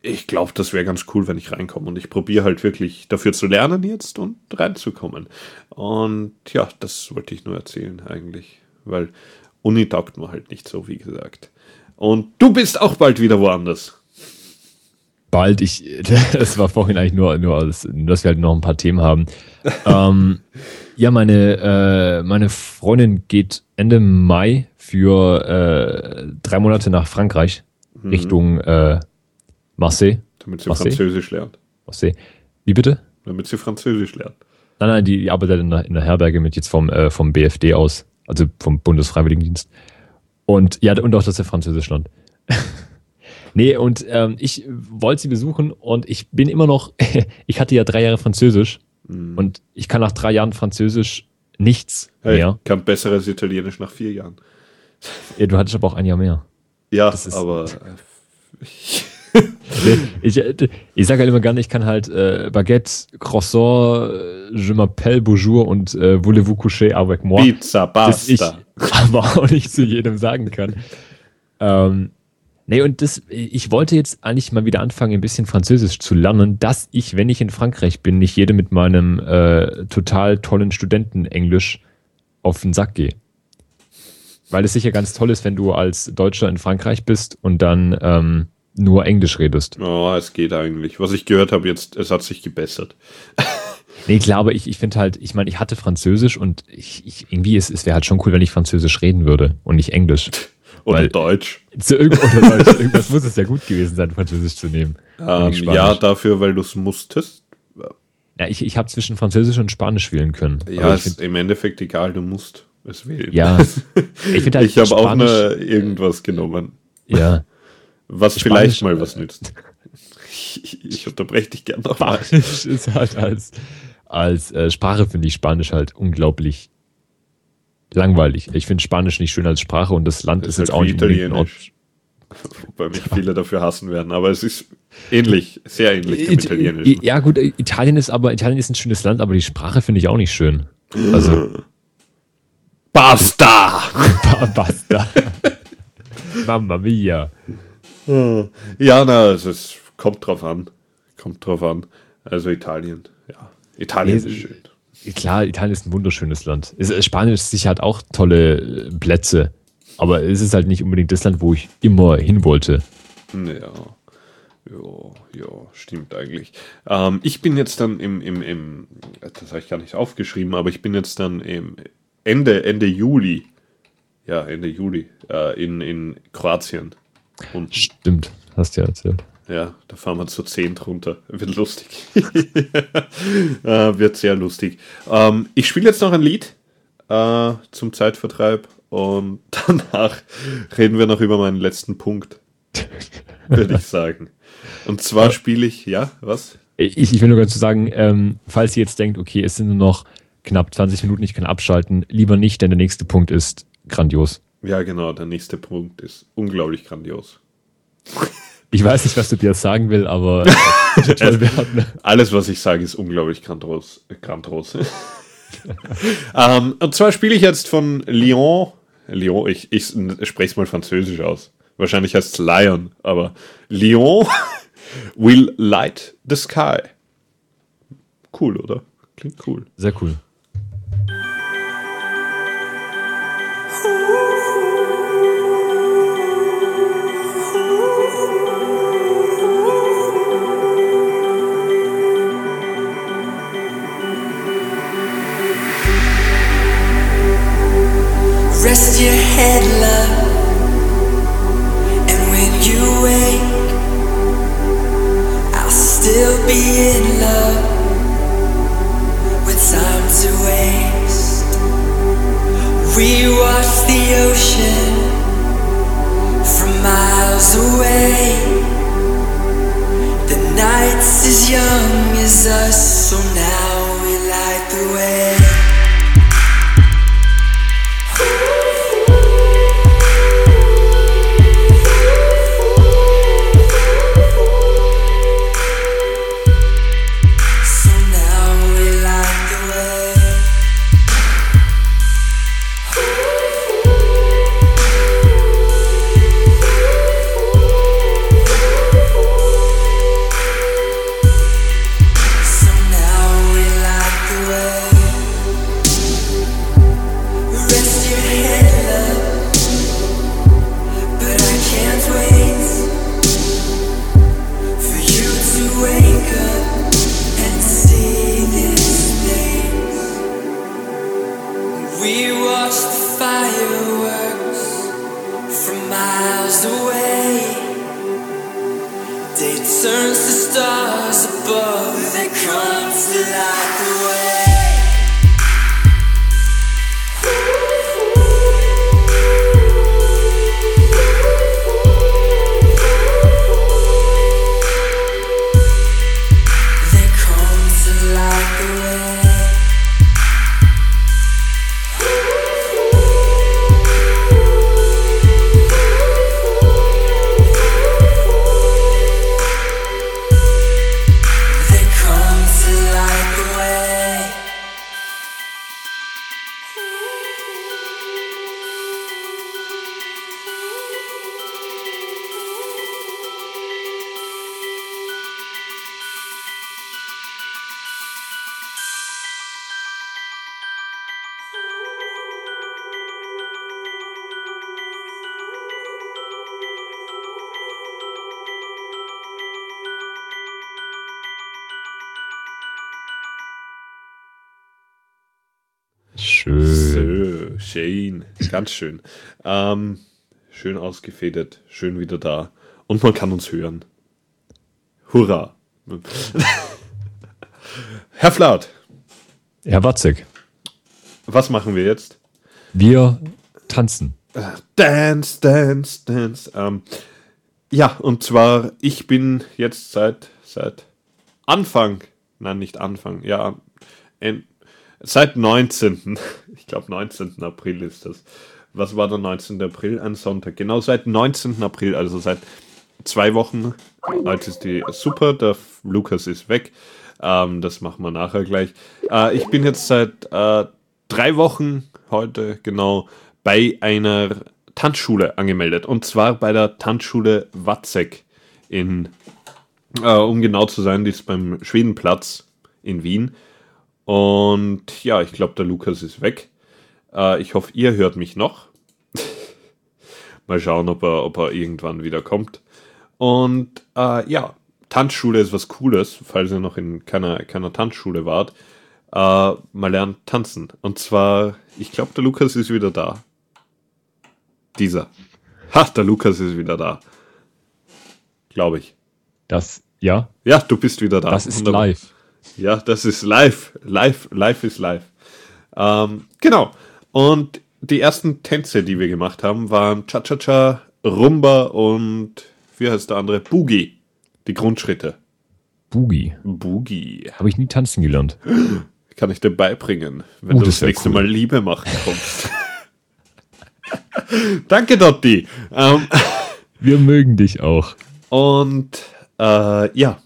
ich glaube, das wäre ganz cool, wenn ich reinkomme. Und ich probiere halt wirklich dafür zu lernen jetzt und reinzukommen. Und ja, das wollte ich nur erzählen eigentlich, weil Uni taugt mir halt nicht so, wie gesagt. Und du bist auch bald wieder woanders. bald. Ich, das war vorhin eigentlich nur, nur als, dass wir halt noch ein paar Themen haben. ähm, ja, meine, äh, meine Freundin geht Ende Mai für äh, drei Monate nach Frankreich Richtung äh, Marseille. Damit sie Marseille? Französisch lernt. Marseille. Wie bitte? Damit sie Französisch lernt. Nein, nein, die, die arbeitet in der, in der Herberge mit jetzt vom, äh, vom BFD aus, also vom Bundesfreiwilligendienst. Und ja, und auch das ist Französischland. nee, und ähm, ich wollte sie besuchen und ich bin immer noch, ich hatte ja drei Jahre Französisch und ich kann nach drei Jahren Französisch nichts Hey, mehr. kann besseres Italienisch nach vier Jahren. Ja, du hattest aber auch ein Jahr mehr. Ja, Das ist- aber Ich, äh, ich sage halt immer gerne, ich kann halt äh, Baguette, Croissant, äh, Je m'appelle, Bonjour und äh, Voulez-vous coucher avec moi? Pizza, das ich Pasta. aber auch nicht zu jedem sagen kann. ähm, nee, und das, ich wollte jetzt eigentlich mal wieder anfangen, ein bisschen Französisch zu lernen, dass ich, wenn ich in Frankreich bin, nicht jedem mit meinem äh, total tollen Studentenenglisch auf den Sack gehe. Weil es sicher ganz toll ist, wenn du als Deutscher in Frankreich bist und dann ähm, nur Englisch redest. Oh, es geht eigentlich. Was ich gehört habe jetzt, es hat sich gebessert. Nee, klar, aber ich, ich finde halt, ich meine, ich hatte Französisch und ich, ich irgendwie, es, es wäre halt schon cool, wenn ich Französisch reden würde und nicht Englisch. Oder Weil- Deutsch. Zu irgend oder Deutsch, irgendwas muss es ja gut gewesen sein, Französisch zu nehmen. Ähm, Nicht Spanisch. ja, dafür, weil du es musstest. Ja, ich, ich habe zwischen Französisch und Spanisch wählen können. Ja, ich ist find, im Endeffekt egal, du musst es wählen. ja. Ich finde halt ich habe auch nur irgendwas genommen, Ja. Was Spanisch, vielleicht mal was nützt. Ich, ich unterbreche dich gern nochmal. Spanisch ist halt als, als äh, Sprache finde ich Spanisch halt unglaublich langweilig. Ich finde Spanisch nicht schön als Sprache und das Land Das ist ist jetzt halt auch wie nicht Ort. Italienisch. Wobei mich viele dafür hassen werden, aber es ist ähnlich, sehr ähnlich dem It- Italienischen. Ja, gut, Italien ist aber, Italien ist ein schönes Land, aber die Sprache finde ich auch nicht schön. Also, Basta! ba- basta. Mamma mia. Ja, na, es ist, kommt drauf an. Kommt drauf an. Also Italien, ja. Italien Nee, ist schön. Klar, Italien ist ein wunderschönes Land. Spanien ist sicher hat auch tolle äh, Plätze, aber es ist halt nicht unbedingt das Land, wo ich immer hin wollte. Ja. Ja, ja, stimmt eigentlich. Ähm, ich bin jetzt dann im, im, im, das habe ich gar nicht aufgeschrieben, aber ich bin jetzt dann im Ende, Ende Juli, ja, Ende Juli, äh, in, in Kroatien. Und Stimmt, hast du ja erzählt. Ja, da fahren wir zu 10 drunter. Wird lustig. äh, wird sehr lustig. Ähm, ich spiele jetzt noch ein Lied äh, zum Zeitvertreib und danach reden wir noch über meinen letzten Punkt. Würde ich sagen. Und zwar spiele ich, ja, was? Ich, ich will nur ganz sagen, ähm, falls ihr jetzt denkt, okay, es sind nur noch knapp 20 Minuten, ich kann abschalten, lieber nicht, denn der nächste Punkt ist grandios. Ja, genau, der nächste Punkt ist unglaublich grandios. Ich weiß nicht, was du dir sagen will, aber alles, was ich sage, ist unglaublich grandios. grandios. ähm, und zwar spiele ich jetzt von Lyon. Lyon, ich, ich spreche es mal französisch aus. Wahrscheinlich heißt es Lion, aber Lyon will light the sky. Cool, oder? Klingt cool. Sehr cool. Rest your head, love. And when you wake, I'll still be in love with time to waste. We watch the ocean from miles away. The night's as young as us, so now we light the way. Schön. Ganz schön. Ähm, schön ausgefädelt, schön wieder da. Und man kann uns hören. Hurra. Herr Flaut, Herr Watzek, was machen wir jetzt? wir tanzen. Dance, dance, dance. Ähm, ja, und zwar, ich bin jetzt seit, seit Anfang, nein, nicht Anfang, ja, en, seit 19. Ich glaube, 19. April ist das. Was war der 19. April? Ein Sonntag. Genau seit 19. April, also seit zwei Wochen. Heute ist die super, der Lukas ist weg. Ähm, das machen wir nachher gleich. Äh, ich bin jetzt seit äh, drei Wochen heute genau bei einer Tanzschule angemeldet. Und zwar bei der Tanzschule Watzek in, äh, um genau zu sein, die ist beim Schwedenplatz in Wien. Und ja, ich glaube, der Lukas ist weg. Äh, ich hoffe, ihr hört mich noch. Mal schauen, ob er, ob er irgendwann wieder kommt. Und äh, ja, Tanzschule ist was Cooles, falls ihr noch in keiner, keiner Tanzschule wart. Äh, man lernt tanzen. Und zwar, ich glaube, der Lukas ist wieder da. Dieser. Ha, der Lukas ist wieder da. Glaube ich. Das, ja, Ja, du bist wieder da. das ist Wunderbar. live. Ja, das ist live. Live, live ist live. Ähm, genau. Und die ersten Tänze, die wir gemacht haben, waren Cha-Cha-Cha, Rumba und wie heißt der andere? Boogie. Die Grundschritte. Boogie. Boogie. Habe ich nie tanzen gelernt. Kann ich dir beibringen, wenn Oh, du das das nächste cool. Mal Liebe machen kommst. Danke, Dotti. Ähm, Wir mögen dich auch. und äh, ja,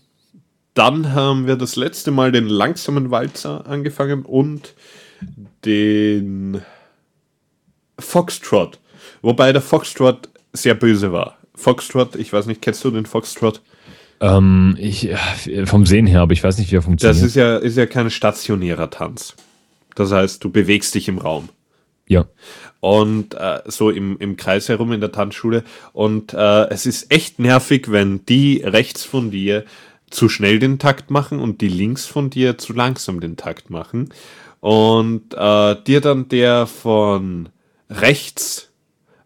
dann haben wir das letzte Mal den langsamen Walzer angefangen und den Foxtrot. Wobei der Foxtrot sehr böse war. Foxtrot, ich weiß nicht, kennst du den Foxtrot? Ähm, ich, ja, vom Sehen her, aber ich weiß nicht, wie er funktioniert. Das ist ja, ist ja kein stationärer Tanz. Das heißt, du bewegst dich im Raum. ja. und äh, so im, im Kreis herum in der Tanzschule. Und äh, es ist echt nervig, wenn die rechts von dir zu schnell den Takt machen und die links von dir zu langsam den Takt machen. Und äh, dir dann der von rechts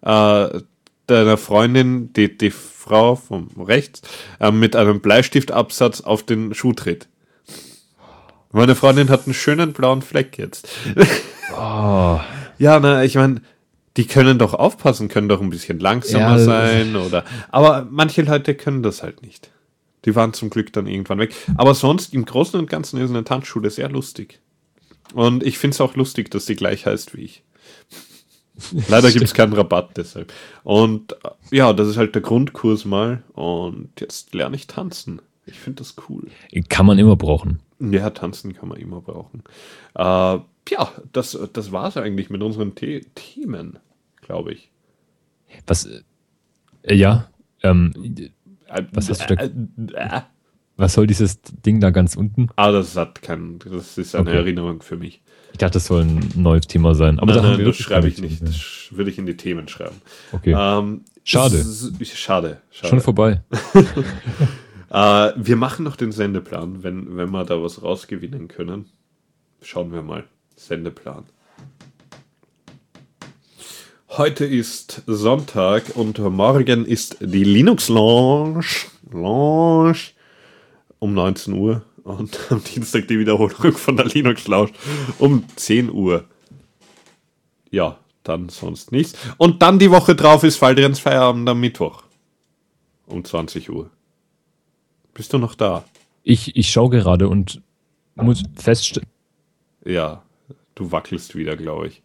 äh, deiner Freundin, die, die Frau von rechts, äh, mit einem Bleistiftabsatz auf den Schuh tritt. Meine Freundin hat einen schönen blauen Fleck jetzt. Oh, Ja, na, ich meine, die können doch aufpassen, können doch ein bisschen langsamer Ja, sein oder. Aber manche Leute können das halt nicht. Die waren zum Glück dann irgendwann weg. Aber sonst, im Großen und Ganzen ist eine Tanzschule sehr lustig. Und ich finde es auch lustig, dass die gleich heißt wie ich. Leider gibt es keinen Rabatt deshalb. Und äh, ja, das ist halt der Grundkurs mal. Und jetzt lerne ich tanzen. Ich finde das cool. kann man immer brauchen. Ja, tanzen kann man immer brauchen. Äh, ja, das, das war es eigentlich mit unseren The Themen, glaube ich. Was, äh, ja, ähm, Äh, Was hast du da- äh, äh, was soll dieses Ding da ganz unten? Ah, das hat kein, das ist eine Okay. Erinnerung für mich. Ich dachte, das soll ein neues Thema sein. Aber nein, nein, das schreibe ich nicht. Das würde ich in die Themen schreiben. Okay, Ähm, Schade. Schade. schade. schon vorbei. Äh, wir machen noch den Sendeplan, wenn, wenn wir da was rausgewinnen können. Schauen wir mal. Sendeplan. Heute ist Sonntag und morgen ist die Linux Lounge, Lounge um 19 Uhr und am Dienstag die Wiederholung von der Linux Lounge um 10 Uhr. Ja, dann sonst nichts. Und dann die Woche drauf ist Fallrens Feierabend am Mittwoch um 20 Uhr. Bist du noch da? Ich, ich schaue gerade und muss feststellen, Ja, du wackelst wieder, glaube ich.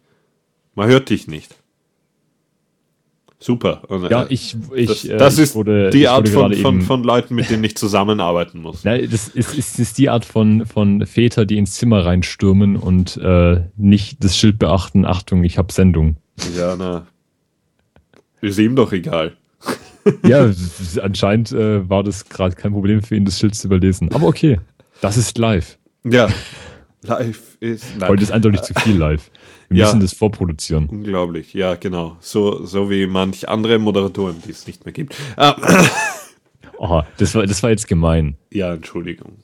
Man hört dich nicht. Super. Und, ja, äh, ich, ich, das, äh, das ich ist wurde, die Art von, von, von Leuten, mit denen ich zusammenarbeiten muss. Nein, das ist, ist, ist die Art von, von Väter, die ins Zimmer reinstürmen und äh, nicht das Schild beachten. Achtung, ich habe Sendung. Ja, na. Ist ihm doch egal. Ja, anscheinend äh, war das gerade kein Problem für ihn, das Schild zu überlesen. Aber okay, das ist live. Ja. Live ist. Nein. Heute ist eindeutig zu viel live. Wir Ja. müssen das vorproduzieren. Unglaublich, ja, genau. So, so wie manch andere Moderatoren, die es nicht mehr gibt. Ah, Oh, das war, das war jetzt gemein. Ja, Entschuldigung.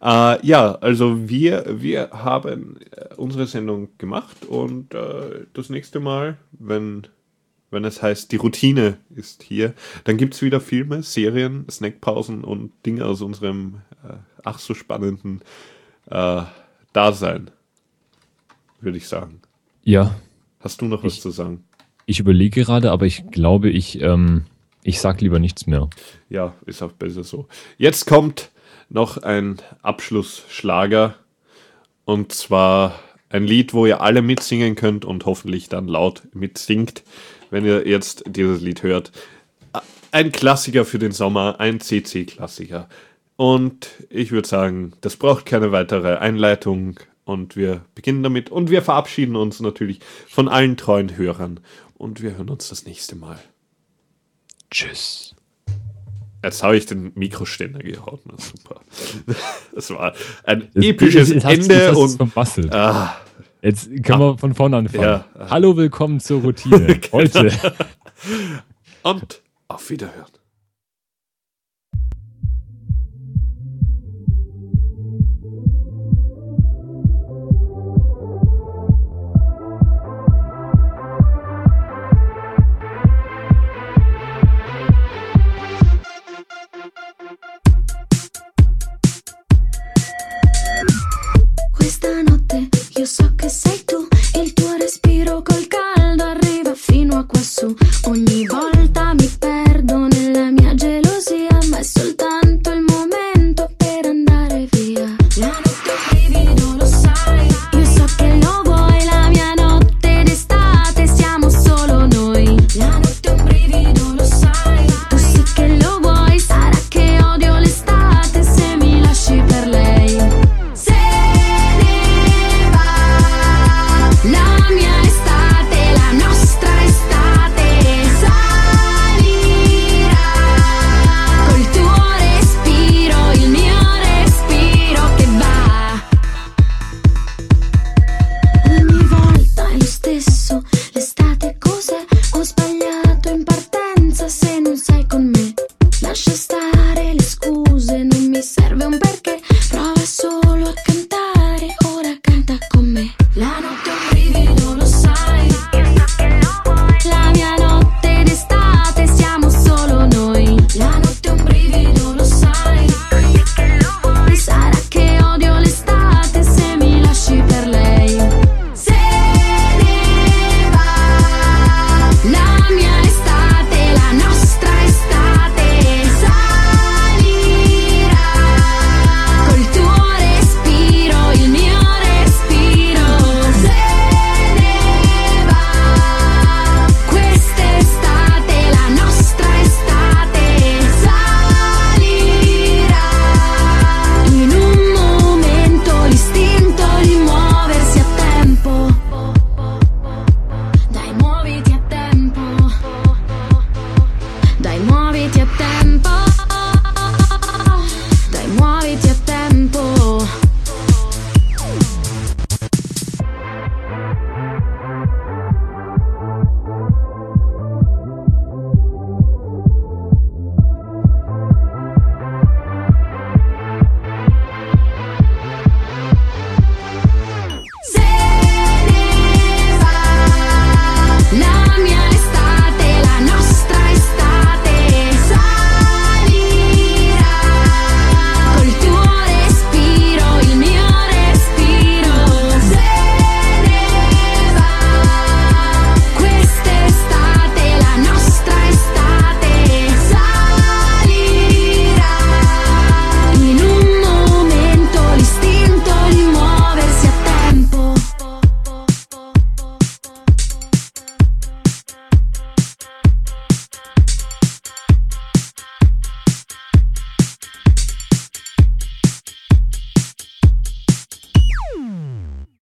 äh, ja, also wir, wir haben äh, unsere Sendung gemacht und äh, das nächste Mal, wenn, wenn es heißt, die Routine ist hier, dann gibt es wieder Filme, Serien, Snackpausen und Dinge aus unserem äh, ach so spannenden Dasein, würde ich sagen. Ja, Hast du noch was Ich- zu sagen? ich überlege gerade, aber ich glaube, ich, ähm, ich sag lieber nichts mehr. Ja, ist auch besser so. Jetzt kommt noch ein Abschlussschlager. Und zwar ein Lied, wo ihr alle mitsingen könnt und hoffentlich dann laut mitsingt, wenn ihr jetzt dieses Lied hört. Ein Klassiker für den Sommer, ein CC-Klassiker. Und ich würde sagen, das braucht keine weitere Einleitung. Und wir beginnen damit. Und wir verabschieden uns natürlich von allen treuen Hörern. Und wir hören uns das nächste Mal. Tschüss. Jetzt habe ich den Mikroständer gehauen. Na, super. Das war ein Das- episches jetzt Ende und ah, Jetzt können wir von vorne anfangen. Ja. Hallo, willkommen zur Routine. Heute. und auf Wiederhören. questa notte io so che sei tu, il tuo respiro col caldo arriva fino a quassù ogni volta.